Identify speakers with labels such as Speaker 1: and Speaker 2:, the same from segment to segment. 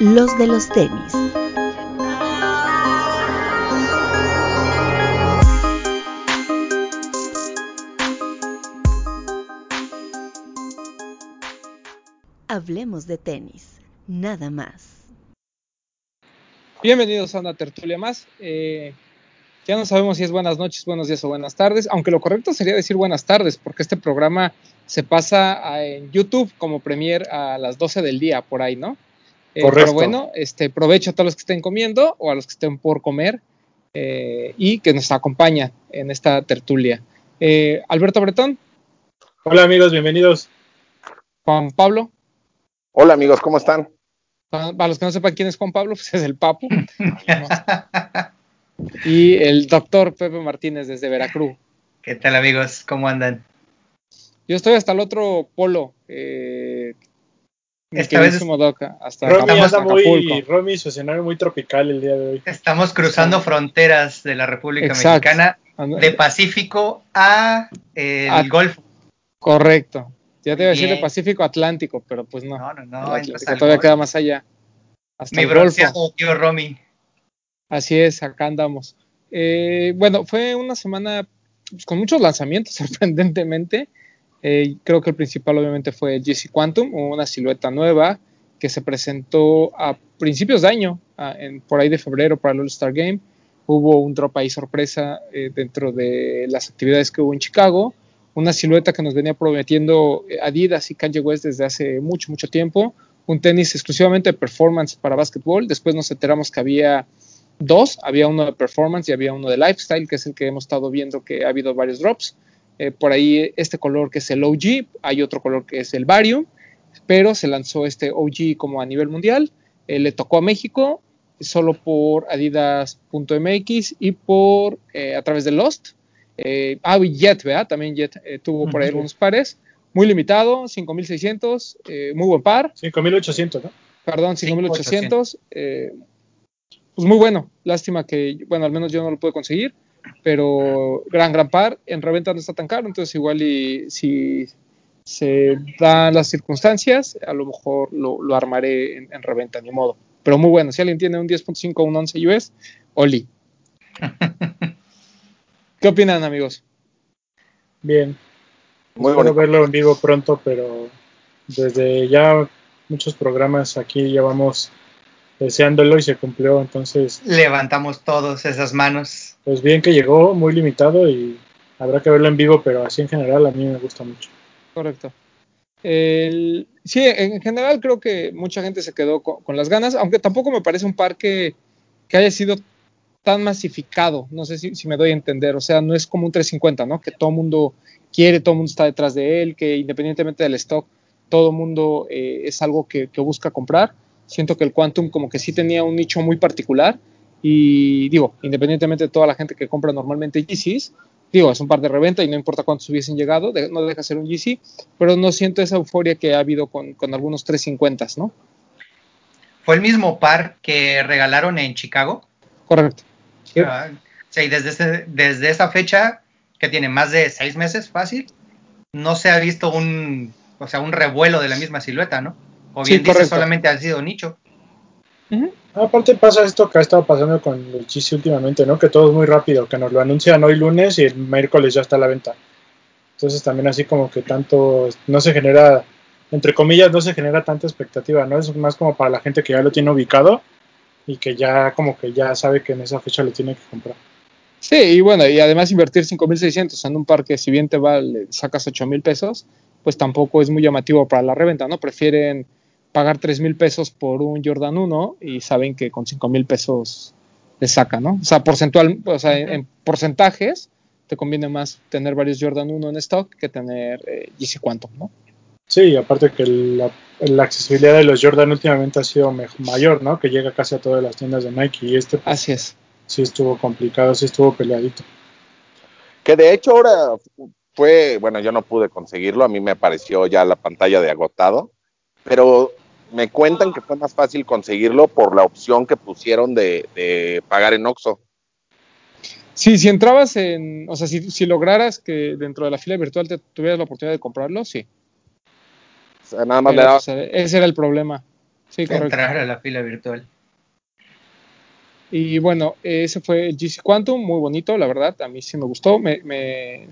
Speaker 1: los de los tenis. Hablemos de tenis, nada más.
Speaker 2: Bienvenidos a una tertulia más. Eh, ya no sabemos si es buenas noches, buenos días o buenas tardes, aunque lo correcto sería decir buenas tardes, porque este programa se pasa en YouTube como premier a las 12 del día, por ahí, ¿no? Eh, pero bueno, este, provecho a todos los que estén comiendo o a los que estén por comer eh, y que nos acompañan en esta tertulia. Eh, Alberto Bretón.
Speaker 3: Hola amigos, bienvenidos.
Speaker 2: Juan Pablo.
Speaker 4: Hola amigos, ¿cómo están?
Speaker 2: Para, los que no sepan quién es Juan Pablo, pues es el Papu. y el doctor Pepe Martínez desde Veracruz.
Speaker 5: ¿Qué tal amigos? ¿Cómo andan?
Speaker 2: Yo estoy hasta el otro polo. Eh,
Speaker 3: Esta vez hasta Romy anda muy, Romy, su escenario muy tropical el día de hoy.
Speaker 5: Estamos cruzando fronteras de la República Mexicana, de Pacífico a eh, el Golfo.
Speaker 2: Correcto. Ya te iba a decir de Pacífico Atlántico, pero pues no. No, no, no. todavía queda más allá.
Speaker 5: Hasta Mi el Golfo. tío Romy.
Speaker 2: Así es, acá andamos. Eh, bueno, fue una semana pues, con muchos lanzamientos, sorprendentemente. Eh, creo que el principal obviamente fue GC Quantum, una silueta nueva que se presentó a principios de año, por ahí de febrero para el All-Star Game. Hubo un drop ahí sorpresa eh, dentro de las actividades que hubo en Chicago. Una silueta que nos venía prometiendo Adidas y Kanye West desde hace mucho, mucho tiempo. Un tenis exclusivamente de performance para básquetbol. Después nos enteramos que había dos, había uno de performance y había uno de lifestyle, que es el que hemos estado viendo que ha habido varios drops. Eh, por ahí este color que es el OG, hay otro color que es el Varium, pero se lanzó este OG como a nivel mundial. Eh, le tocó a México solo por adidas.mx y por eh, a través de Lost. ah, y Jet, ¿verdad? También Jet tuvo por ahí algunos pares. Muy limitado, 5600, muy buen par.
Speaker 3: 5800, ¿no?
Speaker 2: Perdón, 5800 pues muy bueno. Lástima que, bueno, al menos yo no lo pude conseguir, pero gran, gran par. En reventa no está tan caro, entonces igual y si se dan las circunstancias, a lo mejor lo, armaré en, reventa, ni modo. Pero muy bueno. Si alguien tiene un 10.5 o un 11 US, Oli. ¿Qué opinan, amigos?
Speaker 3: Bien. Muy bueno verlo en vivo pronto, pero desde ya muchos programas aquí llevamos deseándolo y se cumplió, entonces...
Speaker 5: Levantamos todos esas manos.
Speaker 3: Pues bien que llegó, muy limitado y habrá que verlo en vivo, pero así en general a mí me gusta mucho.
Speaker 2: Correcto. sí, en general creo que mucha gente se quedó con, las ganas, aunque tampoco me parece un parque que haya sido tan masificado, no sé si, me doy a entender, o sea, no es como un 350, ¿no? Que todo el mundo quiere, todo el mundo está detrás de él, que independientemente del stock, todo el mundo eh, es algo que, que busca comprar siento que el Quantum como que sí tenía un nicho muy particular y digo, independientemente de toda la gente que compra normalmente GCs, digo, es un par de reventa y no importa cuántos hubiesen llegado, no deja ser un GC, pero no siento esa euforia que ha habido con, algunos 350s, ¿no?
Speaker 5: ¿Fue el mismo par que regalaron en Chicago?
Speaker 2: Correcto.
Speaker 5: Ah, sí, desde, desde esa fecha, que tiene más de seis meses fácil, no se ha visto un, o sea, un revuelo de la misma silueta, ¿no? O bien sí, solamente ha sido nicho.
Speaker 3: Aparte pasa esto que ha estado pasando con el GC últimamente, ¿no? Que todo es muy rápido, que nos lo anuncian hoy lunes y el miércoles ya está a la venta. Entonces también así como que tanto, no se genera, entre comillas, no se genera tanta expectativa, ¿no? Es más como para la gente que ya lo tiene ubicado y que ya como que ya sabe que en esa fecha lo tiene que comprar.
Speaker 2: Sí, y bueno, y además invertir 5.600 en un parque, si bien te va, le sacas 8.000 pesos, pues tampoco es muy llamativo para la reventa, ¿no? Prefieren pagar 3 mil pesos por un Jordan 1 y saben que con 5 mil pesos le sacan, ¿no? O sea, porcentual, o sea, en, porcentajes te conviene más tener varios Jordan 1 en stock que tener eh, GC Quantum, ¿no?
Speaker 3: Sí, aparte que la, accesibilidad de los Jordan últimamente ha sido mayor, ¿no? Que llega casi a todas las tiendas de Nike y este...
Speaker 2: Pues, Así es.
Speaker 3: Sí estuvo complicado, sí estuvo peleadito.
Speaker 4: Que de hecho ahora fue, bueno, yo no pude conseguirlo, a mí me apareció ya la pantalla de agotado, pero me cuentan que fue más fácil conseguirlo por la opción que pusieron de, pagar en Oxxo.
Speaker 2: Sí, si entrabas en, o sea, si, lograras que dentro de la fila virtual te tuvieras la oportunidad de comprarlo, sí.
Speaker 4: O sea, nada más le daba.
Speaker 2: ese era el problema. Sí, correcto.
Speaker 5: Entrar a la fila virtual.
Speaker 2: Y bueno, ese fue el GC Quantum, muy bonito, la verdad, a mí sí me gustó. Me, me,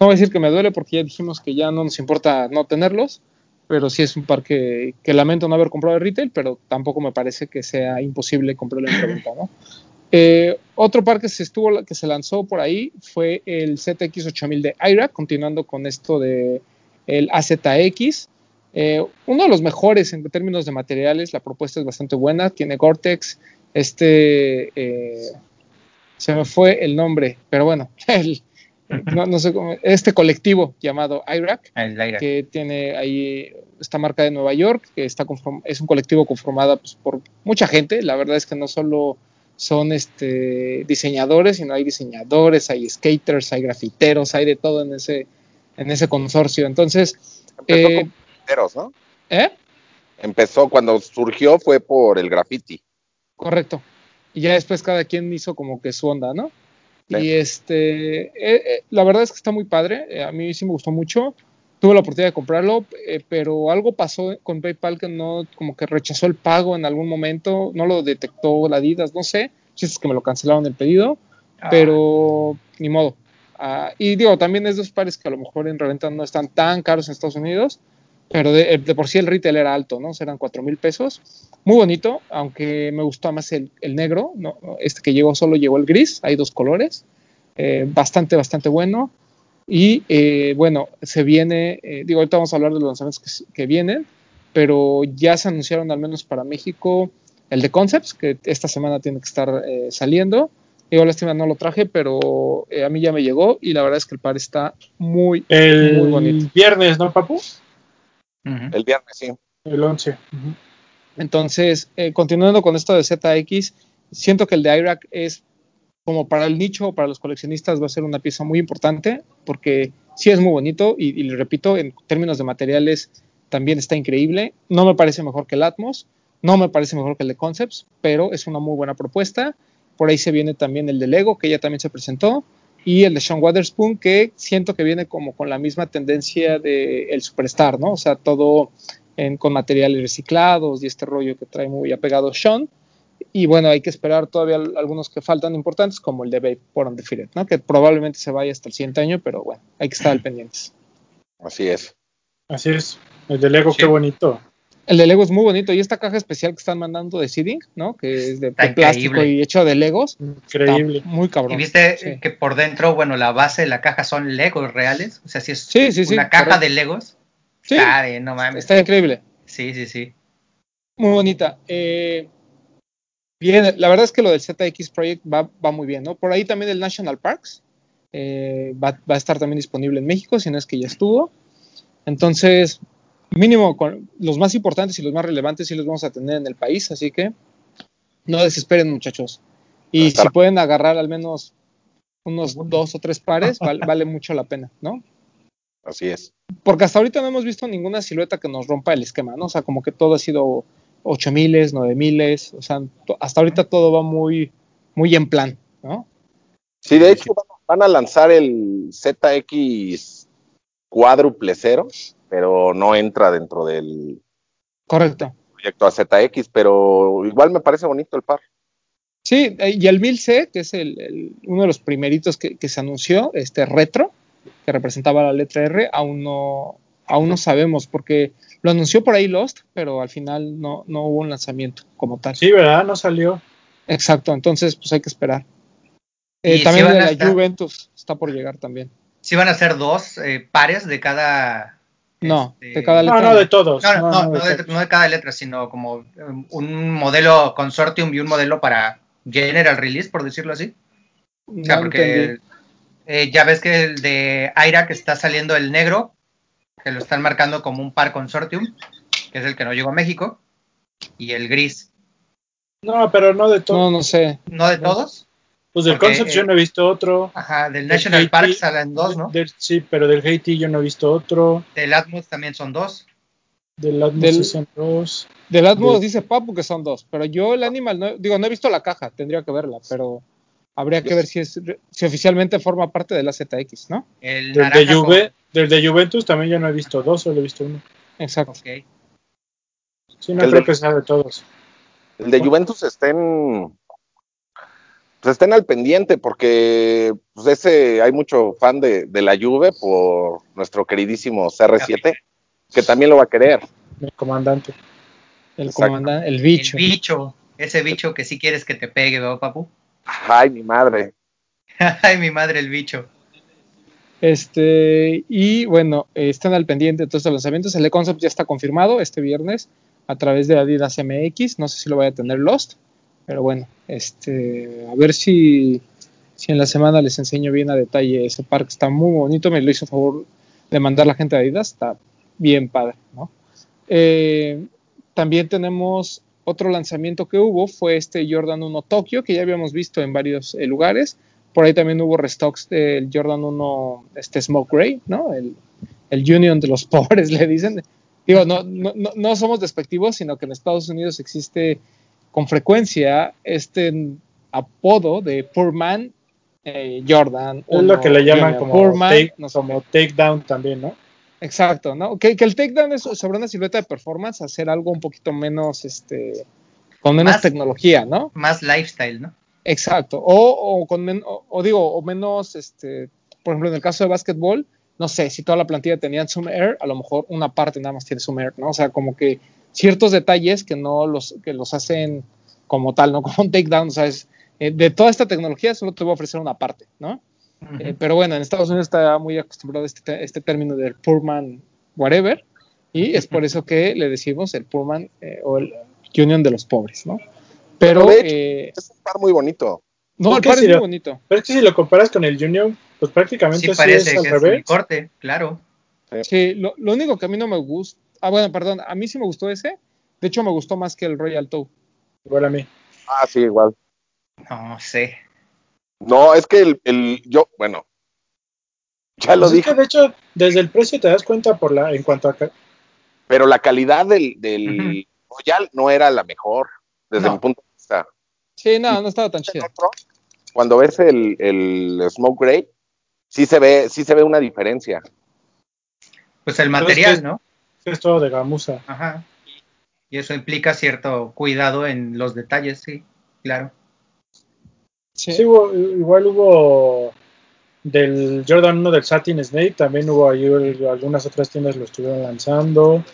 Speaker 2: no voy a decir que me duele porque ya dijimos que ya no nos importa no tenerlos, pero sí es un par que, lamento no haber comprado de retail, pero tampoco me parece que sea imposible comprarlo en preventa, ¿no? Eh, otro par que se estuvo que se lanzó por ahí fue el ZX8000 de IRA, continuando con esto de el AZX. Eh, uno de los mejores en términos de materiales, la propuesta es bastante buena, tiene Gore-Tex, este, eh, se me fue el nombre, pero bueno, el, no, sé cómo, este colectivo llamado IRAC, que tiene ahí esta marca de Nueva York, que está es un colectivo conformado pues, por mucha gente, la verdad es que no solo son este, diseñadores, sino hay diseñadores, hay skaters, hay grafiteros, hay de todo en ese, en ese consorcio. Entonces...
Speaker 4: Empezó eh, con grafiteros, ¿no?
Speaker 2: ¿Eh?
Speaker 4: Empezó, cuando surgió fue por el graffiti.
Speaker 2: Correcto. Y ya después cada quien hizo como que su onda, ¿no? Y este, eh, eh, la verdad es que está muy padre, a mí sí me gustó mucho tuve la oportunidad de comprarlo, eh, pero algo pasó con PayPal que no, como que rechazó el pago en algún momento, no lo detectó la Adidas, no sé, si es que me lo cancelaron el pedido, ah. pero ni modo. Ah, y digo, también es dos pares que a lo mejor en reventa no están tan caros en Estados Unidos, pero de, por sí el retail era alto, ¿no? Serán cuatro mil pesos. Muy bonito, aunque me gustó más el, negro, ¿no? Este que llegó solo llegó el gris, hay dos colores. Eh, bastante, bastante bueno. Y eh, bueno, se viene, eh, digo, ahorita vamos a hablar de los lanzamientos que, vienen, pero ya se anunciaron al menos para México el de Concepts, que esta semana tiene que estar eh, saliendo. Digo, lástima no lo traje, pero a mí ya me llegó y la verdad es que el par está muy,
Speaker 3: el muy bonito. El viernes, ¿no, Papu?
Speaker 4: El viernes, sí.
Speaker 3: El 11.
Speaker 2: Entonces, continuando con esto de ZX, siento que el de IRAC es como para el nicho, para los coleccionistas, va a ser una pieza muy importante porque sí es muy bonito y, le repito, en términos de materiales también está increíble. No me parece mejor que el Atmos, no me parece mejor que el de Concepts, pero es una muy buena propuesta. Por ahí se viene también el de Lego, que ya también se presentó, y el de Sean Waterspoon, que siento que viene como con la misma tendencia del el Superstar, ¿no? O sea, todo con materiales reciclados y este rollo que trae muy apegado Sean. Y bueno, hay que esperar todavía algunos que faltan importantes, como el de Babe por Undefeated, ¿no? Que probablemente se vaya hasta el siguiente año, pero bueno, hay que estar al pendientes.
Speaker 4: Así es.
Speaker 3: Así es. El de Lego, qué bonito.
Speaker 2: El de Lego es muy bonito. Y esta caja especial que están mandando de Seeding, ¿no? Que es de, plástico y hecho de Legos.
Speaker 3: Increíble.
Speaker 2: muy cabrón.
Speaker 5: Y viste que por dentro, bueno, la base de la caja son Legos reales. O sea, si es
Speaker 2: sí, sí,
Speaker 5: una caja de Legos.
Speaker 2: Sí. Está, no mames. Está increíble.
Speaker 5: Sí, sí, sí.
Speaker 2: Muy bonita. Eh, Bien, la verdad es que lo del ZX Project va, muy bien, ¿no? Por ahí también el National Parks eh, va, a estar también disponible en México, si no es que ya estuvo. Entonces, mínimo, con los más importantes y los más relevantes sí los vamos a tener en el país, así que no desesperen, muchachos. Y si pueden agarrar al menos unos dos o tres pares, vale mucho la pena, ¿no?
Speaker 4: Así es.
Speaker 2: Porque hasta ahorita no hemos visto ninguna silueta que nos rompa el esquema, ¿no? O sea, como que todo ha sido 8000, 9000, o sea, hasta ahorita todo va muy, muy en plan, ¿no?
Speaker 4: Sí, de hecho van a lanzar el ZX cuádruple cero, pero no entra dentro del
Speaker 2: Correcto.
Speaker 4: proyecto ZX, pero igual me parece bonito el par.
Speaker 2: Sí, eh, y el 1000C, que es el, uno de los primeritos que, que, se anunció, este retro, que representaba la letra R, aún no, aún no sabemos, porque lo anunció por ahí Lost, pero al final no, no hubo un lanzamiento como tal.
Speaker 3: Sí, ¿verdad? No salió.
Speaker 2: Exacto, entonces pues hay que esperar. Eh, también de la Juventus está por llegar también.
Speaker 5: ¿Sí van a ser dos eh, pares de cada...
Speaker 2: No, este, de cada letra.
Speaker 3: No, no, de todos.
Speaker 5: No, no, no, de, cada letra, sino como um, un modelo consortium y un modelo para general release, por decirlo así. o sea, porque eh, ya ves que el de Aira que está saliendo el negro que lo están marcando como un par consortium, que es el que no llegó a México, y el gris.
Speaker 3: No, pero no de todos.
Speaker 2: No, no sé.
Speaker 5: ¿No de todos?
Speaker 3: Pues del Concept yo no he visto otro.
Speaker 5: Ajá, del National Park salen dos, ¿no?
Speaker 3: sí, pero del Haiti yo no he visto otro.
Speaker 5: Del Atmos también son dos.
Speaker 3: Del Atmos son dos.
Speaker 2: Del Atmos dice Papu que son dos, pero yo el Animal, no, digo, no he visto la caja, tendría que verla, pero habría que ver si es si oficialmente forma parte de la ZX, ¿no?
Speaker 5: El
Speaker 3: del, de Juve, del de Juventus también yo no he visto dos, solo he visto uno.
Speaker 2: Exacto.
Speaker 3: Sí, no creo que sea de todos.
Speaker 4: El de Juventus estén pues estén al pendiente porque pues ese hay mucho fan de, de la Juve por nuestro queridísimo CR7 que también lo va a querer.
Speaker 3: El comandante.
Speaker 2: El comandante, el bicho.
Speaker 5: El bicho, ese bicho que sí quieres que te pegue, ¿verdad, papu?
Speaker 4: Ay, mi madre.
Speaker 5: Ay, mi madre, el bicho.
Speaker 2: Este, y bueno, están al pendiente de todos los lanzamientos. El E-Concept ya está confirmado este viernes a través de Adidas MX. No sé si lo vaya a tener Lost, pero bueno, este, a ver si, si en la semana les enseño bien a detalle ese parque. Está muy bonito, me lo hizo favor de mandar la gente de Adidas. Está bien padre, ¿no? Eh, también tenemos otro lanzamiento que hubo, fue este Jordan 1 Tokyo, que ya habíamos visto en varios eh, lugares. Por ahí también hubo restocks del Jordan 1 este Smoke Gray, ¿no? El, el Union de los pobres, le dicen. Digo, no, no, no somos despectivos, sino que en Estados Unidos existe con frecuencia este apodo de Poor Man eh, Jordan.
Speaker 3: Es lo que le llaman como, take, como takedown también, ¿no?
Speaker 2: Exacto, ¿no? Que, que, el takedown es sobre una silueta de performance, hacer algo un poquito menos, este, con menos
Speaker 5: Más-
Speaker 2: tecnología, ¿no?
Speaker 5: Más lifestyle, ¿no?
Speaker 2: Exacto. O, o con men- o, o digo, o menos, este, por ejemplo, en el caso de básquetbol, no sé, si toda la plantilla tenía Zoom Air, a lo mejor una parte nada más tiene Zoom Air, ¿no? O sea, como que ciertos detalles que no los, que los hacen como tal, ¿no? Como un takedown, o sea, es, eh, de toda esta tecnología solo te voy a ofrecer una parte, ¿no?
Speaker 5: Ujú.
Speaker 2: Eh, pero bueno, en Estados Unidos está muy acostumbrado a este, te- este término del poor man whatever, y es por eso que le decimos el poor man eh, o el union de los pobres, ¿no? Pero,
Speaker 4: Pero hecho-
Speaker 2: eh,
Speaker 4: Es un par muy bonito.
Speaker 2: no, el
Speaker 3: ¿por qué
Speaker 2: par es
Speaker 3: si
Speaker 2: muy
Speaker 3: lo-
Speaker 2: bonito.
Speaker 3: Pero es que si lo comparas con el Junior, pues prácticamente
Speaker 5: Sí
Speaker 3: sí,
Speaker 5: parece
Speaker 3: es al
Speaker 5: que es el
Speaker 3: revés.
Speaker 5: corte, claro.
Speaker 2: Sí, lo, lo único que a mí no me gusta, ah, bueno, perdón, a mí sí me gustó ese, de hecho me gustó más que el Royal Toe.
Speaker 3: Igual a mí.
Speaker 4: Ah, sí, igual.
Speaker 5: No sé.
Speaker 4: No, es que el, el yo, bueno, ya lo
Speaker 3: Pues es
Speaker 4: dije,
Speaker 3: que de hecho, desde el precio te das cuenta por la, en cuanto a
Speaker 4: pero la calidad del, del Royal no era la mejor desde
Speaker 5: No.
Speaker 4: mi punto de vista.
Speaker 2: Sí, no, no estaba tan chido.
Speaker 4: otro, Cuando ves el, el Smoke Gray, sí se ve, sí se ve una diferencia.
Speaker 5: Pues el material,
Speaker 3: que-
Speaker 5: ¿no?
Speaker 3: Es todo de gamuza.
Speaker 5: Ajá. Y eso implica cierto cuidado en los detalles, sí, claro.
Speaker 2: Sí.
Speaker 3: Sí, hubo- igual hubo del Jordan 1 del Satin Snake, también hubo ahí el- algunas otras tiendas lo estuvieron lanzando.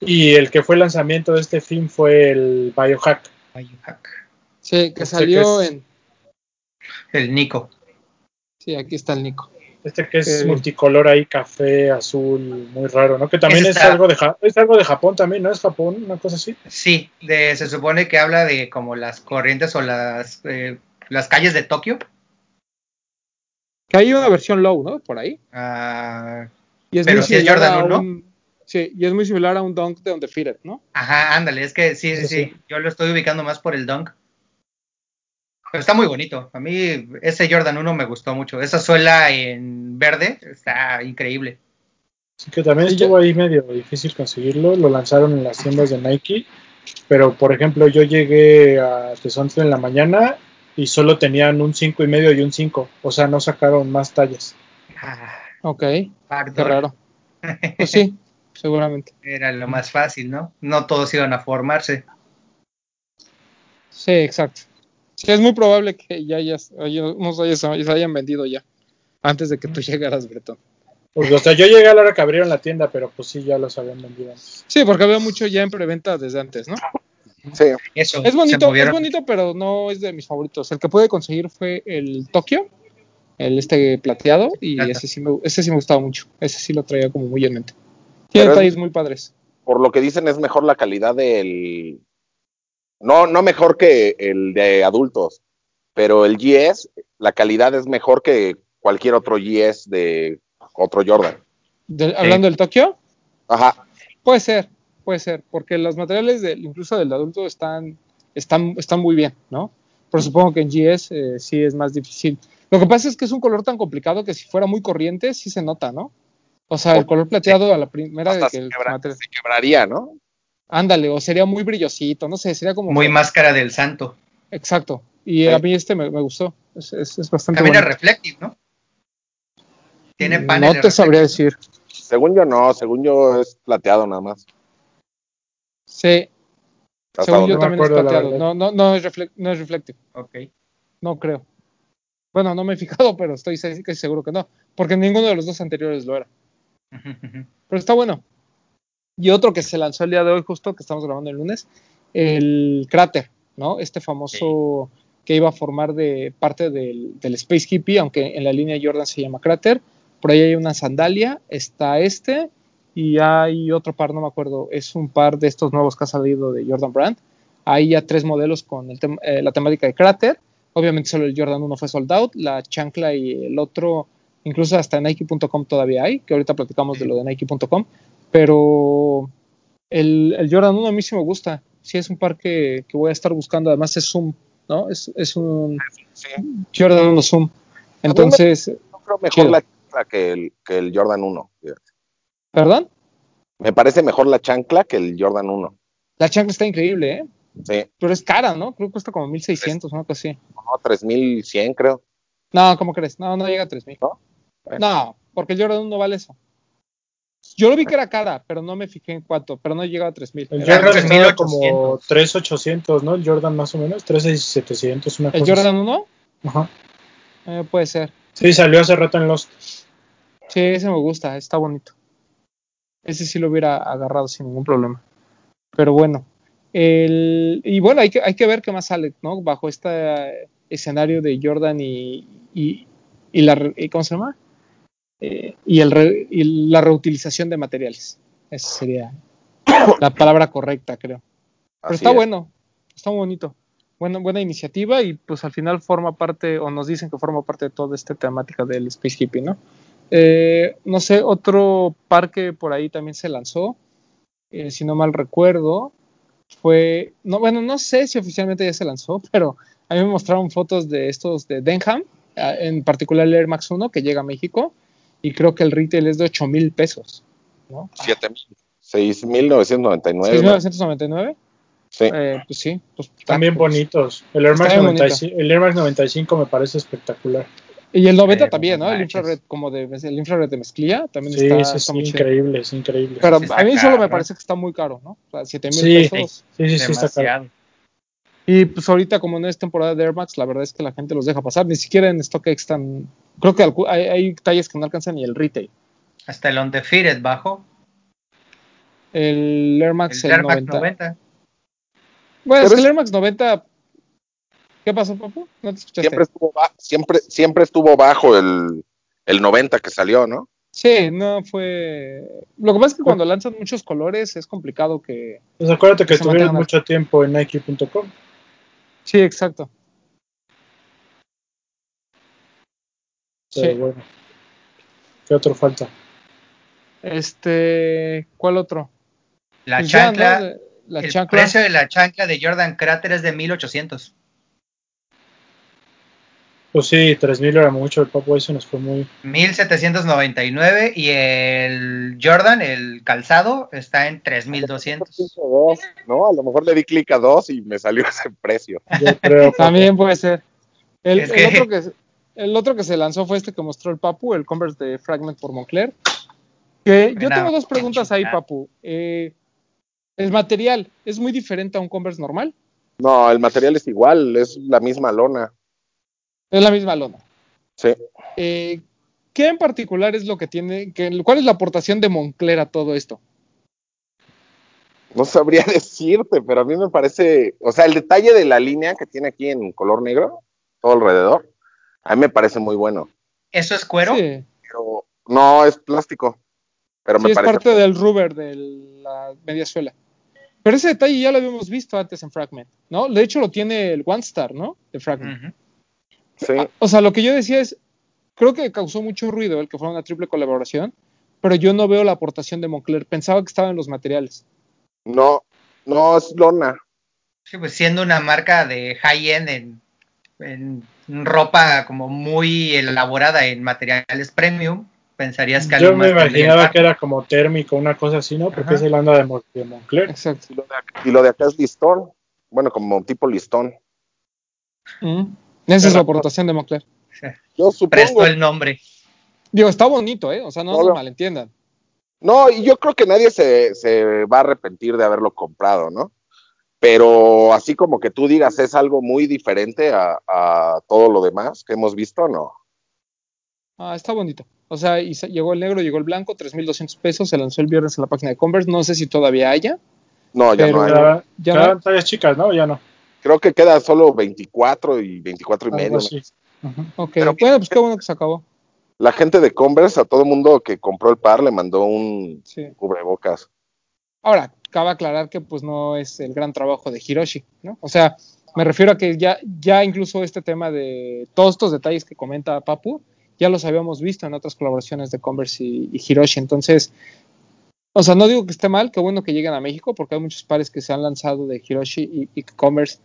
Speaker 3: Y el que fue lanzamiento de este film fue el Biohack.
Speaker 5: Biohack.
Speaker 2: Sí, que
Speaker 3: Este
Speaker 2: salió
Speaker 3: que es-
Speaker 2: en,
Speaker 5: El Nico.
Speaker 2: sí, aquí está el Nico.
Speaker 3: Este que es
Speaker 2: Eh.
Speaker 3: multicolor ahí, café, azul, muy raro, ¿no? Que también es algo de Ja- es algo de Japón también, ¿no? Es Japón, una cosa así.
Speaker 5: Sí, de, se supone que habla de como las corrientes o las, eh, las calles de Tokio.
Speaker 2: Que hay una versión low, ¿no? Por ahí.
Speaker 5: Ah,
Speaker 2: Y es
Speaker 5: Pero sí es Jordan
Speaker 2: a
Speaker 5: 1.
Speaker 2: un- Sí, y es muy similar a un dunk de Undefeated, ¿no?
Speaker 5: ajá, ándale, es que sí, sí,
Speaker 3: Sí,
Speaker 5: sí,
Speaker 3: sí.
Speaker 5: Yo lo estoy ubicando más por el dunk. Pero está muy bonito. A mí ese Jordan 1 me gustó mucho. Esa suela en verde está increíble.
Speaker 3: Así que también
Speaker 2: Sí,
Speaker 3: estuvo ahí medio difícil conseguirlo. Lo lanzaron en las tiendas de Nike. Pero, por ejemplo, yo llegué a Tesontle en la mañana y solo tenían un 5 y medio y un 5. O sea, no sacaron más tallas.
Speaker 5: Ah,
Speaker 2: Ok, qué raro. Pues sí, seguramente.
Speaker 5: Era lo más fácil, ¿no? No todos iban a formarse.
Speaker 2: Sí, exacto. Sí, es muy probable que ya hayas, hay unos hayas- se hayan vendido ya, antes de que tú llegaras, Bretón.
Speaker 3: Pues, o sea, yo llegué a la hora que abrieron la tienda, pero pues sí, ya los habían vendido antes.
Speaker 2: Sí, porque había mucho ya en preventa desde antes, ¿no?
Speaker 4: Sí,
Speaker 5: Eso.
Speaker 2: Es bonito, es bonito, pero no es de mis favoritos. El que pude conseguir fue el Tokio, el este plateado, y ese sí, me, ese sí me gustaba mucho. Ese sí lo traía como muy en mente. Tiene detalles muy padres.
Speaker 4: por lo que dicen es mejor la calidad del... No, no mejor que el de adultos, pero el GS, la calidad es mejor que cualquier otro GS de otro Jordan.
Speaker 2: De- Hablando del Tokio,
Speaker 4: Ajá,
Speaker 2: puede ser, puede ser, porque los materiales del, incluso del adulto están, están, están muy bien, ¿no? Pero supongo que en GS eh, sí es más difícil. Lo que pasa es que es un color tan complicado que si fuera muy corriente sí se nota, ¿no? O sea, el color plateado a la primera de
Speaker 4: hasta
Speaker 2: que
Speaker 4: se, quebra-
Speaker 2: material-
Speaker 4: se quebraría, ¿no?
Speaker 2: Ándale, o sería muy brillosito, no sé, sería como...
Speaker 5: Muy máscara del santo.
Speaker 2: Exacto. Y
Speaker 4: Sí.
Speaker 2: a mí este me, me gustó. Es, es- es bastante
Speaker 5: También es reflective, ¿no? Tiene paneles
Speaker 2: No te sabría decir.
Speaker 4: Según yo no, según yo es plateado nada más.
Speaker 2: Sí.
Speaker 4: Hasta
Speaker 2: Según yo también es plateado. No, no, no es, no es reflective.
Speaker 5: Ok.
Speaker 2: No creo. Bueno, no me he fijado, pero estoy casi seguro que no. Porque ninguno de los dos anteriores lo era. Pero está bueno. Y otro que se lanzó el día de hoy, justo que estamos grabando el lunes, el cráter, ¿no? Este famoso que iba a formar de parte del, del Space Hippie, aunque en la línea Jordan se llama cráter. Por ahí hay una sandalia, está este, y hay otro par, no me acuerdo, es un par de estos nuevos que ha salido de Jordan Brand. Hay ya tres modelos con el tem- eh, la temática de cráter. Obviamente solo el Jordan 1 fue sold out, la chancla y el otro, incluso hasta en Nike.com todavía hay, que ahorita platicamos de lo de Nike.com, pero el, el Jordan 1 a mí sí me gusta, sí es un par que, que voy a estar buscando, además es Zoom, ¿no? Es, es un
Speaker 4: Sí.
Speaker 2: Jordan 1 Zoom. Entonces,
Speaker 4: Yo creo mejor la chancla que el, que el Jordan 1. fíjate.
Speaker 2: ¿perdón?
Speaker 4: Me parece mejor la chancla que el Jordan 1.
Speaker 2: La chancla está increíble, ¿eh?
Speaker 4: Sí,
Speaker 2: Pero es cara, ¿no? Creo que cuesta como 1600, una cosa así.
Speaker 4: no, 3100 creo.
Speaker 2: No, ¿cómo crees? No, no llega a 3000.
Speaker 4: ¿No?
Speaker 2: No, porque el Jordan 1 vale eso. Yo lo vi que era cara, pero no me fijé en cuánto, pero no llegaba a 3000.
Speaker 3: El
Speaker 2: Era-
Speaker 3: Jordan estaba
Speaker 5: 3800.
Speaker 3: como 3800, ¿no? El Jordan más o menos, 3700, una
Speaker 2: ¿El
Speaker 3: cosa.
Speaker 2: Jordan 1?
Speaker 3: Ajá.
Speaker 2: Eh, puede ser.
Speaker 3: Sí, salió hace rato en Lost.
Speaker 2: Sí, ese me gusta, está bonito. Ese sí lo hubiera agarrado sin ningún problema. Pero bueno. El, y bueno, hay que, hay que ver qué más sale, ¿no? Bajo este escenario de Jordan y, y, y la, ¿cómo se llama? Eh, y, el re- y la reutilización de materiales. Esa sería la palabra correcta, creo. Pero
Speaker 4: Así
Speaker 2: está
Speaker 4: es.
Speaker 2: bueno, está muy bonito. Buena, buena iniciativa y pues al final forma parte, o nos dicen que forma parte de toda esta temática del Space Hippie, ¿no? Eh, no sé, otro parque por ahí también se lanzó, eh, si no mal recuerdo, fue, no, bueno, no sé si oficialmente ya se lanzó, pero a mí me mostraron fotos de estos de Denham, ah, en particular el Air Max 1 que llega a México y creo que el retail es de 8 mil pesos, ¿no?
Speaker 4: 7000. 6999.
Speaker 2: 6.999,
Speaker 4: Sí.
Speaker 2: eh, pues sí, pues
Speaker 3: También
Speaker 2: pues,
Speaker 3: bonitos. El Air, Max
Speaker 2: Está bien
Speaker 3: 95, el Air Max 95 me parece espectacular.
Speaker 2: Y el 90
Speaker 5: Pero
Speaker 2: también, ¿no?
Speaker 5: no
Speaker 2: El
Speaker 5: manches.
Speaker 2: infrared, como de, el infrared de mezclilla, también
Speaker 3: Sí,
Speaker 2: está,
Speaker 3: sí,
Speaker 2: está
Speaker 3: sí,
Speaker 2: muy chido.
Speaker 3: increíble, es increíble.
Speaker 2: Pero
Speaker 5: Sí
Speaker 2: a mí solo
Speaker 5: caro,
Speaker 2: me
Speaker 5: ¿no?
Speaker 2: parece que está muy caro, ¿no? O sea, 7 mil
Speaker 3: Sí,
Speaker 2: pesos.
Speaker 3: sí, sí, sí, está caro.
Speaker 2: Y pues ahorita, como no es temporada de Air Max, la verdad es que la gente los deja pasar. Ni siquiera en StockX están. Creo que alcu- hay, hay tallas que no alcanzan ni el retail.
Speaker 5: Hasta el Undefeated bajo.
Speaker 2: El Air Max,
Speaker 5: El
Speaker 2: el,
Speaker 5: Air Max
Speaker 2: 90.
Speaker 5: 90.
Speaker 2: Bueno, es que el Air Max 90. ¿Qué pasó, papu? No te escuchaste.
Speaker 4: Siempre estuvo, ba- siempre, siempre estuvo bajo el, el 90 que salió, ¿no?
Speaker 2: Sí, no fue. Lo que pasa es que cuando lanzan muchos colores es complicado que.
Speaker 3: Pues acuérdate que estuvieron mucho tiempo en Nike.com.
Speaker 2: Sí, exacto.
Speaker 3: Pero
Speaker 2: Sí.
Speaker 3: bueno. ¿Qué otro falta?
Speaker 2: Este. ¿Cuál otro?
Speaker 5: La
Speaker 2: Pues ya,
Speaker 5: chancla.
Speaker 2: ¿no? De- La
Speaker 5: el
Speaker 2: chancla.
Speaker 5: precio de la chancla de Jordan Cráter es de 1800.
Speaker 3: Pues sí, 3000 era mucho. El Pop se nos fue muy.
Speaker 5: 1799 y el Jordan, el calzado, está en 3200.
Speaker 4: No, a lo mejor le di clic a dos y me salió ese precio.
Speaker 3: Yo creo. Papu.
Speaker 2: También puede ser. El,
Speaker 5: Es
Speaker 2: el
Speaker 5: que-
Speaker 2: otro que, el otro que se lanzó fue este que mostró el Papu, el Converse de Fragment por Moncler. Que yo tengo dos preguntas ahí. Papu. Eh, el material es muy diferente a un Converse normal.
Speaker 4: No, el material es igual, es la misma lona.
Speaker 2: Es la misma lona.
Speaker 4: Sí.
Speaker 2: Eh, ¿Qué en particular es lo que tiene? Que, ¿Cuál es la aportación de Moncler a todo esto?
Speaker 4: No sabría decirte, pero a mí me parece, o sea, el detalle de la línea que tiene aquí en color negro, todo alrededor, a mí me parece muy bueno.
Speaker 5: ¿Eso es cuero?
Speaker 2: Sí,
Speaker 4: Pero no es plástico, pero
Speaker 2: sí,
Speaker 4: me
Speaker 2: es
Speaker 4: parece.
Speaker 2: parte del rubber de la media suela. Pero ese detalle ya lo habíamos visto antes en Fragment, ¿no? De hecho lo tiene el One Star, ¿no? De Fragment.
Speaker 4: Sí,
Speaker 2: O sea, lo que yo decía es, creo que causó mucho ruido el que fuera una triple colaboración, pero yo no veo la aportación de Moncler. Pensaba que estaba en los materiales.
Speaker 4: no, no es lona.
Speaker 5: Sí, pues siendo una marca de high-end en, en ropa como muy elaborada en materiales premium, pensarías que algo
Speaker 3: Yo me imaginaba que era como térmico, una cosa así, ¿no? Porque
Speaker 5: Ajá.
Speaker 3: es el anda de, Mon- de Moncler.
Speaker 2: Exacto.
Speaker 4: Y lo, de acá, y lo de acá es listón. Bueno, como tipo listón.
Speaker 2: Mm. Esa es la aportación de Moncler.
Speaker 4: Yo supongo.
Speaker 5: el nombre.
Speaker 2: Digo, está bonito, ¿eh? O sea, no
Speaker 4: Todo.
Speaker 2: nos malentiendan.
Speaker 4: No, y yo creo que nadie se, se va a arrepentir de haberlo comprado, ¿no? Pero así como que tú digas es algo muy diferente a, a todo lo demás que hemos visto, no.
Speaker 2: Ah, está bonito. O sea, y llegó el negro, llegó el blanco, 3.200 pesos, se lanzó el viernes en la página de Converse, no sé si todavía haya.
Speaker 4: No, ya no hay.
Speaker 3: Ya, ya no. chicas, ¿no? Ya no.
Speaker 4: Creo que queda solo 24 y 24 y medio.
Speaker 2: Ok, Pero, bueno, pues qué bueno que se acabó.
Speaker 4: La gente de Converse, a todo mundo que compró el par, le mandó un cubrebocas.
Speaker 2: Ahora, cabe aclarar que pues no es el gran trabajo de Hiroshi, ¿no? O sea, me refiero a que ya, ya incluso este tema de todos estos detalles que comenta Papu, ya los habíamos visto en otras colaboraciones de Converse y, Hiroshi. Entonces, o sea, no digo que esté mal, qué bueno que lleguen a México, porque hay muchos pares que se han lanzado de Hiroshi y, Converse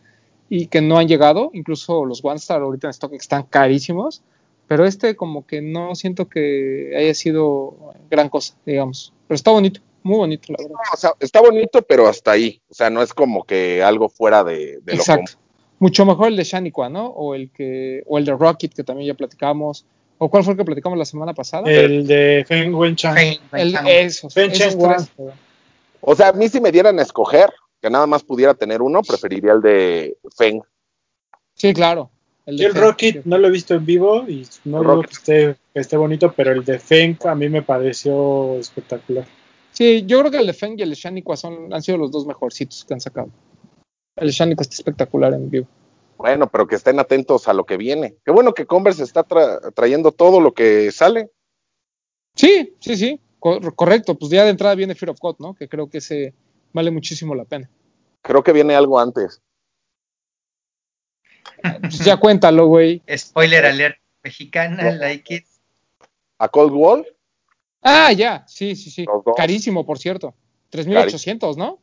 Speaker 2: y que no han llegado, incluso los One Star ahorita en stock están carísimos, pero este como que no siento que haya sido gran cosa, digamos. Pero está bonito, muy bonito, la verdad.
Speaker 4: o sea, está bonito, pero hasta ahí. O sea, no es como que algo fuera de, de
Speaker 2: Exacto. Mucho mejor el de Shaniqua, ¿no? O el que, o el de Rocket, que también ya platicamos, ¿O cuál fue el que platicamos la semana pasada?
Speaker 3: El de Feng Wenchang.
Speaker 2: El, esos,
Speaker 4: O sea, a mí si me dieran a escoger, que nada más pudiera tener uno, preferiría el de Feng.
Speaker 2: Sí, claro.
Speaker 3: El, el Rocket no lo he visto en vivo y no digo que esté, que esté bonito, pero el de Feng a mí me pareció espectacular.
Speaker 2: Sí, yo creo que el de Feng y el Shaniqua son, han sido los dos mejorcitos que han sacado. El Shaniqua está espectacular en vivo.
Speaker 4: Bueno, pero que estén atentos a lo que viene. Qué bueno que Converse está trayendo todo lo que sale.
Speaker 2: Sí, sí, sí, correcto. Pues ya de entrada viene Fear of God, ¿no? Que creo que ese vale muchísimo la pena.
Speaker 4: Creo que viene algo antes.
Speaker 2: Pues ya cuéntalo, güey.
Speaker 5: Spoiler alert. Mexicana, like it.
Speaker 4: ¿A Cold Wall?
Speaker 2: Ah, ya, sí, sí, sí. Carísimo, por cierto. 3.800, ¿no?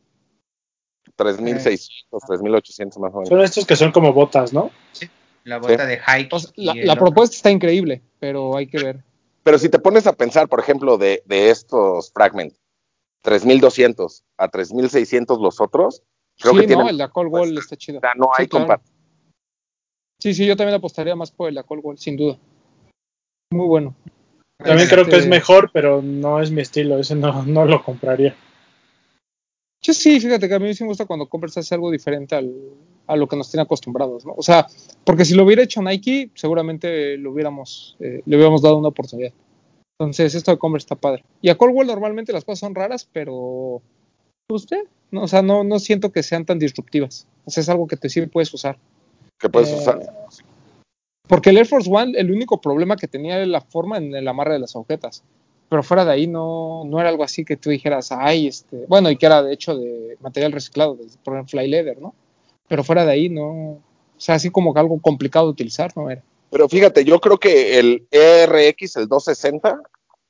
Speaker 4: 3.600, 3.800 más o menos.
Speaker 3: Son estos que son como botas, ¿no?
Speaker 5: Sí, la bota de hike.
Speaker 2: la, propuesta está increíble, pero hay que ver.
Speaker 4: Pero si te pones a pensar, por ejemplo, de, de estos fragments, 3.200 a 3.600 los otros, creo
Speaker 2: sí,
Speaker 4: que
Speaker 2: no, el de Cold Wall está chido.
Speaker 4: no hay sí,
Speaker 2: Sí, sí, yo también apostaría más por el de Cold Wall, sin duda. Muy bueno.
Speaker 3: También creo que es este mejor, pero no es mi estilo, ese no, no lo compraría.
Speaker 2: Yo sí, fíjate que a mí sí me gusta cuando Converse hace algo diferente a lo que nos tiene acostumbrados, ¿no? O sea, porque si lo hubiera hecho Nike, seguramente lo hubiéramos, eh, le hubiéramos dado una oportunidad. Entonces, esto de Converse está padre. Y a Coldwell normalmente las cosas son raras, pero usted, pues, no, o sea, no, no siento que sean tan disruptivas. O sea, es algo que te sí puedes usar.
Speaker 4: Que puedes eh, usar.
Speaker 2: Porque el Air Force One, el único problema que tenía era la forma en el amarre de las agujetas pero fuera de ahí no, no era algo así que tú dijeras, ay, este, bueno, y que era de hecho de material reciclado, de, por ejemplo, Fly Leather, ¿no? Pero fuera de ahí no, o sea, así como que algo complicado de utilizar, ¿no era?
Speaker 4: Pero fíjate, yo creo que el ERX, el 260,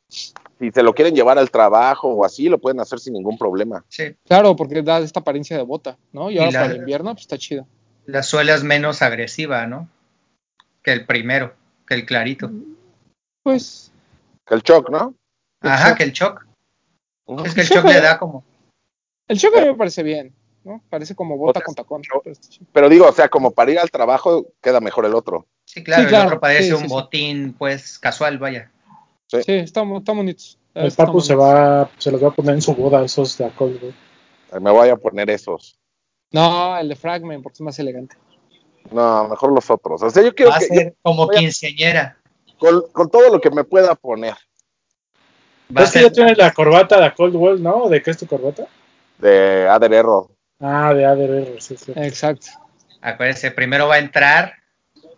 Speaker 4: si se lo quieren llevar al trabajo o así, lo pueden hacer sin ningún problema.
Speaker 2: Sí. Claro, porque da esta apariencia de bota, ¿no? Y ahora para el invierno, pues está chido.
Speaker 5: La suela es menos agresiva, ¿no? Que el primero, que el clarito.
Speaker 2: Pues.
Speaker 4: Que el shock, ¿no?
Speaker 5: Ajá, que el shock. es que el, shock, le da como.
Speaker 2: El shock a mí me parece bien, ¿no? Parece como bota con tacón.
Speaker 4: Pero, digo, o sea, como para ir al trabajo queda mejor el otro.
Speaker 5: Sí, claro, el otro parece un botín, pues, casual, vaya.
Speaker 2: Sí, está, está bonito.
Speaker 3: El papu se va, se los va a poner en su boda, esos de alcohol,
Speaker 4: Me voy a poner esos.
Speaker 2: No, el de Fragment, porque es más elegante.
Speaker 4: No, mejor los otros. O sea, yo quiero
Speaker 5: va a ser como quinceañera.
Speaker 4: Con, con todo lo que me pueda poner.
Speaker 3: Es que ya tienes la corbata de Cold Wall, ¿no? ¿De qué es tu corbata?
Speaker 4: De Ader Error.
Speaker 3: Ah, de Ader Error, sí, sí.
Speaker 2: Exacto.
Speaker 5: Acuérdense, primero va a entrar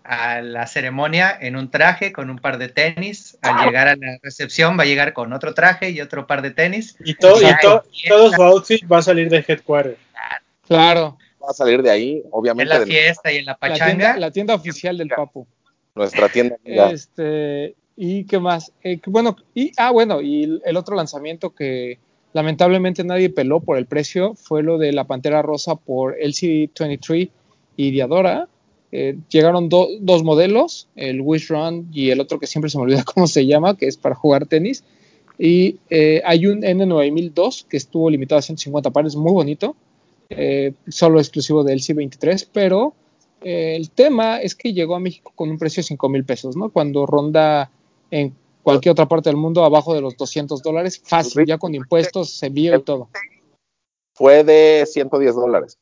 Speaker 5: a la ceremonia en un traje con un par de tenis. Al llegar a la recepción va a llegar con otro traje y otro par de tenis.
Speaker 3: Y, todo, y todo su outfit va a salir de Headquarter.
Speaker 2: Claro.
Speaker 4: Va a salir de ahí, obviamente.
Speaker 5: En la fiesta y en la pachanga.
Speaker 2: La tienda, oficial del Papu.
Speaker 4: Nuestra tienda.
Speaker 2: Este, ¿Y qué más? Eh, bueno, y, ah, bueno, y el otro lanzamiento que lamentablemente nadie peló por el precio fue lo de la Pantera Rosa por LC23 y Diadora. Eh, llegaron dos modelos, el Wish Run y el otro que siempre se me olvida cómo se llama, que es para jugar tenis. Y eh, hay un N9002 que estuvo limitado a 150 pares, muy bonito, solo exclusivo del LC23, pero el tema es que llegó a México con un precio de 5 mil pesos, ¿no? Cuando ronda en cualquier otra parte del mundo abajo de los 200 dólares, fácil, ya con impuestos, envío y todo.
Speaker 4: Fue de 110 dólares.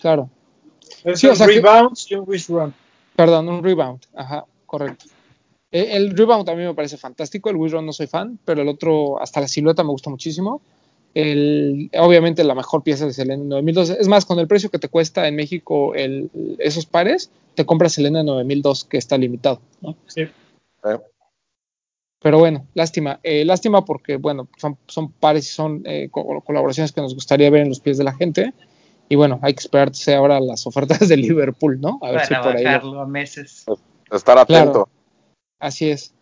Speaker 2: Claro.
Speaker 3: Es sí, un rebound y un wish run.
Speaker 2: Perdón, un rebound, ajá, correcto. E, el rebound a mí me parece fantástico, el wish run no soy fan, pero el otro, hasta la silueta me gusta muchísimo. El, obviamente la mejor pieza es el N9002. Es más, con el precio que te cuesta en México el, esos pares, te compras el N9002 que está limitado. ¿no?
Speaker 3: Sí.
Speaker 2: Pero bueno, lástima. Eh, lástima porque, bueno, son, son pares y son eh, colaboraciones que nos gustaría ver en los pies de la gente. Y bueno, hay que esperarse ahora las ofertas de Liverpool, ¿no?
Speaker 5: A ver Para si por ahí. a meses.
Speaker 4: Estar atento.
Speaker 2: así es.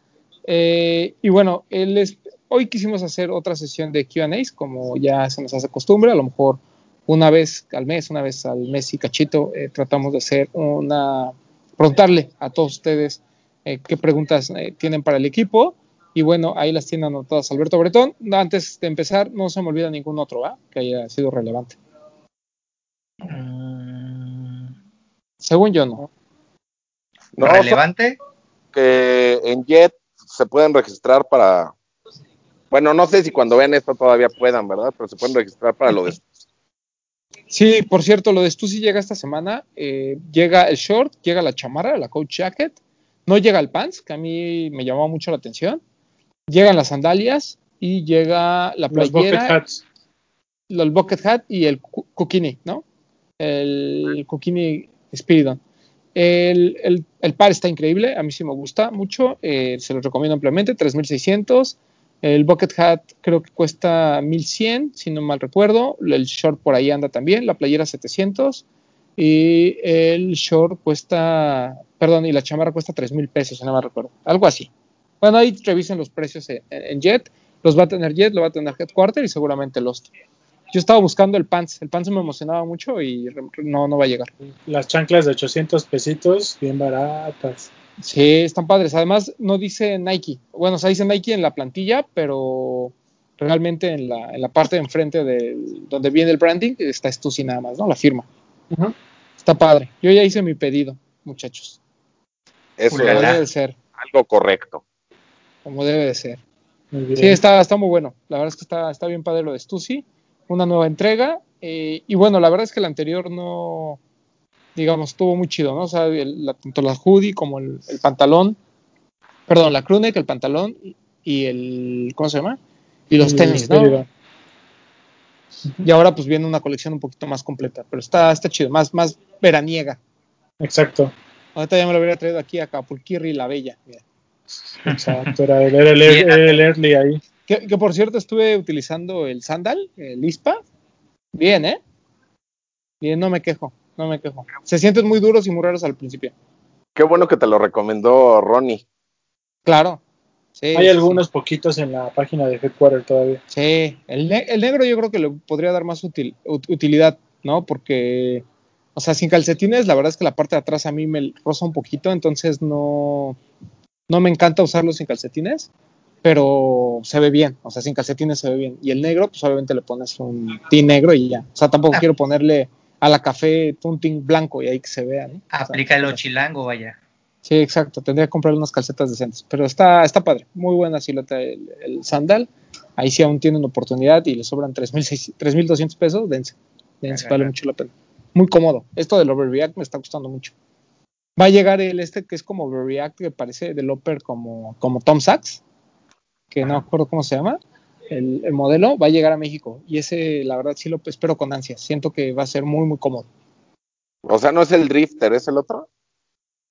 Speaker 2: Eh, y bueno, hoy quisimos hacer otra sesión de QAs, como ya se nos hace costumbre, a lo mejor una vez al mes, una vez al mes y cachito, tratamos de hacer una, preguntarle a todos ustedes qué preguntas tienen para el equipo y bueno, ahí las tiene anotadas Alberto Bretón. Antes de empezar, no se me olvida ningún otro que haya sido relevante. Mm. Según yo, no.
Speaker 5: ¿Relevante?
Speaker 4: Que en Jet se pueden registrar para. Bueno, no sé si cuando vean esto todavía puedan, ¿verdad? Pero se pueden registrar para lo de
Speaker 2: Sí, por cierto, lo de Stussy llega esta semana. Eh, llega el short, llega la chamarra, la coach jacket. No llega el pants, que a mí me llamó mucho la atención llegan las sandalias y llega la playera. Los bucket hats. El bucket hat y el kukini, ¿no? El kukini Spiridon. El, el, par está increíble, a mí sí me gusta mucho, eh, se lo recomiendo ampliamente, 3600. El bucket hat creo que cuesta 1100, si no mal recuerdo. El short por ahí anda también, la playera 700. Y el short cuesta, perdón, y la chamarra cuesta 3000 pesos, si no mal recuerdo. Algo así. Bueno, ahí revisen los precios en, Jet. Los va a tener Jet, lo va a tener Headquarter y seguramente Lost. Yo estaba buscando el Pants. El Pants me emocionaba mucho y no, no va a llegar.
Speaker 3: Las chanclas de 800 pesitos, bien baratas.
Speaker 2: Sí, están padres. Además, no dice Nike. Bueno, o sea, dice Nike en la plantilla, pero realmente en la, en la parte de enfrente de donde viene el branding está Stussy nada más, ¿no? La firma. Está padre. Yo ya hice mi pedido, muchachos.
Speaker 4: Eso debe ser. Algo correcto
Speaker 2: como debe de ser. Sí, está, está muy bueno. La verdad es que está, está bien padre lo de Stussy. Una nueva entrega. Eh, y bueno, la verdad es que el anterior no, digamos, estuvo muy chido, ¿no? O sea, tanto la hoodie como el, pantalón, perdón, la crewneck, el pantalón y el, ¿cómo se llama? Y los tenis, ¿no? Y ahora pues viene una colección un poquito más completa, pero está, está chido, más, más veraniega.
Speaker 3: Exacto.
Speaker 2: Ahorita ya me lo hubiera traído aquí a Capulquirri la Bella. Mira.
Speaker 3: Exacto, era el, early ahí.
Speaker 2: Que, por cierto estuve utilizando el sandal, el ISPA. Bien, ¿eh? Bien, no me quejo, no me quejo. Se sienten muy duros y muy raros al principio.
Speaker 4: Qué bueno que te lo recomendó Ronnie.
Speaker 2: Claro.
Speaker 3: Hay algunos poquitos en la página de Headquarter todavía.
Speaker 2: Sí, el, negro yo creo que le podría dar más utilidad, ¿no? Porque, o sea, sin calcetines, la verdad es que la parte de atrás a mí me roza un poquito, entonces no, no me encanta usarlo sin calcetines, pero se ve bien, o sea, sin calcetines se ve bien. Y el negro, pues obviamente le pones un tin negro y ya. O sea, tampoco ah. quiero ponerle a la café un tin blanco y ahí que se vea, ¿no?
Speaker 5: Aplica el chilango, vaya.
Speaker 2: Sí, exacto. Tendría que comprarle unas calcetas decentes. Pero está, está padre. Muy buena silueta el, el sandal. Ahí sí aún tienen oportunidad y le sobran 3.200 pesos. Dense. Dense, vale mucho la pena. Muy cómodo. Esto del overreact me está gustando mucho. Va a llegar el este que es como React, que parece del Upper como, como Tom Sachs, que no acuerdo cómo se llama. El, modelo va a llegar a México y ese, la verdad, sí lo espero con ansia. Siento que va a ser muy, muy cómodo.
Speaker 4: O sea, no es el Drifter, ¿es el otro?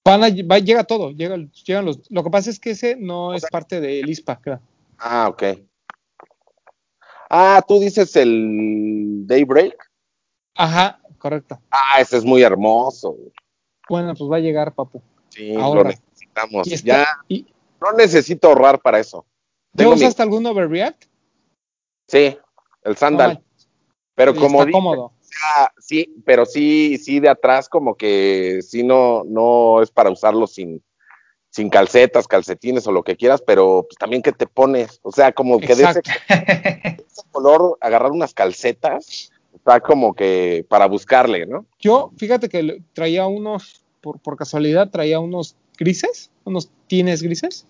Speaker 2: Van a, va, llega todo, llega, llegan los. Lo que pasa es que ese no es parte del ISPA, creo.
Speaker 4: Ah, ok. Ah, tú dices el Daybreak.
Speaker 2: Ajá, correcto.
Speaker 4: Ah, ese es muy hermoso.
Speaker 2: Bueno, pues va a llegar, papu.
Speaker 4: Sí, lo necesitamos. ya no necesito ahorrar para eso.
Speaker 2: ¿Te usaste algún Overreact?
Speaker 4: Sí, el sandal. pero como
Speaker 2: está cómodo.
Speaker 4: sí, pero sí, sí de atrás como que sí no, no es para usarlo sin, sin calcetas, calcetines o lo que quieras, pero pues también que te pones, o sea, como que de ese, color agarrar unas calcetas está como que para buscarle, ¿no?
Speaker 2: Yo, fíjate que traía unos, por, por casualidad, traía unos grises, unos tines grises,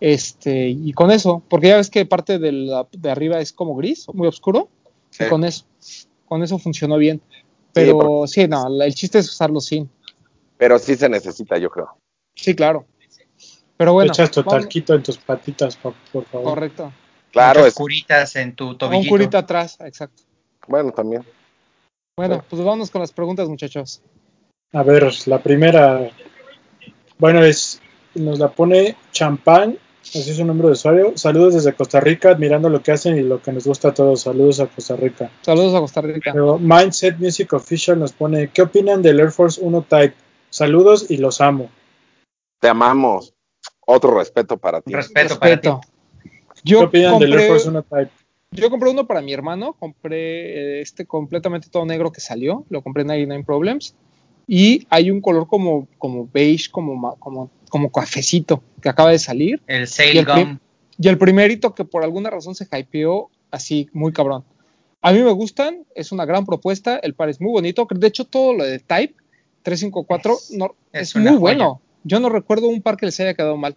Speaker 2: Este, y con eso, porque ya ves que parte de, la, de arriba es como gris, muy oscuro,
Speaker 4: Sí.
Speaker 2: y con eso, con eso funcionó bien. Pero sí, no, la- el chiste es usarlo sin.
Speaker 4: Pero sí se necesita, yo creo.
Speaker 2: Sí, claro. Pero bueno,
Speaker 3: Echas tu talquito en tus patitas, por, por favor.
Speaker 2: correcto.
Speaker 4: Claro,
Speaker 5: Muchas
Speaker 4: es,
Speaker 5: curitas en tu
Speaker 2: Un curita atrás, exacto.
Speaker 4: bueno, también.
Speaker 2: Bueno, pues vámonos con las preguntas, muchachos.
Speaker 3: A ver, la primera. Bueno, es. Nos la pone Champán, así es su nombre de usuario. Saludos desde Costa Rica, admirando lo que hacen y lo que nos gusta a todos. Saludos a Costa Rica.
Speaker 2: Saludos a Costa Rica.
Speaker 3: Luego, Mindset Music Official nos pone: ¿Qué opinan del Air Force 1 Type? Saludos y los amo.
Speaker 4: Te amamos. Otro respeto para ti.
Speaker 5: Respeto, para ti.
Speaker 2: Respeto.
Speaker 3: ¿Qué
Speaker 2: Yo
Speaker 3: opinan del Air
Speaker 2: compré,
Speaker 3: Force 1 Type?
Speaker 2: yo compré uno para mi hermano, compré eh, este completamente todo negro que salió, lo compré en 99 Problems, y hay un color como, como beige, como, como, como cafecito, que acaba de salir,
Speaker 5: El
Speaker 2: Y
Speaker 5: Sail
Speaker 2: el
Speaker 5: Gum.
Speaker 2: y el primerito que por alguna razón se hypeó así, muy cabrón. A mí me gustan, es una gran propuesta, el par es muy bonito, de hecho todo lo de Type 354
Speaker 5: Es-
Speaker 2: no,
Speaker 5: es
Speaker 2: muy
Speaker 5: joya.
Speaker 2: bueno. Yo no recuerdo un par que les haya quedado mal.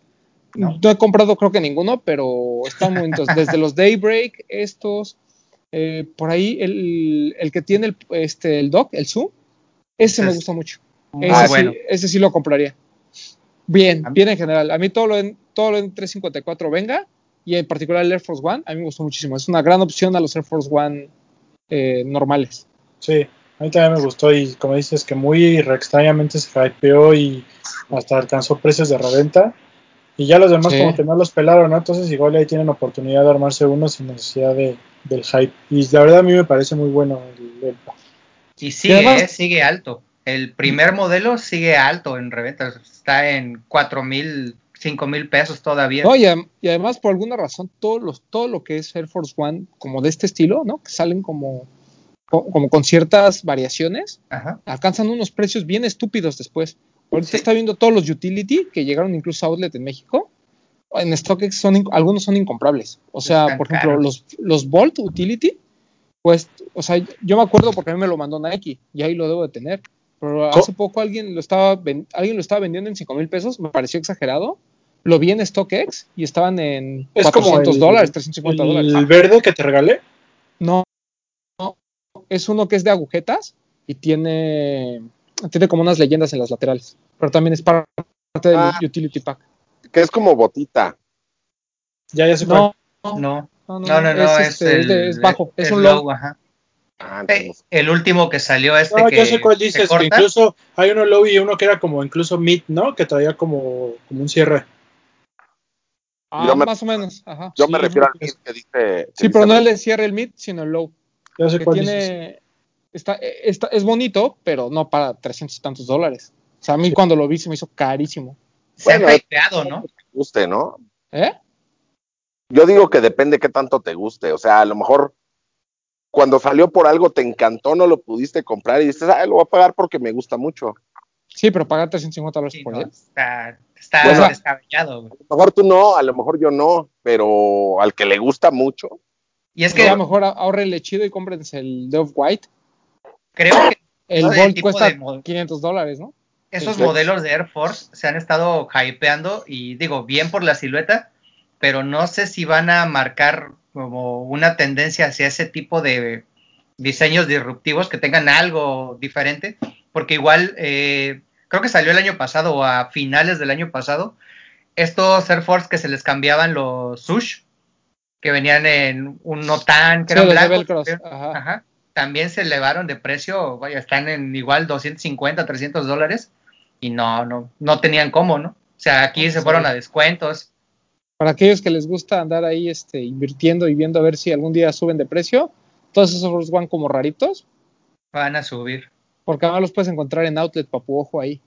Speaker 5: No.
Speaker 2: No, he comprado creo que ninguno, pero están muy. Desde los Daybreak, estos, eh, por ahí el, el que tiene el, este, el dock, el Zoom, ese me gusta mucho. sí, ese sí lo compraría. Bien, bien en general. A mí todo lo en, todo lo en 354 venga, y en particular el Air Force One, a mí me gustó muchísimo. Es una gran opción a los Air Force One eh, normales.
Speaker 3: Sí, a mí también me gustó y como dices que muy re- extrañamente se hypeó y hasta alcanzó precios de reventa y ya los demás
Speaker 2: Sí.
Speaker 3: como que no los pelaron, ¿no? Entonces igual ahí tienen oportunidad de armarse uno sin necesidad de, del hype y la verdad a mí me parece muy bueno el, el-
Speaker 5: Y sigue,
Speaker 2: además-
Speaker 5: eh, sigue alto. El primer modelo sigue alto en reventa. Está en 4 mil, 5 mil pesos todavía.
Speaker 2: No, y, adem- y además, por alguna razón, todos los, todo lo que es Air Force One, como de este estilo, ¿no? Que salen como, co- como con ciertas variaciones,
Speaker 5: Ajá.
Speaker 2: alcanzan unos precios bien estúpidos después. Ahorita
Speaker 5: Sí.
Speaker 2: está viendo todos los utility que llegaron incluso a Outlet en México. En StockX son, algunos son incomprables. O sea,
Speaker 5: Están
Speaker 2: por ejemplo,
Speaker 5: caros.
Speaker 2: los, los Bolt Utility, pues, o sea, yo me acuerdo porque a mí me lo mandó Nike y ahí lo debo de tener. Pero hace poco alguien lo estaba ven- alguien lo estaba vendiendo en 5 mil pesos, me pareció exagerado. Lo vi en StockX y estaban en
Speaker 3: Es como
Speaker 2: 400
Speaker 3: el-
Speaker 2: dólares, 350
Speaker 3: el
Speaker 2: dólares.
Speaker 3: verde que te regalé.
Speaker 2: No, no, es uno que es de agujetas y tiene, tiene como unas leyendas en las laterales, pero también es parte del
Speaker 4: Ah.
Speaker 2: utility pack.
Speaker 4: Que es como botita.
Speaker 3: Ya, ya sé
Speaker 2: No.
Speaker 5: No,
Speaker 2: no, no,
Speaker 5: no, no, no, es,
Speaker 2: este, es de-
Speaker 5: el,
Speaker 2: es bajo, es,
Speaker 5: es
Speaker 2: un
Speaker 5: low. ajá.
Speaker 4: Ah, entonces,
Speaker 5: el último que salió este
Speaker 3: No,
Speaker 5: que
Speaker 3: ya sé cuál
Speaker 5: se
Speaker 3: dices, que incluso hay uno low y uno que era como incluso mid, ¿no? Que traía como, como un cierre.
Speaker 2: Ah,
Speaker 4: Yo me-
Speaker 2: más o menos, ajá.
Speaker 4: yo
Speaker 3: sí,
Speaker 4: me refiero al mid que dice. que
Speaker 2: Sí,
Speaker 4: dice
Speaker 2: pero no el de cierre el mid, sino el low.
Speaker 3: Ya sé
Speaker 2: que
Speaker 3: cuál dices.
Speaker 2: tiene, está, está, es bonito, pero no para 300 y tantos dólares. O sea, a mí
Speaker 3: Sí.
Speaker 2: cuando lo vi se me hizo carísimo.
Speaker 5: se
Speaker 4: Bueno, es-
Speaker 5: hypeado, ¿no?
Speaker 4: te guste, ¿no?
Speaker 2: ¿Eh?
Speaker 4: Yo digo que depende qué tanto te guste. O sea, a lo mejor cuando salió por algo te encantó, no lo pudiste comprar y dices, ah, lo voy a pagar porque me gusta mucho.
Speaker 2: Sí, pero pagar 350 dólares
Speaker 5: Sí,
Speaker 2: por
Speaker 5: no,
Speaker 2: él.
Speaker 5: está está
Speaker 2: Bueno.
Speaker 5: descabellado. güey.
Speaker 4: A lo mejor tú no, a lo mejor yo no, pero al que le gusta mucho,
Speaker 5: Y es
Speaker 2: Que a lo mejor ahorrenle chido y cómprense el de Off-White.
Speaker 5: creo que
Speaker 2: El
Speaker 5: No, tipo
Speaker 2: cuesta
Speaker 5: de mod-
Speaker 2: 500 dólares, ¿no?
Speaker 5: esos
Speaker 4: Sí.
Speaker 5: modelos de Air Force se han estado hypeando y digo, bien por la silueta, pero no sé si van a marcar como una tendencia hacia ese tipo de diseños disruptivos que tengan algo diferente, porque igual eh, creo que salió el año pasado o a finales del año pasado, estos Air Force que se les cambiaban los sush, que venían en un no tan, que
Speaker 2: Sí,
Speaker 5: pero-
Speaker 2: Ajá.
Speaker 5: Ajá. También se elevaron de precio, vaya, están en igual 250, 300 dólares y no, no, no tenían cómo, ¿no? O sea, aquí
Speaker 2: Sí.
Speaker 5: se fueron a descuentos.
Speaker 2: Para aquellos que les gusta andar ahí este, invirtiendo y viendo a ver si algún día suben de precio, todos esos Force van como raritos,
Speaker 5: Van a subir.
Speaker 2: porque además los puedes encontrar en Outlet Papu Ojo ahí.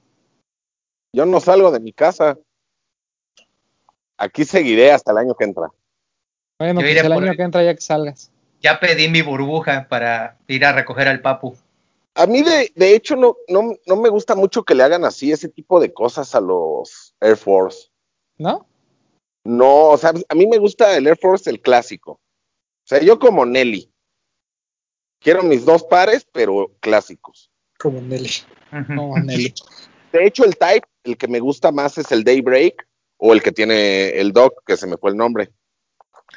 Speaker 4: yo no salgo de mi casa. Aquí seguiré hasta el año que entra.
Speaker 2: Bueno, pues
Speaker 5: iré
Speaker 2: el año
Speaker 5: el-
Speaker 2: que entra ya que salgas.
Speaker 5: Ya pedí mi burbuja para ir a recoger al papu.
Speaker 4: A mí, de, de hecho, no, no, no me gusta mucho que le hagan así ese tipo de cosas a los Air Force.
Speaker 2: ¿No?
Speaker 4: No, o sea, a mí me gusta el Air Force, el clásico. O sea, yo como Nelly. Quiero mis dos pares, pero clásicos.
Speaker 3: Como Nelly.
Speaker 2: No, Nelly.
Speaker 4: De hecho, el Type, el que me gusta más es el Daybreak o el que tiene el dock, que se me fue el nombre.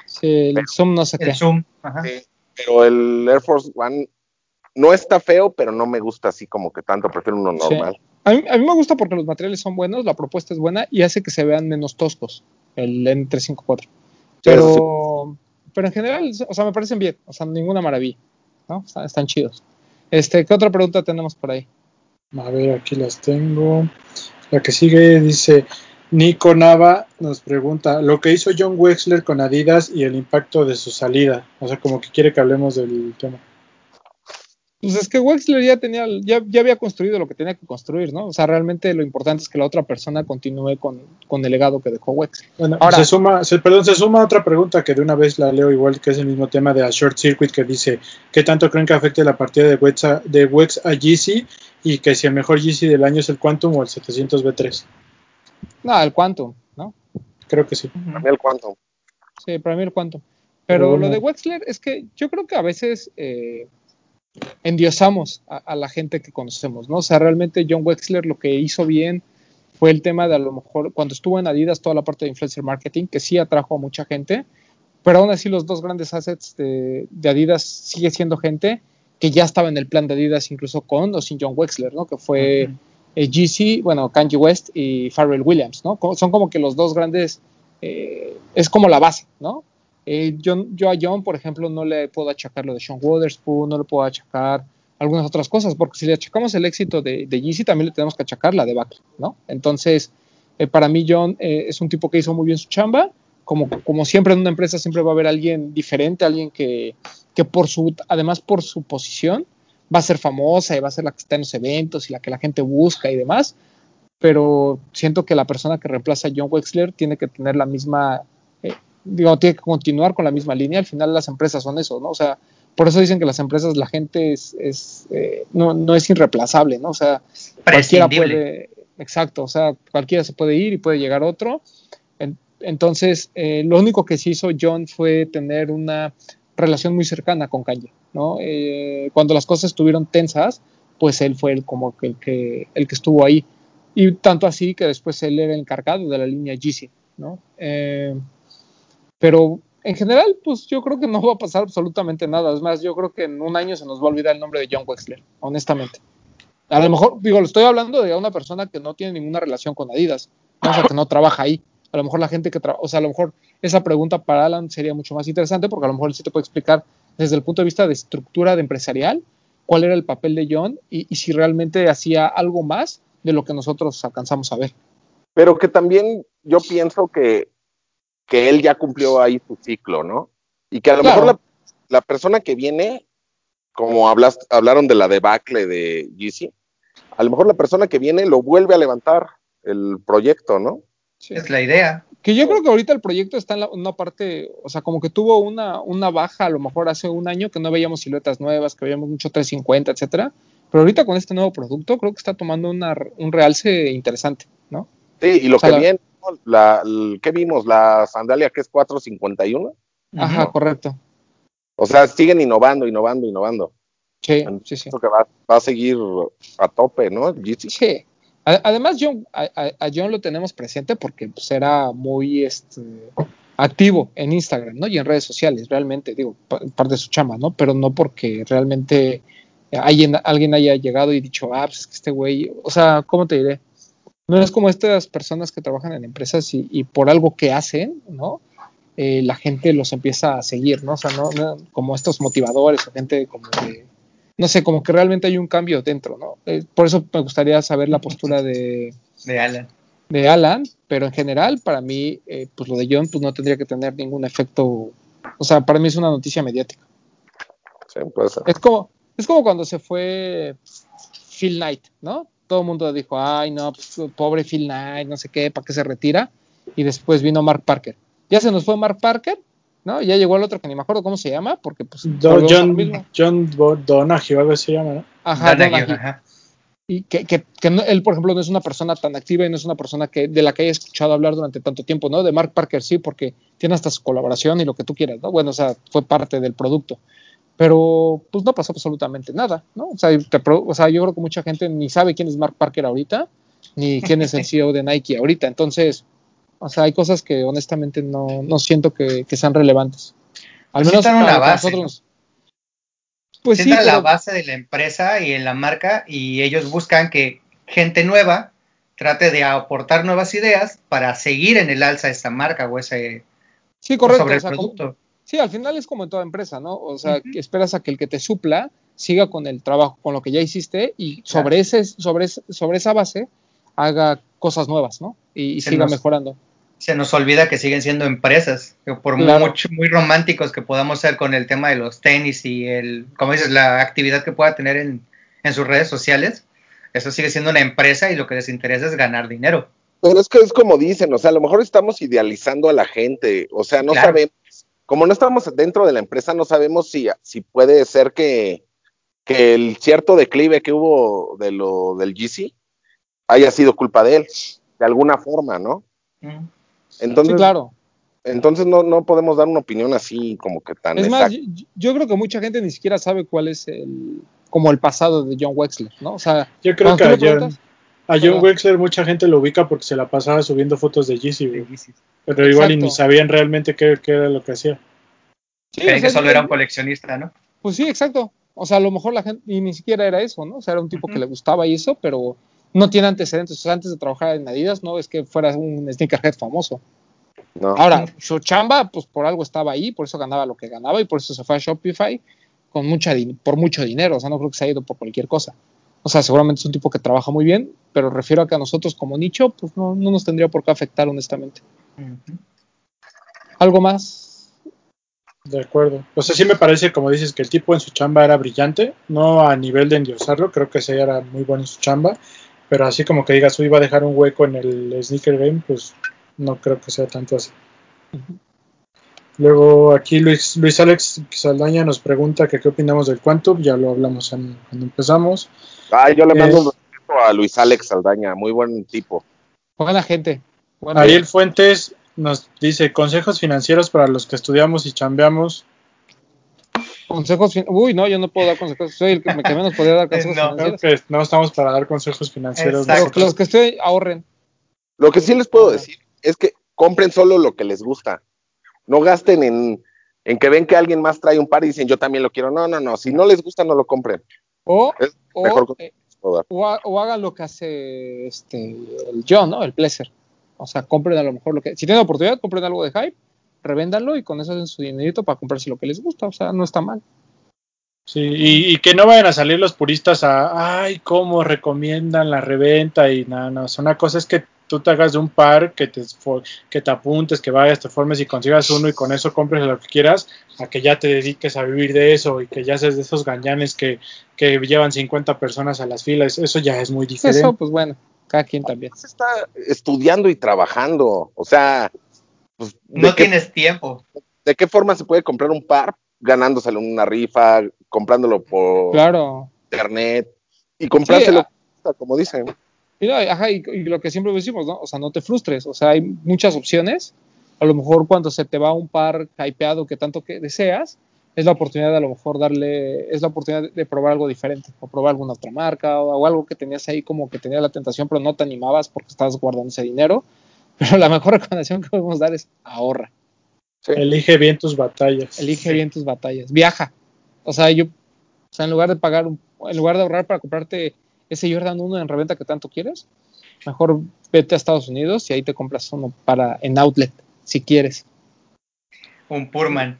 Speaker 2: Sí, el Zoom no sé
Speaker 5: El
Speaker 2: qué.
Speaker 5: Zoom. Ajá.
Speaker 4: Sí, pero el Air Force One no está feo, pero no me gusta así como que tanto, prefiero uno
Speaker 2: Sí.
Speaker 4: normal.
Speaker 2: A mí, a mí me gusta porque los materiales son buenos, la propuesta es buena y hace que se vean menos toscos el N354. Pero, pero en general, o sea, me parecen bien, o sea, ninguna maravilla, ¿no? Están, están chidos. Este, ¿qué otra pregunta tenemos por ahí?
Speaker 3: A ver, aquí las tengo. La que sigue dice, Nico Nava nos pregunta, lo que hizo John Wexler con Adidas y el impacto de su salida. O sea, como que quiere que hablemos del tema.
Speaker 2: Pues es que Wexler ya tenía, ya, ya había construido lo que tenía que construir, ¿no? O sea, realmente lo importante es que la otra persona continúe con, con el legado que dejó Wexler.
Speaker 3: Bueno,
Speaker 2: Ahora-
Speaker 3: se suma, se- perdón, se suma otra pregunta que de una vez la leo igual que es el mismo tema de a Short Circuit que dice, ¿qué tanto creen que afecte la partida de Wex a, de Wex a GC y que si el mejor GC del año es el Quantum o el 700 B3?
Speaker 2: No, el Quantum, ¿no?
Speaker 3: Creo que sí.
Speaker 4: A mí el Quantum.
Speaker 2: Sí, para mí el Quantum.
Speaker 3: Pero
Speaker 2: Pero
Speaker 3: bueno.
Speaker 2: lo de Wexler es que yo creo que a veces eh, endiosamos a, a la gente que conocemos, ¿no? O sea, realmente John Wexler lo que hizo bien fue el tema de a lo mejor cuando estuvo en Adidas toda la parte de influencer marketing, que sí atrajo a mucha gente, pero aún así los dos grandes assets de, de Adidas sigue siendo gente que ya estaba en el plan de Adidas incluso con o sin John Wexler, ¿no? Que fue
Speaker 5: Ujú.
Speaker 2: eh, GC, bueno, Kanye West y Pharrell Williams, ¿no? Son como que los dos grandes, eh, es como la base, ¿no? Eh, yo, yo a John, por ejemplo, no le puedo achacar lo de Sean Wotherspoon, no le puedo achacar algunas otras cosas, porque si le achacamos el éxito de, de Yeezy, también le tenemos que achacar la debacle, ¿no? Entonces, eh, para mí John eh, es un tipo que hizo muy bien su chamba, como, como siempre en una empresa siempre va a haber alguien diferente, alguien que, que por su, además por su posición, va a ser famosa y va a ser la que está en los eventos y la que la gente busca y demás, pero siento que la persona que reemplaza a John Wexler tiene que tener la misma, digo, tiene que continuar con la misma línea, al final las empresas son eso, ¿no? O sea, por eso dicen que las empresas, la gente es, es eh, no, no es irreemplazable, ¿no? O sea, cualquiera puede, exacto, o sea, cualquiera se puede ir y puede llegar otro. En- entonces, eh, lo único que sí hizo John fue tener una relación muy cercana con Kanye, ¿no? Eh, cuando las cosas estuvieron tensas, pues él fue el, como que el, que el que estuvo ahí. Y tanto así que después él era el encargado de la línea GC, ¿no? Pero en general, pues yo creo que no va a pasar absolutamente nada. Es más, yo creo que en un año se nos va a olvidar el nombre de John Wexler, honestamente. A lo mejor, digo, lo estoy hablando de una persona que no tiene ninguna relación con Adidas, o sea, que no trabaja ahí. A lo mejor la gente que trabaja, o sea, a lo mejor esa pregunta para Alan sería mucho más interesante porque a lo mejor él sí te puede explicar desde el punto de vista de estructura de empresarial cuál era el papel de John y si realmente hacía algo más de lo que nosotros alcanzamos a ver.
Speaker 4: Pero que también yo pienso que, que él ya cumplió ahí su ciclo, ¿no? Y que a lo
Speaker 2: Claro.
Speaker 4: mejor la, la persona que viene, como hablas, hablaron de la debacle de GC, a lo mejor la persona que viene lo vuelve a levantar el proyecto, ¿no?
Speaker 2: Sí.
Speaker 5: Es la idea.
Speaker 2: Que yo creo que ahorita el proyecto está en la- una parte, o sea, como que tuvo una, una baja a lo mejor hace un año que no veíamos siluetas nuevas, que veíamos mucho 350, etcétera. Pero ahorita con este nuevo producto creo que está tomando una, un realce interesante, ¿no?
Speaker 4: Sí, y lo
Speaker 2: O sea,
Speaker 4: que
Speaker 2: la-
Speaker 4: viene, ¿no? la, ¿qué vimos? La sandalia que es 451.
Speaker 2: Ajá, correcto.
Speaker 4: O sea, siguen innovando, innovando, innovando.
Speaker 2: Sí, sí, sí.
Speaker 4: Eso que va, va a seguir a tope, ¿no? GC.
Speaker 2: Sí. Además, John, a, John lo tenemos presente porque pues, era muy este, activo en Instagram, ¿no? Y en redes sociales, realmente, digo, pa- parte de su chamba, ¿no? Pero no porque realmente alguien, alguien haya llegado y dicho, ah, pues es que este güey, o sea, ¿cómo te diré? No es como estas personas que trabajan en empresas y, y por algo que hacen, ¿no? Eh, la gente los empieza a seguir, ¿no? O sea, no, no- como estos motivadores o gente como que, no sé, como que realmente hay un cambio dentro, ¿no? Eh, por eso me gustaría saber la postura de,
Speaker 5: De Alan.
Speaker 2: de Alan, pero en general, para mí, eh, pues lo de John, pues no tendría que tener ningún efecto, o sea, para mí es una noticia mediática.
Speaker 4: Sí, puede ser.
Speaker 2: Es como, es como cuando se fue Phil Knight, ¿no? Todo el mundo dijo, ay, no, pues, pobre Phil Knight, no sé qué, ¿para qué se retira? Y después vino Mark Parker. Ya se nos fue Mark Parker, ¿no? Ya llegó el otro que ni me acuerdo cómo se llama, porque pues
Speaker 3: Do- John,
Speaker 2: mismo.
Speaker 3: John Donahue, algo así se llama, ¿no?
Speaker 2: Ajá,
Speaker 5: Donahue,
Speaker 2: Donahue.
Speaker 5: ajá.
Speaker 2: y que, que, que no- él, por ejemplo, no es una persona tan activa y no es una persona que de la que haya escuchado hablar durante tanto tiempo, ¿no? De Mark Parker sí, porque tiene hasta su colaboración y lo que tú quieras, ¿no? Bueno, o sea, fue parte del producto. Pero pues no pasó absolutamente nada, ¿no? O sea, te pro- o sea, yo creo que mucha gente ni sabe quién es Mark Parker ahorita, ni quién es el CEO de Nike ahorita. Entonces, O sea, hay cosas que honestamente no, no siento que, sean relevantes.
Speaker 5: Al pues menos para, base, nosotros. Pues sí, la base de la empresa y en la marca y ellos buscan que gente nueva trate de aportar nuevas ideas para seguir en el alza esa marca o ese
Speaker 2: sí, correcto, sobre el producto. Sí, al final es como en toda empresa, ¿no? O sea, que esperas a que el que te supla siga con el trabajo, con lo que ya hiciste y sobre, ese, sobre, sobre esa base haga cosas nuevas, ¿no? Y, siga mejorando.
Speaker 5: Se nos olvida que siguen siendo empresas, que por mucho, muy románticos que podamos ser con el tema de los tenis y el, como dices, la actividad que pueda tener en, en sus redes sociales, eso sigue siendo una empresa y lo que les interesa es ganar dinero.
Speaker 4: Pero es que es como dicen, o sea, a lo mejor estamos idealizando a la gente, o sea, no sabemos, como no estamos dentro de la empresa, no sabemos si, si puede ser que, que el cierto declive que hubo de lo del GC haya sido culpa de él, de alguna forma, ¿no? Entonces,
Speaker 2: claro.
Speaker 4: Entonces no, no podemos dar una opinión así como que tan.
Speaker 2: Es más, yo, creo que mucha gente ni siquiera sabe cuál es el como el pasado de John Wexler, ¿no? O sea,
Speaker 3: yo creo que a John, a John, Wexler mucha gente lo ubica porque se la pasaba subiendo fotos de Yeezy, pero igual ni sabían realmente qué, era lo que hacía.
Speaker 5: Sí, que solo era un coleccionista, ¿no?
Speaker 2: Pues sí, exacto. O sea, a lo mejor la gente, y ni siquiera era eso, ¿no? O sea, era un tipo que le gustaba y eso, pero no tiene antecedentes. O sea, antes de trabajar en Adidas, no es que fuera un sneakerhead famoso. Ahora, su chamba, pues por algo estaba ahí, por eso ganaba lo que ganaba y por eso se fue a Shopify con mucha, por mucho dinero. O sea, no creo que se haya ido por cualquier cosa. O sea, seguramente es un tipo que trabaja muy bien, pero refiero a que a nosotros como nicho, pues no, no nos tendría por qué afectar, honestamente. ¿Algo más?
Speaker 3: De acuerdo. O sea, sí me parece, como dices, que el tipo en su chamba era brillante, no a nivel de endiosarlo, creo que ese era muy bueno en su chamba, pero así como que digas, iba a dejar un hueco en el sneaker game, pues no creo que sea tanto así. Luego aquí Luis, Luis Alex Saldaña nos pregunta que qué opinamos del Quantum, ya lo hablamos cuando empezamos.
Speaker 4: Ah, yo le mando un respeto a Luis Alex Saldaña, muy buen tipo.
Speaker 2: Buena gente.
Speaker 3: Ariel Fuentes nos dice consejos financieros para los que estudiamos y chambeamos.
Speaker 2: Consejos, uy, no, yo no puedo dar consejos, soy el que, menos podría dar consejos no,
Speaker 3: financieros. no estamos para dar consejos financieros.
Speaker 2: Los, que estoy, ahorren.
Speaker 4: Lo que sí les puedo decir es que compren solo lo que les gusta. No gasten en, en que ven que alguien más trae un par y dicen yo también lo quiero. No, no, no, si no les gusta no lo compren.
Speaker 2: O, o, eh, o, hagan lo que hace este el John, ¿no? El Pleasure. O sea, compren a lo mejor lo que. Si tienen oportunidad, compren algo de hype, revéndanlo y con eso hacen su dinerito para comprarse lo que les gusta. O sea, no está mal.
Speaker 3: Sí, y, que no vayan a salir los puristas a, ay, cómo recomiendan la reventa y nada, no, no. Una cosa es que tú te hagas de un par, que te, que te apuntes, que vayas, te formes y consigas uno y con eso compres lo que quieras, a que ya te dediques a vivir de eso y que ya seas de esos gañanes que, que llevan 50 personas a las filas. Eso ya es muy diferente. Eso,
Speaker 2: pues bueno cada quien también.
Speaker 4: Está estudiando y trabajando, o sea...
Speaker 5: Pues, no tienes tiempo.
Speaker 4: ¿De qué forma se puede comprar un par? Ganándoselo en una rifa, comprándolo por
Speaker 2: claro.
Speaker 4: internet y comprárselo, como dicen.
Speaker 2: Y, ajá, y, lo que siempre decimos, ¿no? O sea, no te frustres, o sea, hay muchas opciones. A lo mejor cuando se te va un par hypeado que tanto que deseas, es la oportunidad de a lo mejor darle, es la oportunidad de probar algo diferente, o probar alguna otra marca, o, algo que tenías ahí como que tenía la tentación, pero no te animabas porque estabas guardando ese dinero. Pero la mejor recomendación que podemos dar es ahorra.
Speaker 3: Elige bien tus batallas.
Speaker 2: Elige bien tus batallas. Viaja. O sea, yo, o sea, en lugar de pagar, en lugar de ahorrar para comprarte ese Jordan 1 en reventa que tanto quieres, mejor vete a Estados Unidos y ahí te compras uno para en outlet, si quieres.
Speaker 5: Un Purman.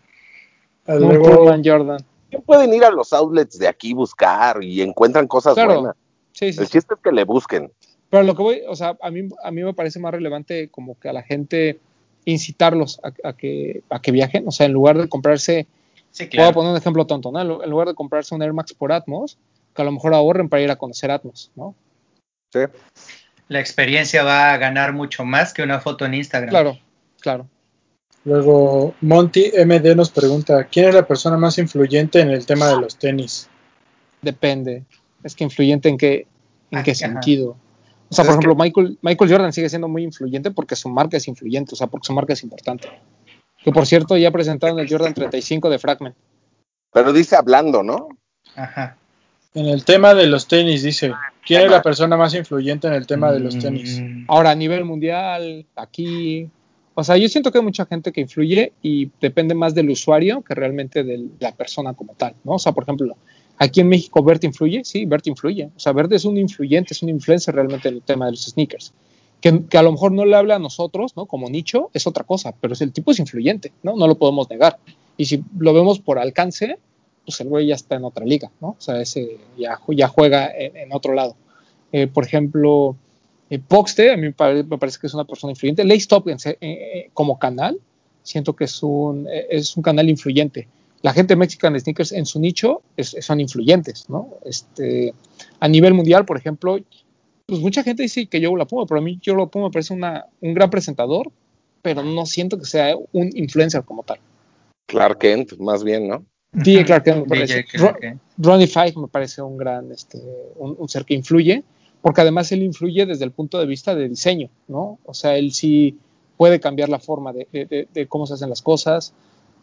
Speaker 2: Luego, Jordan.
Speaker 4: Pueden ir a los outlets de aquí buscar y encuentran cosas buenas. Sí, sí, El chiste es que le busquen.
Speaker 2: Pero lo que voy, o sea, a mí, a mí me parece más relevante como que a la gente incitarlos a, que, a que viajen. O sea, en lugar de comprarse, sí, claro. voy a poner un ejemplo tonto, ¿no? En lugar de comprarse un Air Max por Atmos, que a lo mejor ahorren para ir a conocer Atmos, ¿no?
Speaker 4: Sí.
Speaker 5: La experiencia va a ganar mucho más que una foto en Instagram.
Speaker 2: Claro, claro.
Speaker 3: Luego, Monty MD nos pregunta, ¿quién es la persona más influyente en el tema de los tenis?
Speaker 2: Depende. Es que influyente en qué, en qué sentido. O sea, por ejemplo, Michael, Michael Jordan sigue siendo muy influyente porque su marca es influyente, o sea, porque su marca es importante. Que por cierto, ya presentaron el Jordan 35 de Fragment.
Speaker 4: Pero dice hablando, ¿no?
Speaker 3: Ajá. En el tema de los tenis, dice, ¿quién es la persona más influyente en el tema de los tenis?
Speaker 2: Ahora, a nivel mundial, aquí, O sea, yo siento que hay mucha gente que influye y depende más del usuario que realmente de la persona como tal, ¿no? O sea, por ejemplo, aquí en México Bert influye, sí, Bert influye. O sea, Bert es un influyente, es un influencer realmente en el tema de los sneakers. Que, que, a lo mejor no le habla a nosotros, ¿no? Como nicho, es otra cosa, pero el tipo es influyente, ¿no? No lo podemos negar. Y si lo vemos por alcance, pues el güey ya está en otra liga, ¿no? O sea, ese ya, juega en, otro lado. Eh, por ejemplo, eh, Poxte, a mí me parece, que es una persona influyente. Lace Stop eh, eh, como canal, siento que es un, es un canal influyente. La gente de Mexican Sneakers en su nicho son influyentes, ¿no? Este, a nivel mundial, por ejemplo, pues mucha gente dice que yo la pongo, pero a mí yo lo pongo me parece una, un gran presentador, pero no siento que sea un influencer como tal.
Speaker 4: Clark Kent, más bien, ¿no?
Speaker 2: DJ Clark Kent me parece. Ronnie Five me parece un gran, este, un, un ser que influye porque además él influye desde el punto de vista de diseño, ¿no? O sea, él sí puede cambiar la forma de, de, de cómo se hacen las cosas.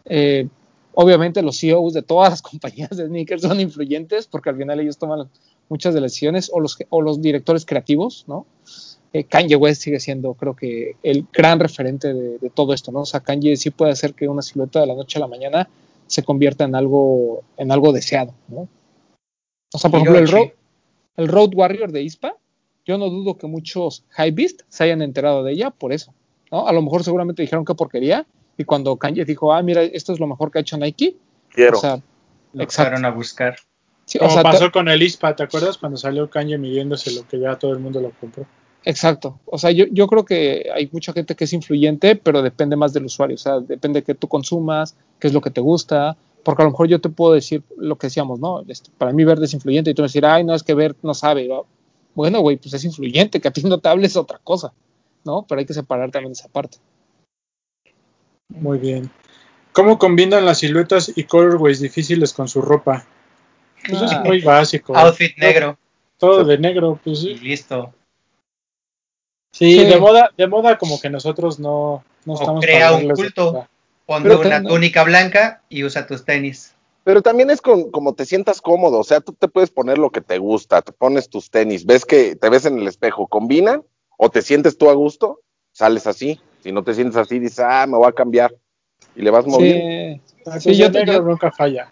Speaker 2: Eh, obviamente los CEOs de todas las compañías de sneakers son influyentes porque al final ellos toman muchas de las decisiones o los, o los directores creativos, ¿no? Eh, Kanye West sigue siendo, creo que, el gran referente de, de, todo esto, ¿no? O sea, Kanye sí puede hacer que una silueta de la noche a la mañana se convierta en algo, en algo deseado, ¿no? O sea, por ejemplo, el rock, el Road Warrior de ISPA, yo no dudo que muchos high beast se hayan enterado de ella por eso. ¿no? A lo mejor seguramente dijeron que porquería y cuando Kanye dijo, ah, mira, esto es lo mejor que ha hecho Nike.
Speaker 4: Quiero.
Speaker 5: O sea, lo fueron a buscar.
Speaker 3: Sí, Como o sea, pasó con el ISPA, ¿te acuerdas? Cuando salió Kanye midiéndose lo que ya todo el mundo lo compró.
Speaker 2: Exacto. O sea, yo, yo creo que hay mucha gente que es influyente, pero depende más del usuario. O sea, depende de qué tú consumas, qué es lo que te gusta, porque a lo mejor yo te puedo decir lo que decíamos, ¿no? Este, para mí verde es influyente y tú me decir, ay, no, es que ver no sabe. ¿no? Bueno, güey, pues es influyente, que a ti no te hables otra cosa, ¿no? Pero hay que separar también esa parte.
Speaker 3: Muy bien. ¿Cómo combinan las siluetas y colorways difíciles con su ropa? Pues ah, es muy básico.
Speaker 5: Outfit negro.
Speaker 3: Todo de negro, pues sí.
Speaker 5: Y listo.
Speaker 3: Sí, sí, de moda, de moda como que nosotros no, no
Speaker 5: o
Speaker 3: estamos
Speaker 5: crea un culto. Ponte una túnica blanca y usa tus tenis.
Speaker 4: Pero también es con, como te sientas cómodo, o sea, tú te puedes poner lo que te gusta, te pones tus tenis, ves que te ves en el espejo, combina o te sientes tú a gusto, sales así. Si no te sientes así, dices, ah, me voy a cambiar y le vas moviendo.
Speaker 3: Sí, sí yo negro yo, nunca falla.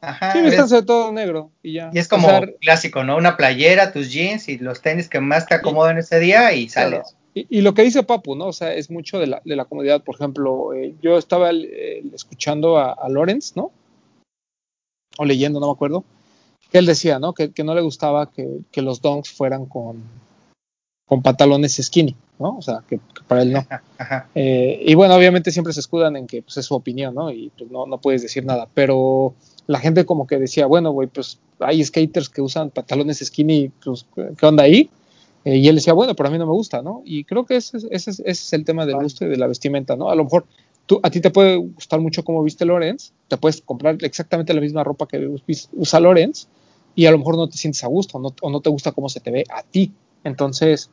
Speaker 2: Ajá, sí, me estás de todo negro y ya.
Speaker 5: Y es como o sea, clásico, ¿no? Una playera, tus jeans y los tenis que más te acomodan ese día y sales.
Speaker 2: Claro. Y, y, lo que dice Papu, ¿no? O sea, es mucho de la, de la comodidad. Por ejemplo, eh, yo estaba eh, escuchando a, a Lorenz, ¿no? O leyendo, no me acuerdo. Que él decía, ¿no? Que, que no le gustaba que, que, los donks fueran con, con pantalones skinny, ¿no? O sea, que, que para él no. Eh, y bueno, obviamente siempre se escudan en que pues, es su opinión, ¿no? Y pues no, no puedes decir nada. Pero la gente como que decía, bueno, güey, pues hay skaters que usan pantalones skinny, pues, ¿qué onda ahí? Eh, y él decía, bueno, pero a mí no me gusta, ¿no? Y creo que ese, ese, ese es el tema del gusto y de la vestimenta, ¿no? A lo mejor tú, a ti te puede gustar mucho cómo viste Lorenz, te puedes comprar exactamente la misma ropa que usa Lorenz y a lo mejor no te sientes a gusto no, o no te gusta cómo se te ve a ti. Entonces,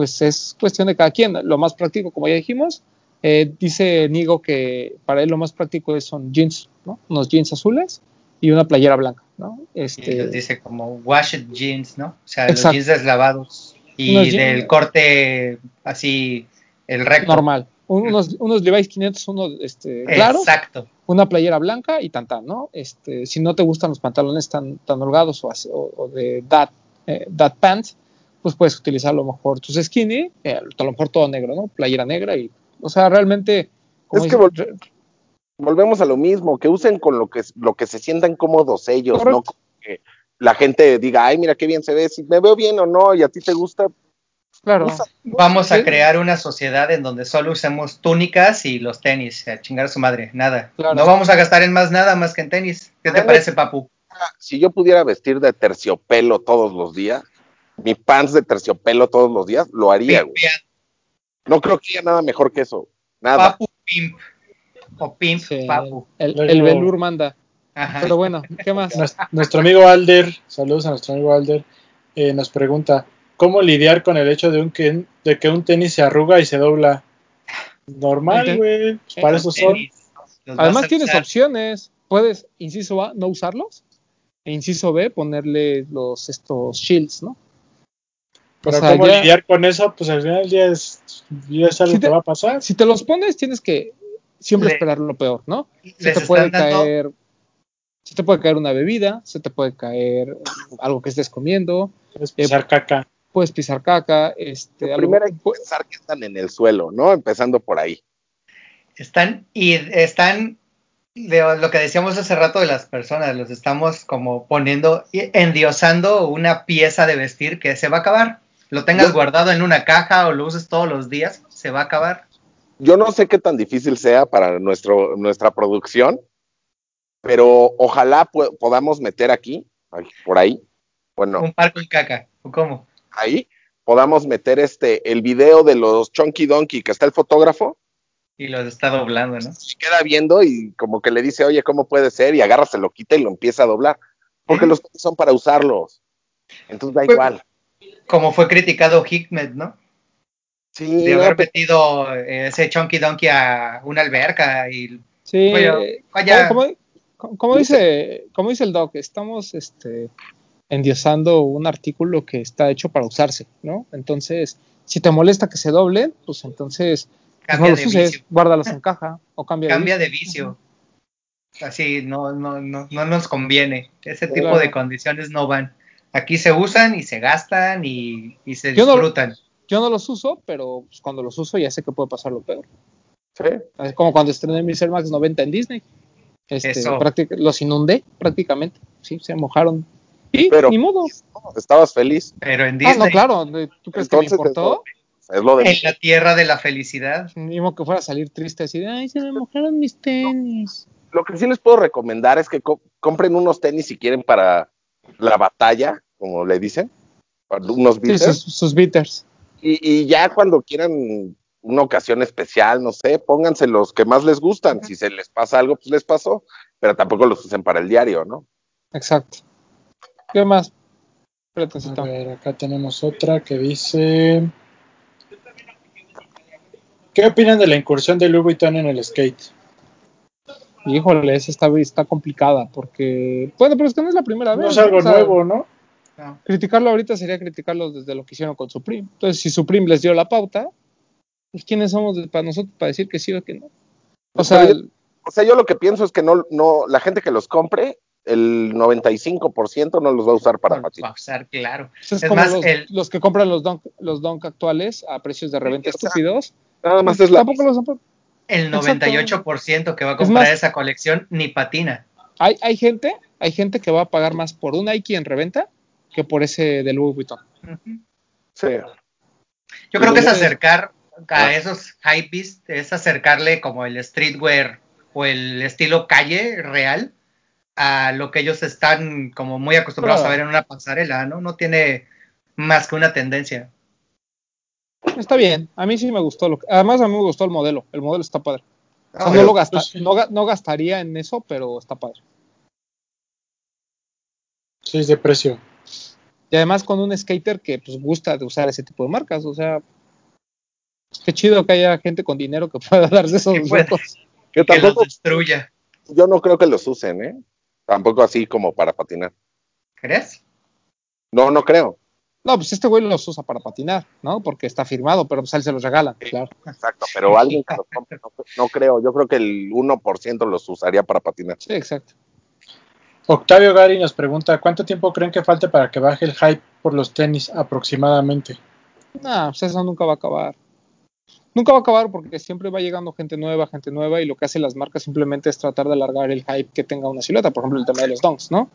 Speaker 2: pues es cuestión de cada quien. Lo más práctico, como ya dijimos, eh, dice Nigo que para él lo más práctico son jeans, ¿no? Unos jeans azules y una playera blanca, ¿no?
Speaker 5: Este, y dice como washed jeans, ¿no? O sea, exacto. los jeans deslavados y unos del jeans, corte así, el recto.
Speaker 2: Normal. Unos, unos Levi's 500, unos este, claros,
Speaker 5: Exacto.
Speaker 2: una playera blanca y tan tan, ¿no? Este, si no te gustan los pantalones tan, tan holgados o, o, o de that, eh, that pants, pues puedes utilizar a lo mejor tus skinny, eh, a lo mejor todo negro, ¿no? Playera negra y, o sea, realmente...
Speaker 4: es que vol volvemos a lo mismo, que usen con lo que, lo que se sientan cómodos ellos, Correcto. no que la gente diga, ay, mira qué bien se ve, si me veo bien o no, y a ti te gusta.
Speaker 2: Claro.
Speaker 5: Usa, Vamos a crear una sociedad en donde solo usemos túnicas y los tenis, a chingar a su madre, nada. Claro. No vamos a gastar en más nada más que en tenis. ¿Qué te parece, Papu?
Speaker 4: Si yo pudiera vestir de terciopelo todos los días, mi pants de terciopelo todos los días, lo haría, güey. No creo que haya nada mejor que eso. Nada.
Speaker 5: Papu Pimp. O Pimp sí, Papu.
Speaker 2: El, el Velur manda. Ajá. Pero bueno, ¿qué más?
Speaker 3: Nuestro, nuestro, amigo Alder, saludos a nuestro amigo Alder, eh, nos pregunta, ¿cómo lidiar con el hecho de, un que, de que un tenis se arruga y se dobla? Normal, güey, pues para eso son.
Speaker 2: Además tienes opciones, puedes, inciso A, no usarlos, e inciso B, ponerle los estos shields, ¿no?
Speaker 3: Pero o sea, ¿cómo ya... lidiar con eso? Pues al final del día es Y es algo
Speaker 2: Si te-
Speaker 3: que va a pasar.
Speaker 2: Si te los pones, tienes que siempre
Speaker 5: Le-
Speaker 2: esperar lo peor, ¿no? Se te puede
Speaker 5: dando-
Speaker 2: caer. Se te puede caer una bebida, se te puede caer algo que estés comiendo,
Speaker 3: Es pisar caca.
Speaker 2: puedes pisar caca, este,
Speaker 4: Lo
Speaker 2: algo-
Speaker 4: primero hay que pensar que están en el suelo, ¿no? Empezando por ahí.
Speaker 5: Están y están de lo que decíamos hace rato de las personas, los estamos como poniendo, y endiosando una pieza de vestir que se va a acabar. Lo tengas
Speaker 4: Yo-
Speaker 5: guardado en una caja o lo uses todos los días, se va a acabar.
Speaker 4: Yo no sé qué tan difícil sea para nuestro, nuestra producción, pero ojalá po- podamos meter aquí, por ahí, bueno,
Speaker 5: Un par con caca, ¿o cómo?
Speaker 4: ahí, podamos meter este, el video de los Chunky Donkey, que está el fotógrafo,
Speaker 5: Y los está doblando, ¿no?
Speaker 4: y queda viendo y como que le dice, oye, ¿cómo puede ser? Y agarra, se lo quita y lo empieza a doblar. Porque los son para usarlos. Entonces da
Speaker 5: Pues-
Speaker 4: igual.
Speaker 5: Como fue criticado Hickmet, ¿no?
Speaker 4: Sí,
Speaker 5: De
Speaker 4: no,
Speaker 5: haber metido eh, ese Chunky Donkey a una alberca y
Speaker 2: Sí,
Speaker 5: Bueno,
Speaker 2: eh,
Speaker 5: vaya.
Speaker 2: como, como- como dice, como dice el doc, estamos este, endiosando un artículo que está hecho para usarse, ¿no? Entonces, si te molesta que se doblen, pues entonces pues no
Speaker 5: cambia
Speaker 2: los
Speaker 5: de
Speaker 2: uses,
Speaker 5: vicio.
Speaker 2: guárdalos en caja o cambia, de
Speaker 5: Cambia
Speaker 2: vicio.
Speaker 5: de vicio. Así no, no, no, no nos conviene. Ese
Speaker 4: Claro.
Speaker 5: tipo de condiciones no van. Aquí se usan y se gastan y, y se
Speaker 2: Yo no-
Speaker 5: disfrutan.
Speaker 2: Yo no los uso, pero pues, cuando los uso ya sé que puede pasar lo peor.
Speaker 4: sí.
Speaker 2: Es como cuando estrené mis Air Max 90 en Disney. Este, los inundé prácticamente, sí, se mojaron. Y
Speaker 4: Pero-
Speaker 2: ni modo.
Speaker 4: Estabas feliz.
Speaker 5: Pero en
Speaker 2: Ah,
Speaker 5: Disney,
Speaker 2: no, claro, ¿tú crees que me importó?
Speaker 4: Es lo de
Speaker 5: en la tierra de la felicidad,
Speaker 2: Ni modo que fuera a salir triste así de, ay, se me mojaron mis tenis.
Speaker 4: Lo que sí les puedo recomendar es que co- compren unos tenis si quieren para la batalla, como le dicen, unos
Speaker 2: Sí,
Speaker 4: bitters,
Speaker 2: sus, sus bitters.
Speaker 4: y, y ya cuando quieran una ocasión especial, no sé, pónganse los que más les gustan. Si se les pasa algo, pues les pasó, pero tampoco los usen para el diario, ¿no?
Speaker 2: Exacto. ¿Qué más?
Speaker 3: A ver, acá tenemos otra que dice. ¿Qué opinan de la incursión de Louis Vuitton en el skate?
Speaker 2: Híjole, esa está, está complicada porque, bueno, pero es que no es la primera
Speaker 3: No
Speaker 2: vez.
Speaker 3: es algo
Speaker 2: o sea,
Speaker 3: nuevo, ¿no?
Speaker 5: ¿no?
Speaker 2: Criticarlo ahorita sería criticarlo desde lo que hicieron con Supreme. Entonces, si Supreme les dio la pauta, pues ¿quiénes somos de- para nosotros para decir que sí o que no? O sea,
Speaker 4: yo- O sea, yo lo que pienso es que no, no, la gente que los compre, el 95% no los va a usar para patinar.
Speaker 5: pasar, claro.
Speaker 2: pues es
Speaker 5: es
Speaker 2: como
Speaker 5: más,
Speaker 2: los,
Speaker 5: el-
Speaker 2: los que compran los donk, los donk actuales a precios de reventa estúpidos.
Speaker 4: Nada más es la.
Speaker 2: Tampoco los han-
Speaker 5: El
Speaker 2: Exacto.
Speaker 5: 98% que va a
Speaker 2: Es
Speaker 5: comprar
Speaker 2: más-
Speaker 5: esa colección ni patina.
Speaker 2: Hay, hay gente, hay gente que va a pagar más por un Nike en reventa que por ese de Louis Vuitton.
Speaker 4: Sí.
Speaker 5: Yo creo que es acercar a
Speaker 4: Ah.
Speaker 5: esos hypebeast, es acercarle como el streetwear o el estilo calle real a lo que ellos están como muy acostumbrados
Speaker 2: Claro.
Speaker 5: a ver en una pasarela, ¿no? No tiene más que una tendencia.
Speaker 2: Está bien, a mí sí me gustó. Lo que- además, a mí me gustó el modelo. El modelo está padre. O sea,
Speaker 5: Ah,
Speaker 2: no,
Speaker 5: bueno,
Speaker 2: lo gasta-
Speaker 3: pues
Speaker 2: no, ga- no gastaría en eso, pero está padre.
Speaker 3: Sí, es de precio.
Speaker 2: Y además con un skater que pues gusta de usar ese tipo de marcas. O sea, qué chido que haya gente con dinero que pueda darse esos lujos.
Speaker 4: Yo
Speaker 5: que los
Speaker 4: tampoco,
Speaker 5: destruya.
Speaker 4: yo no creo que los usen, ¿eh? Tampoco así como para patinar.
Speaker 5: ¿Crees?
Speaker 4: No, no creo.
Speaker 2: No, pues este güey los usa para patinar, ¿no? Porque está firmado, pero pues él se los regalan, claro.
Speaker 4: Exacto, pero alguien que los compre, no, no creo. Yo creo que el 1% los usaría para patinar.
Speaker 2: Sí, exacto.
Speaker 3: Octavio Gary nos pregunta: ¿Cuánto tiempo creen que falte para que baje el hype por los tenis aproximadamente?
Speaker 2: No, pues eso nunca va a acabar. Nunca va a acabar porque siempre va llegando gente nueva, gente nueva, y lo que hacen las marcas simplemente es tratar de alargar el hype que tenga una silueta. Por ejemplo, el tema de los donks, ¿no?